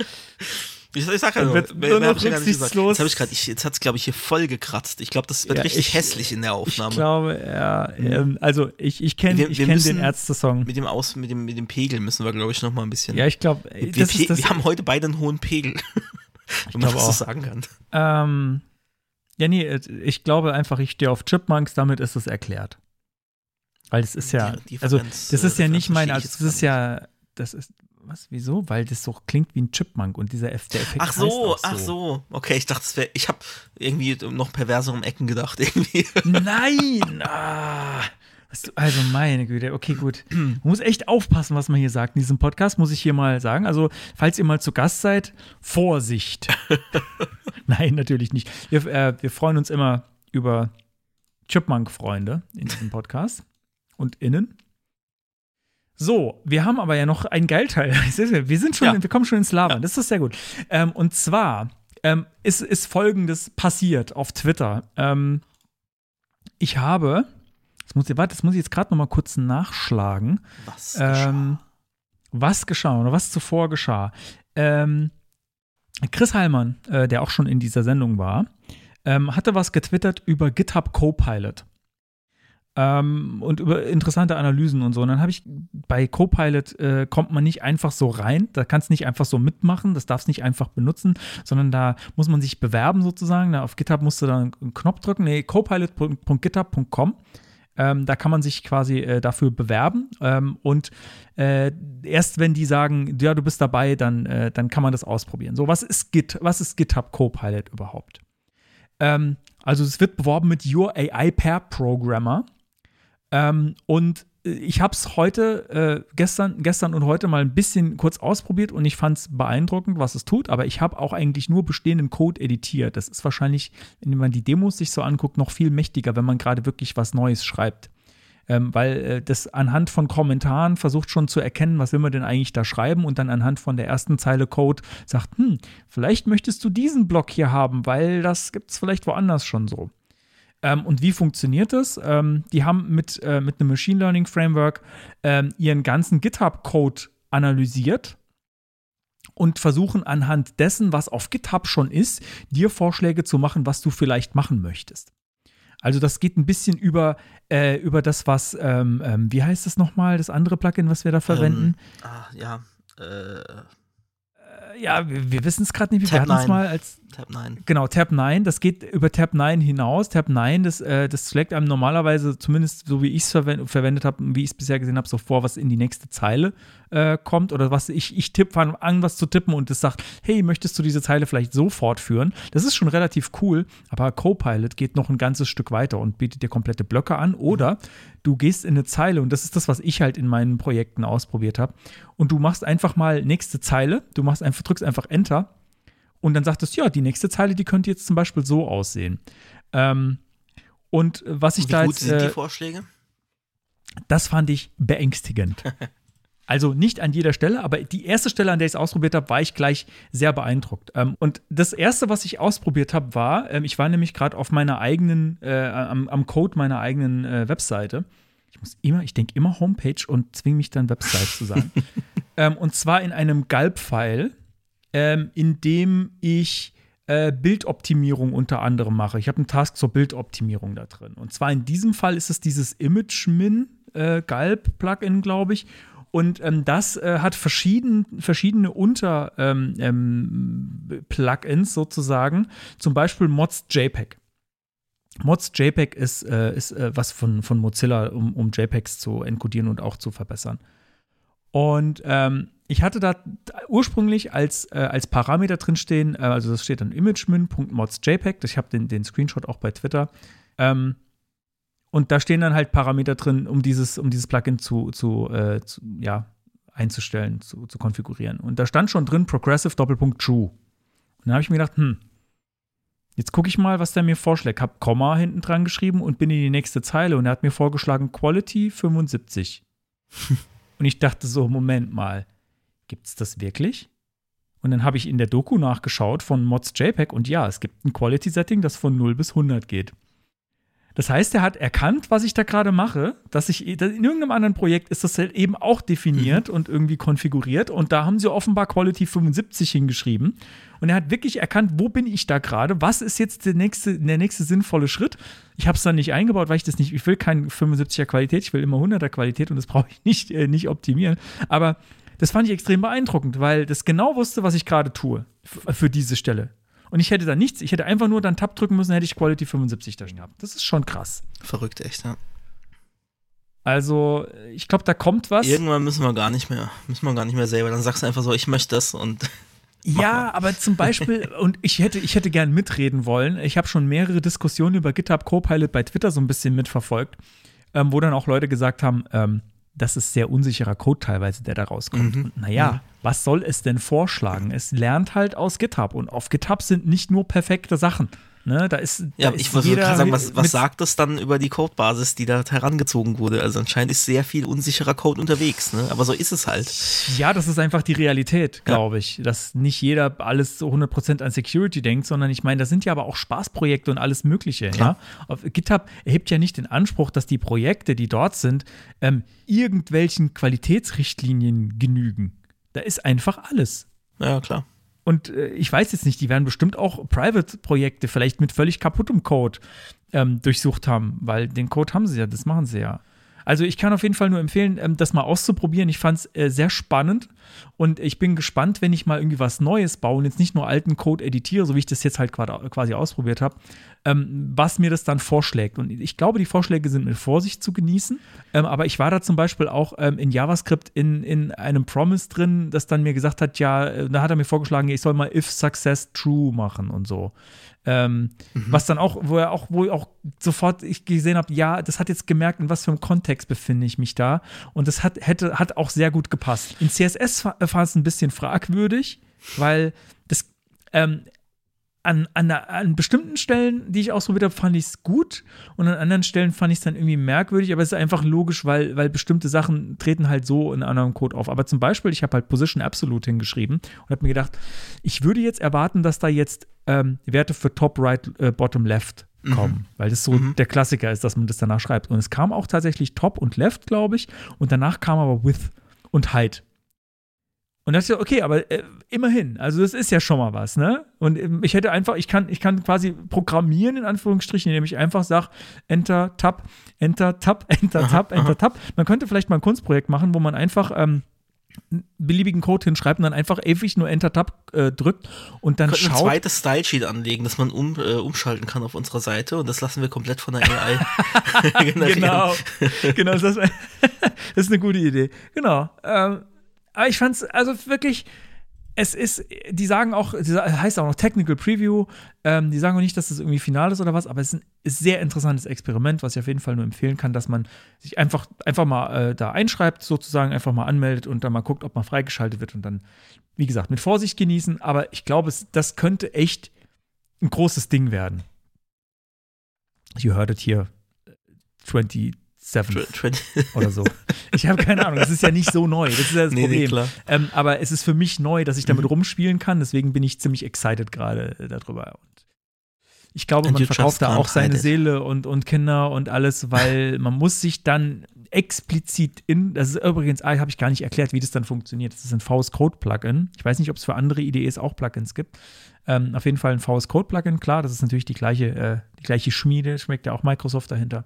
Ich, ich sag ja nur, wird nur noch ich rücksichtslos. Jetzt, hab ich grad, ich, jetzt hat's, glaube ich, hier voll gekratzt. Ich glaube, das wird Ja, richtig ich- hässlich in der Ich Aufnahme. glaube, ja, ähm, also ich, ich kenne Wir- ich wir kenn den Ärzte-Song. mit dem Aus, mit dem, mit dem Pegel müssen wir, glaube ich, noch mal ein bisschen. Ja, ich glaube, wir, das, wir haben heute beide einen hohen Pegel. [LAUGHS] Wenn man das so auch. sagen kann. ähm, ja, nee, äh, ich glaube einfach, ich stehe auf Chipmunks, damit ist es erklärt. Weil das ist ja, Die- die also das ist äh, ja nicht mein, ich also das ist ja, das ist, was, wieso? Weil das so klingt wie ein Chipmunk und dieser F der Effekt Ach so, ach so. Okay, ich dachte, es wäre. Ich habe irgendwie noch perverser um Ecken gedacht. [LAUGHS] Irgendwie. Nein! Ah, also meine Güte, okay, gut. Man muss echt aufpassen, was man hier sagt in diesem Podcast, muss ich hier mal sagen. Also, falls ihr mal zu Gast seid, Vorsicht. [LAUGHS] Nein, natürlich nicht. Wir, äh, wir freuen uns immer über Chipmunk-Freunde in diesem Podcast und innen. So, wir haben aber ja noch einen Geilteil. [LAUGHS] Wir sind schon, Ja. wir kommen schon ins Labern. Das ist sehr gut. Ähm, und zwar ähm, ist, ist Folgendes passiert auf Twitter. Ähm, ich habe, das muss, ich- warte, das muss ich jetzt gerade noch mal kurz nachschlagen. Was? Ähm, was geschah oder was zuvor geschah? Ähm, Chris Heilmann, äh, der auch schon in dieser Sendung war, ähm, hatte was getwittert über GitHub Copilot. Ähm, und über interessante Analysen und so. Und dann habe ich bei Copilot äh, kommt man nicht einfach so rein, da kannst du nicht einfach so mitmachen, das darfst nicht einfach benutzen, sondern da muss man sich bewerben sozusagen. Da auf GitHub musst du dann einen Knopf drücken, nee, copilot.github.com. Ähm, da kann man sich quasi äh, dafür bewerben ähm, und äh, erst wenn die sagen, ja, du bist dabei, dann, äh, dann kann man das ausprobieren. So, was ist Git, was ist GitHub Copilot überhaupt? Ähm, also es wird beworben mit Your AI Pair Programmer ähm, und ich habe es heute, äh, gestern, gestern und heute mal ein bisschen kurz ausprobiert und ich fand es beeindruckend, was es tut, aber ich habe auch eigentlich nur bestehenden Code editiert. Das ist wahrscheinlich, wenn man die Demos sich so anguckt, noch viel mächtiger, wenn man gerade wirklich was Neues schreibt. Ähm, weil äh, das anhand von Kommentaren versucht schon zu erkennen, was will man denn eigentlich da schreiben und dann anhand von der ersten Zeile Code sagt, hm, vielleicht möchtest du diesen Block hier haben, weil das gibt es vielleicht woanders schon so. Ähm, und wie funktioniert das? Ähm, die haben mit, äh, mit einem Machine Learning Framework ähm, ihren ganzen GitHub-Code analysiert und versuchen anhand dessen, was auf GitHub schon ist, dir Vorschläge zu machen, was du vielleicht machen möchtest. Also das geht ein bisschen über, äh, über das, was, ähm, ähm, wie heißt das nochmal, das andere Plugin, was wir da verwenden? Ähm, ah, ja, äh, ja, wir, wir wissen es gerade nicht, wir hatten es 9. mal als Tab 9. Genau, Tab 9, das geht über Tab 9 hinaus. Tab 9, das, äh, das schlägt einem normalerweise, zumindest so wie ich es verwend verwendet habe, wie ich es bisher gesehen habe, so vor, was in die nächste Zeile äh, kommt oder was ich, ich tippe, fange an, was zu tippen und es sagt, hey, möchtest du diese Zeile vielleicht so fortführen? Das ist schon relativ cool, aber Copilot geht noch ein ganzes Stück weiter und bietet dir komplette Blöcke an oder du gehst in eine Zeile und das ist das, was ich halt in meinen Projekten ausprobiert habe und du machst einfach mal nächste Zeile, du machst einfach, drückst einfach Enter und dann sagt es, ja, die nächste Zeile, die könnte jetzt zum Beispiel so aussehen. Ähm, und was ich Wie da gut jetzt, sind die äh, Vorschläge? das fand ich beängstigend. [LAUGHS] Also nicht an jeder Stelle, aber die erste Stelle, an der ich es ausprobiert habe, war ich gleich sehr beeindruckt. Ähm, und das erste, was ich ausprobiert habe, war, ähm, ich war nämlich gerade auf meiner eigenen, äh, am, am Code meiner eigenen äh, Webseite. Ich muss immer, ich denke immer Homepage und zwinge mich dann Website zu sagen. [LAUGHS] ähm, und zwar in einem Gulp-File, ähm, in dem ich äh, Bildoptimierung unter anderem mache. Ich habe einen Task zur Bildoptimierung da drin. Und zwar in diesem Fall ist es dieses ImageMin äh, Gulp Plugin, glaube ich. Und ähm, das äh, hat verschieden, verschiedene Unter-Plugins ähm, Plugins sozusagen. Zum Beispiel Mods JPEG. Mods JPEG ist, äh, ist äh, was von, von Mozilla, um, um JPEGs zu encodieren und auch zu verbessern. Und ähm, ich hatte da ursprünglich als, äh, als Parameter drinstehen, äh, also das steht dann imagemin.modsjpeg, ich habe den, den Screenshot auch bei Twitter. Ähm, und da stehen dann halt Parameter drin, um dieses, um dieses Plugin zu, zu, äh, zu ja, einzustellen, zu, zu konfigurieren. Und da stand schon drin Progressive Doppelpunkt True. Und dann habe ich mir gedacht, hm, jetzt gucke ich mal, was der mir vorschlägt. Hab Komma hinten dran geschrieben und bin in die nächste Zeile und er hat mir vorgeschlagen Quality 75. [LAUGHS] und ich dachte so, Moment mal, gibt's das wirklich? Und dann habe ich in der Doku nachgeschaut von Mods JPEG und ja, es gibt ein Quality Setting, das von 0 bis 100 geht. Das heißt, er hat erkannt, was ich da gerade mache, dass ich in irgendeinem anderen Projekt ist das halt eben auch definiert und irgendwie konfiguriert. Und da haben sie offenbar Quality 75 hingeschrieben. Und er hat wirklich erkannt, wo bin ich da gerade, was ist jetzt der nächste, der nächste sinnvolle Schritt. Ich habe es dann nicht eingebaut, weil ich das nicht, ich will keine 75er Qualität, ich will immer 100er Qualität und das brauche ich nicht, äh, nicht optimieren, aber das fand ich extrem beeindruckend, weil das genau wusste, was ich gerade tue für diese Stelle. Und ich hätte da nichts, ich hätte einfach nur dann Tab drücken müssen, hätte ich Quality 75 da gehabt. Das ist schon krass. Verrückt, echt, ja. Also, ich glaube, da kommt was. Irgendwann müssen wir gar nicht mehr, müssen wir gar nicht mehr selber. Dann sagst du einfach so, ich möchte das und [LAUGHS] Ja, aber zum Beispiel, [LAUGHS] und ich hätte, ich hätte gern mitreden wollen. Ich habe schon mehrere Diskussionen über GitHub Copilot bei Twitter so ein bisschen mitverfolgt, ähm, wo dann auch Leute gesagt haben, ähm, das ist sehr unsicherer Code teilweise, der da rauskommt. Mhm. Und naja, was soll es denn vorschlagen? Es lernt halt aus GitHub und auf GitHub sind nicht nur perfekte Sachen. Ne, da ist, Ja, da ich ist wollte jeder gerade sagen, was, was sagt das dann über die Codebasis, die da herangezogen wurde? Also anscheinend ist sehr viel unsicherer Code unterwegs, ne? Aber so ist es halt. Ja, das ist einfach die Realität, glaube ich. Dass nicht jeder alles so 100% an Security denkt, sondern ich meine, das sind ja aber auch Spaßprojekte und alles Mögliche. Ja? Auf GitHub erhebt ja nicht den Anspruch, dass die Projekte, die dort sind, ähm, irgendwelchen Qualitätsrichtlinien genügen. Da ist einfach alles. Ja, klar. Und äh, ich weiß jetzt nicht, die werden bestimmt auch Private-Projekte vielleicht mit völlig kaputtem Code ähm, durchsucht haben, weil den Code haben sie ja, das machen sie ja. Also ich kann auf jeden Fall nur empfehlen, ähm, das mal auszuprobieren. Ich fand es äh, sehr spannend und ich bin gespannt, wenn ich mal irgendwie was Neues baue und jetzt nicht nur alten Code editiere, so wie ich das jetzt halt quasi, quasi ausprobiert habe, ähm, was mir das dann vorschlägt. Und ich glaube, die Vorschläge sind mit Vorsicht zu genießen. Ähm, aber ich war da zum Beispiel auch ähm, in JavaScript in, in einem Promise drin, das dann mir gesagt hat, ja, äh, da hat er mir vorgeschlagen, ich soll mal if success true machen und so. Ähm, Was dann auch, wo er auch, wo ich auch sofort ich gesehen habe, ja, das hat jetzt gemerkt, in was für einem Kontext befinde ich mich da. Und das hat, hätte, hat auch sehr gut gepasst. In CSS war war es ein bisschen fragwürdig, weil das ähm, an, an, an bestimmten Stellen, die ich ausprobiert habe, fand ich es gut und an anderen Stellen fand ich es dann irgendwie merkwürdig, aber es ist einfach logisch, weil, weil bestimmte Sachen treten halt so in anderem Code auf. Aber zum Beispiel, ich habe halt Position Absolute hingeschrieben und habe mir gedacht, ich würde jetzt erwarten, dass da jetzt ähm, Werte für Top, Right, äh, Bottom, Left kommen, weil das so der Klassiker ist, dass man das danach schreibt. Und es kam auch tatsächlich Top und Left, glaube ich, und danach kam aber Width und Height. Und da dachte ich, okay, aber äh, immerhin, also das ist ja schon mal was, ne? Und ähm, ich hätte einfach, ich kann, ich kann quasi programmieren, in Anführungsstrichen, indem ich einfach sage, Enter, Tab, Enter, Tab, [LAUGHS] Enter, Tab, Enter, Tab. Man könnte vielleicht mal ein Kunstprojekt machen, wo man einfach ähm, einen beliebigen Code hinschreibt und dann einfach ewig nur Enter, Tab äh, drückt und dann könnten ein schaut. zweites Style-Sheet anlegen, das man um, äh, umschalten kann auf unserer Seite und das lassen wir komplett von der AI [LAUGHS] [LAUGHS] generieren. Genau, genau, das, das ist eine gute Idee. Genau. Ähm, aber ich fand's, also wirklich, es ist, die sagen auch, die heißt auch noch Technical Preview, ähm, die sagen auch nicht, dass das irgendwie final ist oder was, aber es ist ein sehr interessantes Experiment, was ich auf jeden Fall nur empfehlen kann, dass man sich einfach, einfach mal äh, da einschreibt, sozusagen einfach mal anmeldet und dann mal guckt, ob man freigeschaltet wird und dann, wie gesagt, mit Vorsicht genießen, aber ich glaube, das könnte echt ein großes Ding werden. You heard it here 20, 7th [LAUGHS] oder so. Ich habe keine Ahnung, das ist ja nicht so neu, das ist ja das nee, Problem. Nee, ähm, aber es ist für mich neu, dass ich damit mhm. rumspielen kann, deswegen bin ich ziemlich excited gerade äh, darüber. Und ich glaube, and man verkauft da auch seine Seele und, und Kinder und alles, weil [LAUGHS] man muss sich dann explizit in, das ist übrigens, ah, habe ich gar nicht erklärt, wie das dann funktioniert. Das ist ein VS Code Plugin. Ich weiß nicht, ob es für andere IDEs auch Plugins gibt. Ähm, auf jeden Fall ein VS Code Plugin, klar, das ist natürlich die gleiche, äh, die gleiche Schmiede, schmeckt ja auch Microsoft dahinter.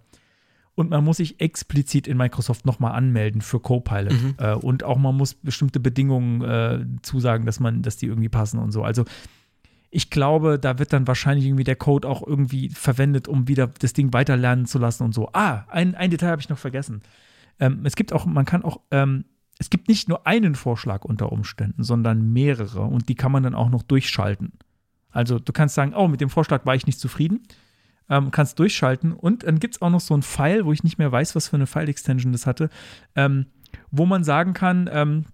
Und man muss sich explizit in Microsoft nochmal anmelden für Copilot. Mhm. Äh, und auch man muss bestimmte Bedingungen äh, zusagen, dass man, dass die irgendwie passen und so. Also ich glaube, da wird dann wahrscheinlich irgendwie der Code auch irgendwie verwendet, um wieder das Ding weiterlernen zu lassen und so. Ah, ein, ein Detail habe ich noch vergessen. Ähm, es gibt auch, man kann auch, ähm, es gibt nicht nur einen Vorschlag unter Umständen, sondern mehrere und die kann man dann auch noch durchschalten. Also du kannst sagen, oh, mit dem Vorschlag war ich nicht zufrieden, ähm, kannst durchschalten und dann gibt es auch noch so ein File, wo ich nicht mehr weiß, was für eine File-Extension das hatte, ähm, wo man sagen kann, ähm,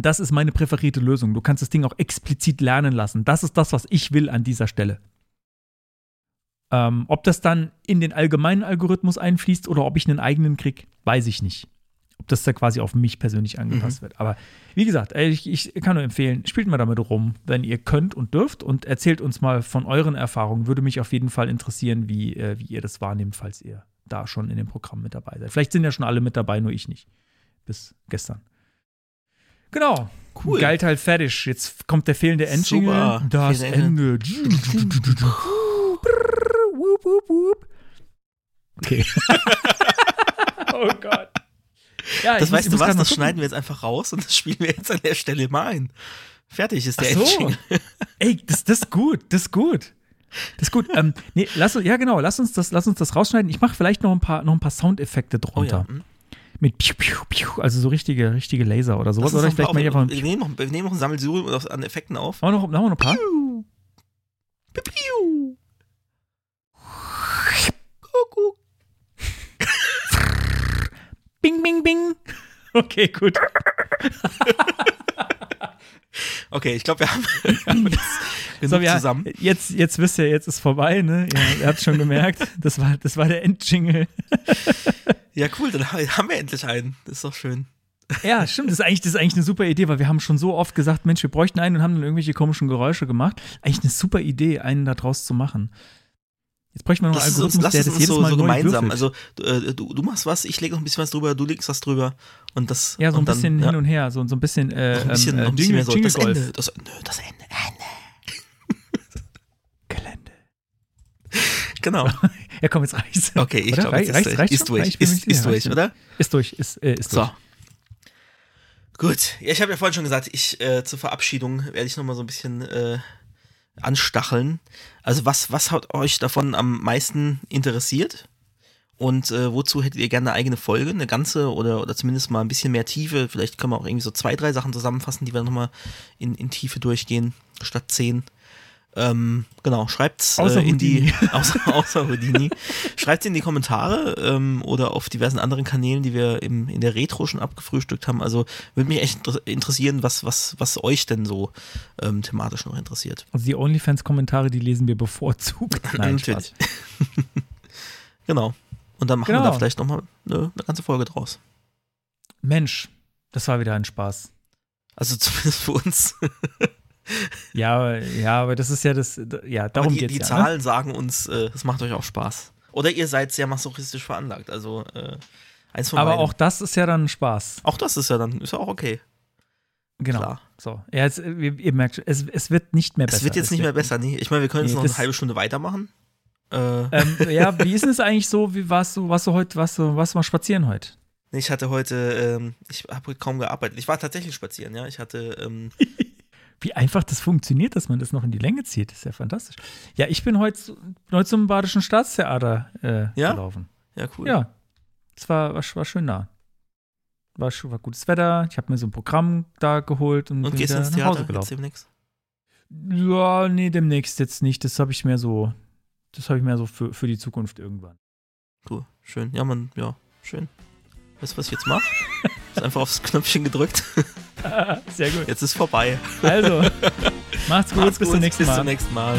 das ist meine präferierte Lösung. Du kannst das Ding auch explizit lernen lassen. Das ist das, was ich will an dieser Stelle. Ähm, ob das dann in den allgemeinen Algorithmus einfließt oder ob ich einen eigenen krieg, weiß ich nicht. Ob das da quasi auf mich persönlich angepasst wird. Aber wie gesagt, ich, ich kann nur empfehlen, spielt mal damit rum, wenn ihr könnt und dürft und erzählt uns mal von euren Erfahrungen. Würde mich auf jeden Fall interessieren, wie, äh, wie ihr das wahrnehmt, falls ihr da schon in dem Programm mit dabei seid. Vielleicht sind ja schon alle mit dabei, nur ich nicht. Bis gestern. Genau. Cool. Geilteil fertig. Jetzt kommt der fehlende Endjingle. Das Ende. [LAUGHS] Okay. [LAUGHS] oh Gott. Ja, Das muss- weißt ich du muss was, das schneiden wir jetzt einfach raus und das spielen wir jetzt an der Stelle mal ein. Fertig ist der Ach so. [LAUGHS] Ey, das, das ist gut, das ist gut. Das ist gut. Ähm, nee, lass, uns- ja genau, lass uns das, lass uns das rausschneiden. Ich mache vielleicht noch ein paar, noch ein paar Soundeffekte Oh ja. drunter. hm. Mit piu, piu, piu, also so richtige, richtige Laser oder sowas. Oder vielleicht mal hier einfach. wir, nehmen noch, wir nehmen noch ein Sammelsurium an Effekten auf. Machen wir noch, machen wir noch ein paar? Piu, piu. Bing. [LAUGHS] Okay, gut. [LAUGHS] Okay, ich glaube, wir haben, [LAUGHS] wir haben jetzt genug So, ja, zusammen. Jetzt, jetzt wisst ihr, jetzt ist vorbei, ne? Ja, ihr habt schon gemerkt. Das war, das war der Endjingle. Ja, cool, dann haben wir endlich einen. Das ist doch schön. Ja, stimmt. Das ist, eigentlich, das ist eigentlich eine super Idee, weil wir haben schon so oft gesagt, Mensch, wir bräuchten einen und haben dann irgendwelche komischen Geräusche gemacht. Eigentlich eine super Idee, einen da draus zu machen. Jetzt bräuchten wir noch einen Lass uns, Algorithmus, lass der das uns jedes so, Mal so gemeinsam. Also du, äh, du, du machst was, ich lege noch ein bisschen was drüber, du legst was drüber und das. ja, so ein und dann, bisschen ja, hin und her, so, so ein bisschen, äh, noch ein bisschen, ähm, äh, ein bisschen mehr so. Das Ende, das, nö, das Ende. [LAUGHS] Gelände. Genau. [LAUGHS] Ja, komm, jetzt reicht's. Okay, ich glaube, jetzt Reicht's- ist, reicht's ist durch. Ist, ist durch, oder? Ist durch, ist, äh, ist So. durch. Gut. Ja, ich habe ja vorhin schon gesagt, ich äh, zur Verabschiedung werde ich nochmal so ein bisschen äh, anstacheln. Also was, was hat euch davon am meisten interessiert? Und äh, wozu hättet ihr gerne eine eigene Folge, eine ganze oder, oder zumindest mal ein bisschen mehr Tiefe? Vielleicht können wir auch irgendwie so zwei, drei Sachen zusammenfassen, die wir nochmal in, in Tiefe durchgehen, statt zehn. Ähm, genau, schreibt's Außer äh, in die [LAUGHS] außer, außer Houdini. Schreibt's in die Kommentare ähm, oder auf diversen anderen Kanälen, die wir im, in der Retro schon abgefrühstückt haben. Also würde mich echt inter- interessieren, was, was, was euch denn so ähm, thematisch noch interessiert. Also die OnlyFans-Kommentare, die lesen wir bevorzugt. [LAUGHS] Nein, Natürlich. [LAUGHS] Genau. Und dann machen wir Genau. da vielleicht nochmal eine, eine ganze Folge draus. Mensch, das war wieder ein Spaß. Also zumindest für uns. Ja, aber- ja, aber das ist ja das, ja, darum Aber die, geht's die ja. Ne? Zahlen sagen uns, äh, es macht euch auch Spaß. Oder ihr seid sehr masochistisch veranlagt. Also äh, eins von Aber beiden. auch das ist ja dann Spaß. auch das ist ja dann ist ja auch okay. Genau. Klar. So. Ja, jetzt, ihr, ihr merkt schon, es, es wird nicht mehr besser. Es wird jetzt nicht mehr besser, nee. Ich meine, wir können jetzt Nee, noch eine halbe Stunde weitermachen. Äh, Ähm, ja, wie ist es eigentlich so? Wie warst du, warst du heute, warst du, warst du mal spazieren heute? ich hatte heute, ähm, ich habe kaum gearbeitet. Ich war tatsächlich spazieren, ja. Ich hatte, ähm, [LAUGHS] Wie einfach das funktioniert, dass man das noch in die Länge zieht. Das ist ja fantastisch. Ja, ich bin heute, heute zum Badischen Staatstheater äh, Ja? gelaufen. ja, cool. Ja. Es war, war, war schön nah. War, war gutes Wetter. Ich habe mir so ein Programm da geholt und, Und bin gehst ins nach Hause Theater jetzt gelaufen. demnächst? Ja, nee, demnächst jetzt nicht. Das habe ich mehr so, das habe ich mehr so für, für die Zukunft irgendwann. Cool, schön. Ja, man, ja, schön. Weißt du, was ich jetzt mache? [LAUGHS] Ist einfach aufs Knöpfchen gedrückt. Sehr gut. Jetzt ist vorbei. Also, [LAUGHS] macht's gut, Macht's bis zum nächsten Bis Mal. zum nächsten Mal.